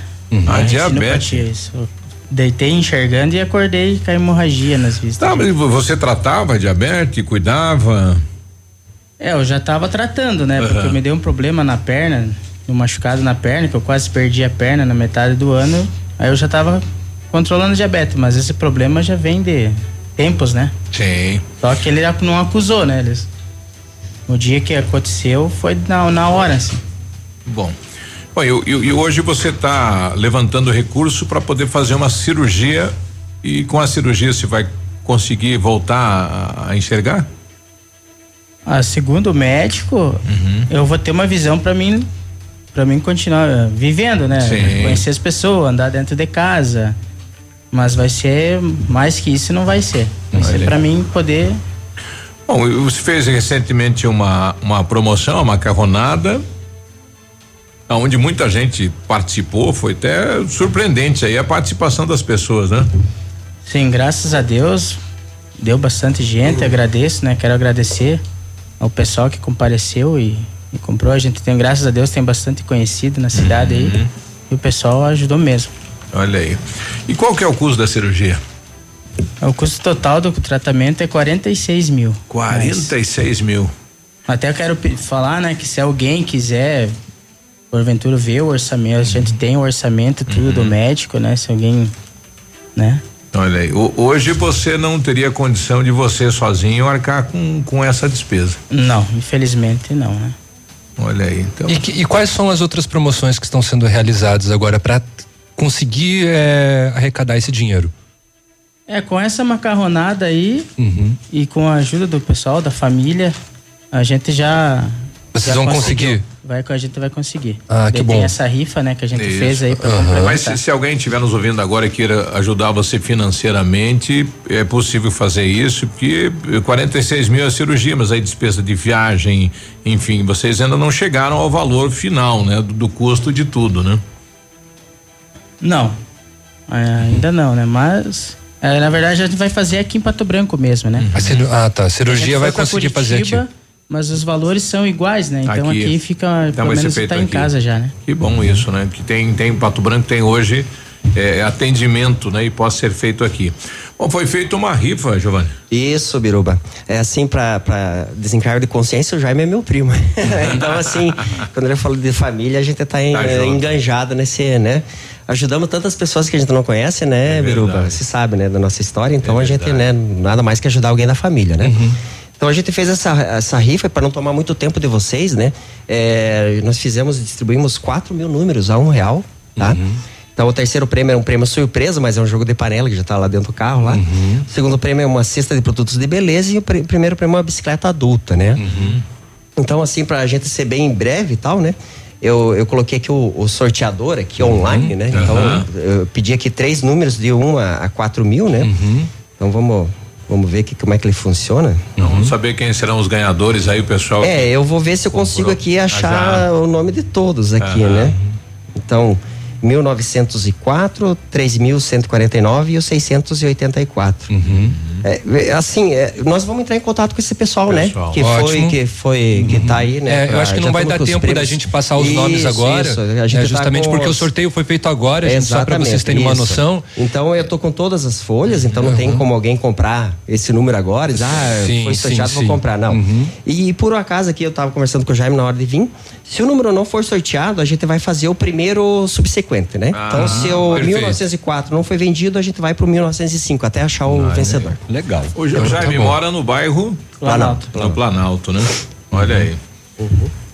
Ah, A diabetes. isso. Deitei enxergando e acordei com a hemorragia nas vistas. Tá, mas você tratava diabetes, cuidava? É, eu já tava tratando, né? Porque Aham. me deu um problema na perna, um machucado na perna, que eu quase perdi a perna na metade do ano. Aí eu já tava controlando o diabetes, mas esse problema já vem de tempos, né? Sim. Só que ele não acusou, né? Eles, no dia que aconteceu foi na, na hora, assim. Bom. Bom, e, e- e hoje você está levantando recurso para poder fazer uma cirurgia e com a cirurgia você vai conseguir voltar a, a enxergar? Ah, segundo o médico, eu vou ter uma visão pra mim, para mim continuar vivendo, né? Sim. Conhecer as pessoas, andar dentro de casa. Mas vai ser mais que isso, não vai ser. Vai ser Olha. para mim poder Bom, você fez recentemente uma, uma promoção, uma macarronada, onde muita gente participou, foi até surpreendente aí a participação das pessoas, né? Sim, graças a Deus deu bastante gente, agradeço, né? Quero agradecer ao pessoal que compareceu e, e comprou. A gente tem, graças a Deus, tem bastante conhecido na cidade aí. E o pessoal ajudou mesmo. Olha aí. E qual que é o custo da cirurgia? O custo total do tratamento é 46 mil. 46 mil. Até eu quero falar, né, que se alguém quiser, porventura, ver o orçamento, a gente tem o orçamento tudo do médico, né? Se alguém, né? Olha aí. ho- Hoje você não teria condição de você sozinho arcar com, com essa despesa. Não, infelizmente não, né? Olha aí, então. E, que- e quais são as outras promoções que estão sendo realizadas agora para conseguir eh, arrecadar esse dinheiro? É, com essa macarronada aí Uhum. e com a ajuda do pessoal, da família, a gente já. Vocês vão conseguir? Vai, a gente vai conseguir. Ah, que bom. Tem essa rifa, né, que a gente Isso. fez aí pra Aham. complementar. Mas se, se alguém estiver nos ouvindo agora e queira ajudar você financeiramente, é possível fazer isso, porque 46 mil é cirurgia, mas aí despesa de viagem, enfim, vocês ainda não chegaram ao valor final, né? Do, do custo de tudo, né? Não, é, ainda não, né? Mas, é, na verdade, a gente vai fazer aqui em Pato Branco mesmo, né? A ciru- ah, tá. A A cirurgia vai foi pra conseguir fazer aqui. Mas os valores são iguais, né? Então Aqui. aqui, fica, Então pelo menos feito tá em aqui. casa já, né? Que bom isso, né? Que tem, tem Pato Branco, tem hoje é, atendimento, né? E pode ser feito aqui. Bom, foi feita uma rifa, Giovanni. Isso, Biruba. É assim, pra, pra desencargo de consciência, o Jaime é meu primo. então, assim, quando ele falou de família, a gente tá, em, Tá eh, junto. enganjado nesse, né? Ajudamos tantas pessoas que a gente não conhece, né, Biruba? Você sabe, né, da nossa história. Então, a gente, né, nada mais que ajudar alguém da família, né? Então a gente fez essa, essa rifa para não tomar muito tempo de vocês, né? É, nós fizemos, distribuímos 4 mil números a um real, tá? Então o terceiro prêmio é um prêmio surpresa, mas é um jogo de panela que já tá lá dentro do carro lá. O segundo prêmio é uma cesta de produtos de beleza e o pr- primeiro prêmio é uma bicicleta adulta, né? Então, assim, pra gente ser bem breve e tal, né? Eu, eu coloquei aqui o, o sorteador aqui online, né? Então, eu pedi aqui três números de 1 a, a 4 mil, né? Então vamos, vamos ver que, como é que ele funciona. Então, Vamos saber quem serão os ganhadores aí, o pessoal. É, eu vou ver se eu consigo aqui achar o nome de todos aqui, Aham. né? Então, 1904, 3149 e o 684. É, assim, é, nós vamos entrar em contato com esse pessoal, Pessoal, né? Que ótimo. foi, que foi, que tá aí, né? É, eu pra- acho que não vai dar tempo da gente passar os nomes Isso, agora. isso, a né, gente tá justamente com porque o os- sorteio foi feito agora, gente, só para vocês terem uma isso. noção. Então eu tô com todas as folhas, então não tem como alguém comprar esse número agora e dizer, ah, Sim, foi sorteado, vou comprar. Não. Uhum. E por um acaso aqui eu tava conversando com o Jaime na hora de vir. Se o número não for sorteado, a gente vai fazer o primeiro subsequente, né? Ah, então se o perfeito. 1904 não foi vendido, a gente vai pro 1905 até achar o vencedor. Legal. O Ja- Jaime Tá mora no bairro Planalto. No Planalto, né? Olha aí.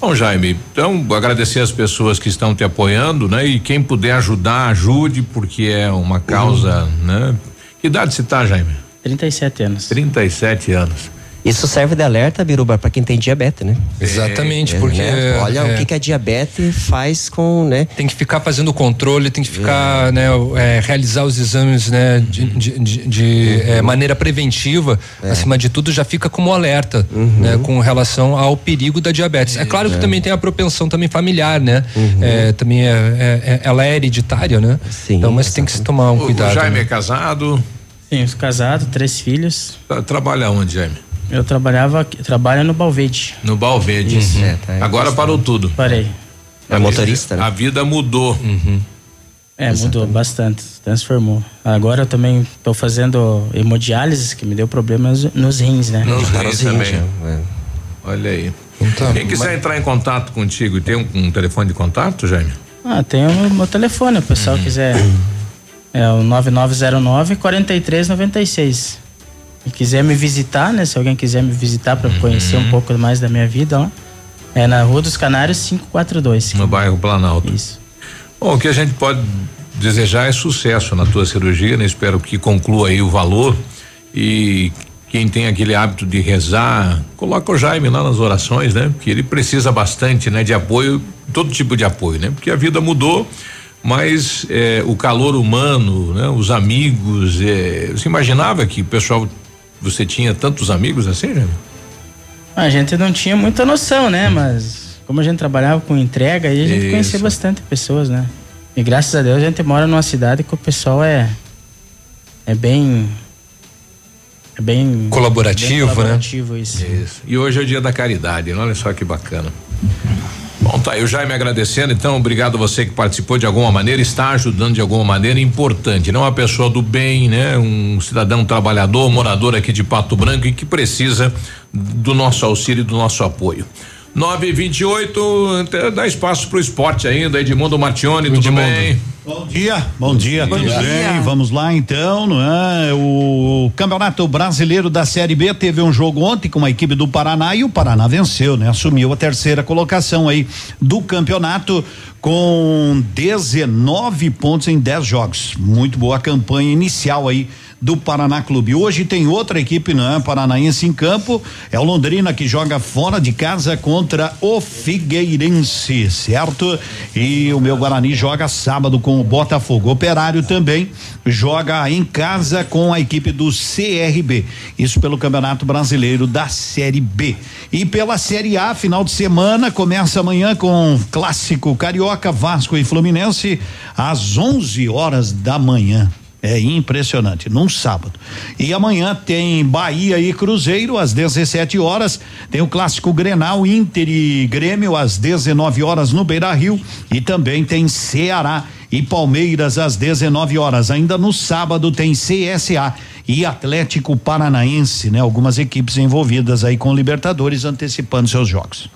Bom, Jaime, então agradecer as pessoas que estão te apoiando, né? E quem puder ajudar, ajude, porque é uma causa, né? Que idade você tá, Jaime? 37 anos. 37 anos. Isso serve de alerta, Biruba, para quem tem diabetes, né? Exatamente, É, porque. né? Olha é, o que, que a diabetes faz com, né? Tem que ficar fazendo controle, tem que ficar, né, é, realizar os exames, né, de, de, de- de, é, maneira preventiva. Acima de tudo, já fica como alerta, né, com relação ao perigo da diabetes. É claro que É. também tem a propensão também familiar, né? É, também é, é- é- ela é hereditária, né? então, mas tem que se tomar um O cuidado. Jaime né? é casado? Sim, sou casado, três filhos. Tra- Trabalha onde, Jaime? Eu trabalhava, aqui- trabalho no Balvede. No Balvede. Uhum. É, tá. Agora parou tudo. Parei. É motorista, né? A vida mudou. É, mudou bastante, transformou. Agora eu também estou fazendo hemodiálise, que me deu problemas nos rins, né? Nos rins também. é. Olha aí. Quem quiser entrar em contato contigo, tem um, um telefone de contato, Jaime? Ah, tem o meu telefone, o pessoal quiser. É o 9909 4396. E quiser me visitar, né? Se alguém quiser me visitar para conhecer um pouco mais da minha vida, ó. É na Rua dos Canários 542. No bairro Planalto. Isso. Bom, o que a gente pode desejar é sucesso na tua cirurgia, né? Espero que conclua aí o valor e quem tem aquele hábito de rezar, coloca o Jaime lá nas orações, né? Porque ele precisa bastante, né? De apoio, todo tipo de apoio, né? Porque a vida mudou, mas eh, o calor humano, né? Os amigos, eh, você imaginava que o pessoal, você tinha tantos amigos assim, Jaime? A gente não tinha muita noção, né? Mas como a gente trabalhava com entrega, aí a gente Isso. conhecia bastante pessoas, né? E graças a Deus a gente mora numa cidade que o pessoal é é bem é bem Colaborativo, bem né? colaborativo, isso. Isso. E hoje é o dia da caridade, né? olha só que bacana. Bom, tá aí o Jaime agradecendo, então, obrigado a você que participou de alguma maneira, está ajudando de alguma maneira importante, não uma pessoa do bem, né? Um cidadão trabalhador, morador aqui de Pato Branco e que precisa do nosso auxílio e do nosso apoio. 9 e 28 dá espaço pro esporte ainda, Edmundo Martione, tudo bem? Bom dia, bom dia, Bom tudo dia. bem? Vamos lá então, não é? O Campeonato Brasileiro da Série B teve um jogo ontem com a equipe do Paraná e o Paraná venceu, né? Assumiu a terceira colocação aí do campeonato com 19 pontos em 10 jogos. Muito boa campanha inicial aí do Paraná Clube. Hoje tem outra equipe, né, paranaense em campo, é o Londrina que joga fora de casa contra o Figueirense, certo? E o meu Guarani joga sábado com o Botafogo. Operário também joga em casa com a equipe do CRB. Isso pelo Campeonato Brasileiro da Série B. E pela Série A, final de semana começa amanhã com clássico carioca, Vasco e Fluminense às 11 horas da manhã. É impressionante, num sábado. E amanhã tem Bahia e Cruzeiro às 17 horas. Tem o clássico Grenal, Inter e Grêmio às 19 horas no Beira Rio. E também tem Ceará e Palmeiras às 19 horas. Ainda no sábado tem CSA e Atlético Paranaense, né? Algumas equipes envolvidas aí com Libertadores antecipando seus jogos.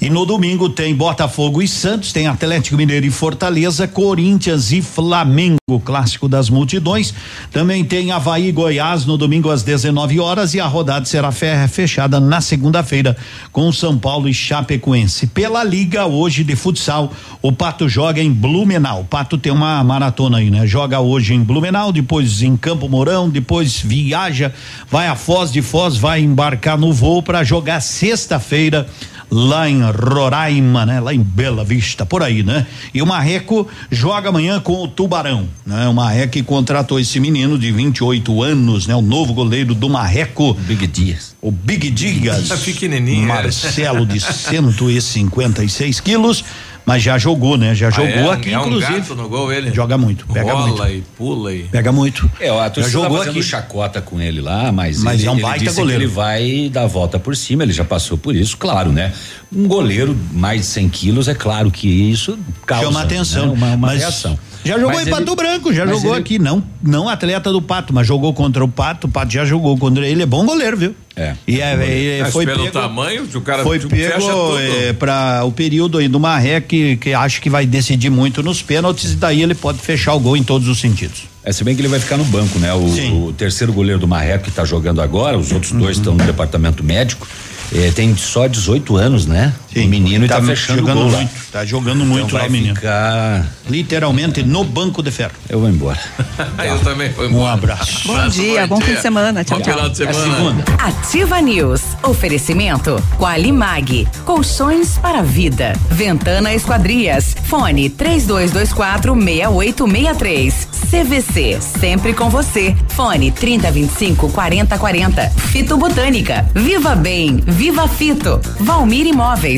E no domingo tem Botafogo e Santos, tem Atlético Mineiro e Fortaleza, Corinthians e Flamengo, clássico das multidões. Também tem Havaí e Goiás no domingo às 19 horas e a rodada será fe- fechada na segunda-feira com São Paulo e Chapecoense. Pela Liga hoje de futsal, o Pato joga em Blumenau. O Pato tem uma maratona aí, né? Joga hoje em Blumenau, depois em Campo Mourão, depois viaja, vai a Foz de Foz, vai embarcar no voo para jogar sexta-feira lá em Roraima, né? Lá em Bela Vista, por aí, né? E o Marreco joga amanhã com o Tubarão, né? O Marreco que contratou esse menino de 28 anos, né? O novo goleiro do Marreco. Big Dias. O Big Dias. Tá pequenininho, é. Marcelo de 156 quilos. Mas já jogou, né? Já Ah, jogou é? aqui, É um inclusive. gato no gol ele? Joga muito, pega Rola muito. e pula e. Pega muito. É, a Já torcida jogou tá fazendo aqui. chacota com ele lá, mas, Mas ele, é um ele baita disse goleiro. que ele vai dar a volta por cima, ele já passou por isso, claro, né? Um goleiro mais de 100 quilos, é claro que isso causa Chama atenção. né? uma, uma mas reação. Já jogou Mas em Pato ele- Branco, já mas jogou ele- aqui, não, não atleta do Pato, mas jogou contra o Pato, o Pato já jogou contra ele, é bom goleiro, viu? É. E é, é, Mas foi pelo pego, tamanho, o cara foi tipo, fecha pego é, para o período aí do Marré que, que acho que vai decidir muito nos pênaltis e daí ele pode fechar o gol em todos os sentidos. É, se bem que ele vai ficar no banco, né? O, o terceiro goleiro do Marreco que tá jogando agora, os outros dois estão no departamento médico. eh, tem só 18 anos, né? O menino e tá, fechando jogando gol lá. muito, tá jogando muito Então lá vai menino. ficar. Literalmente no banco de ferro. Eu vou embora. Eu também fui Um abraço. Bom dia, bom fim de semana. Tchau, Bom tchau. final de É semana. Ativa News. Oferecimento Qualimag. Colchões para vida. Ventana Esquadrias. Fone 3224 6863. CVC. Sempre com você. Fone 3025 4040. Fito Botânica. Viva Bem. Viva Fito. Valmir Imóveis.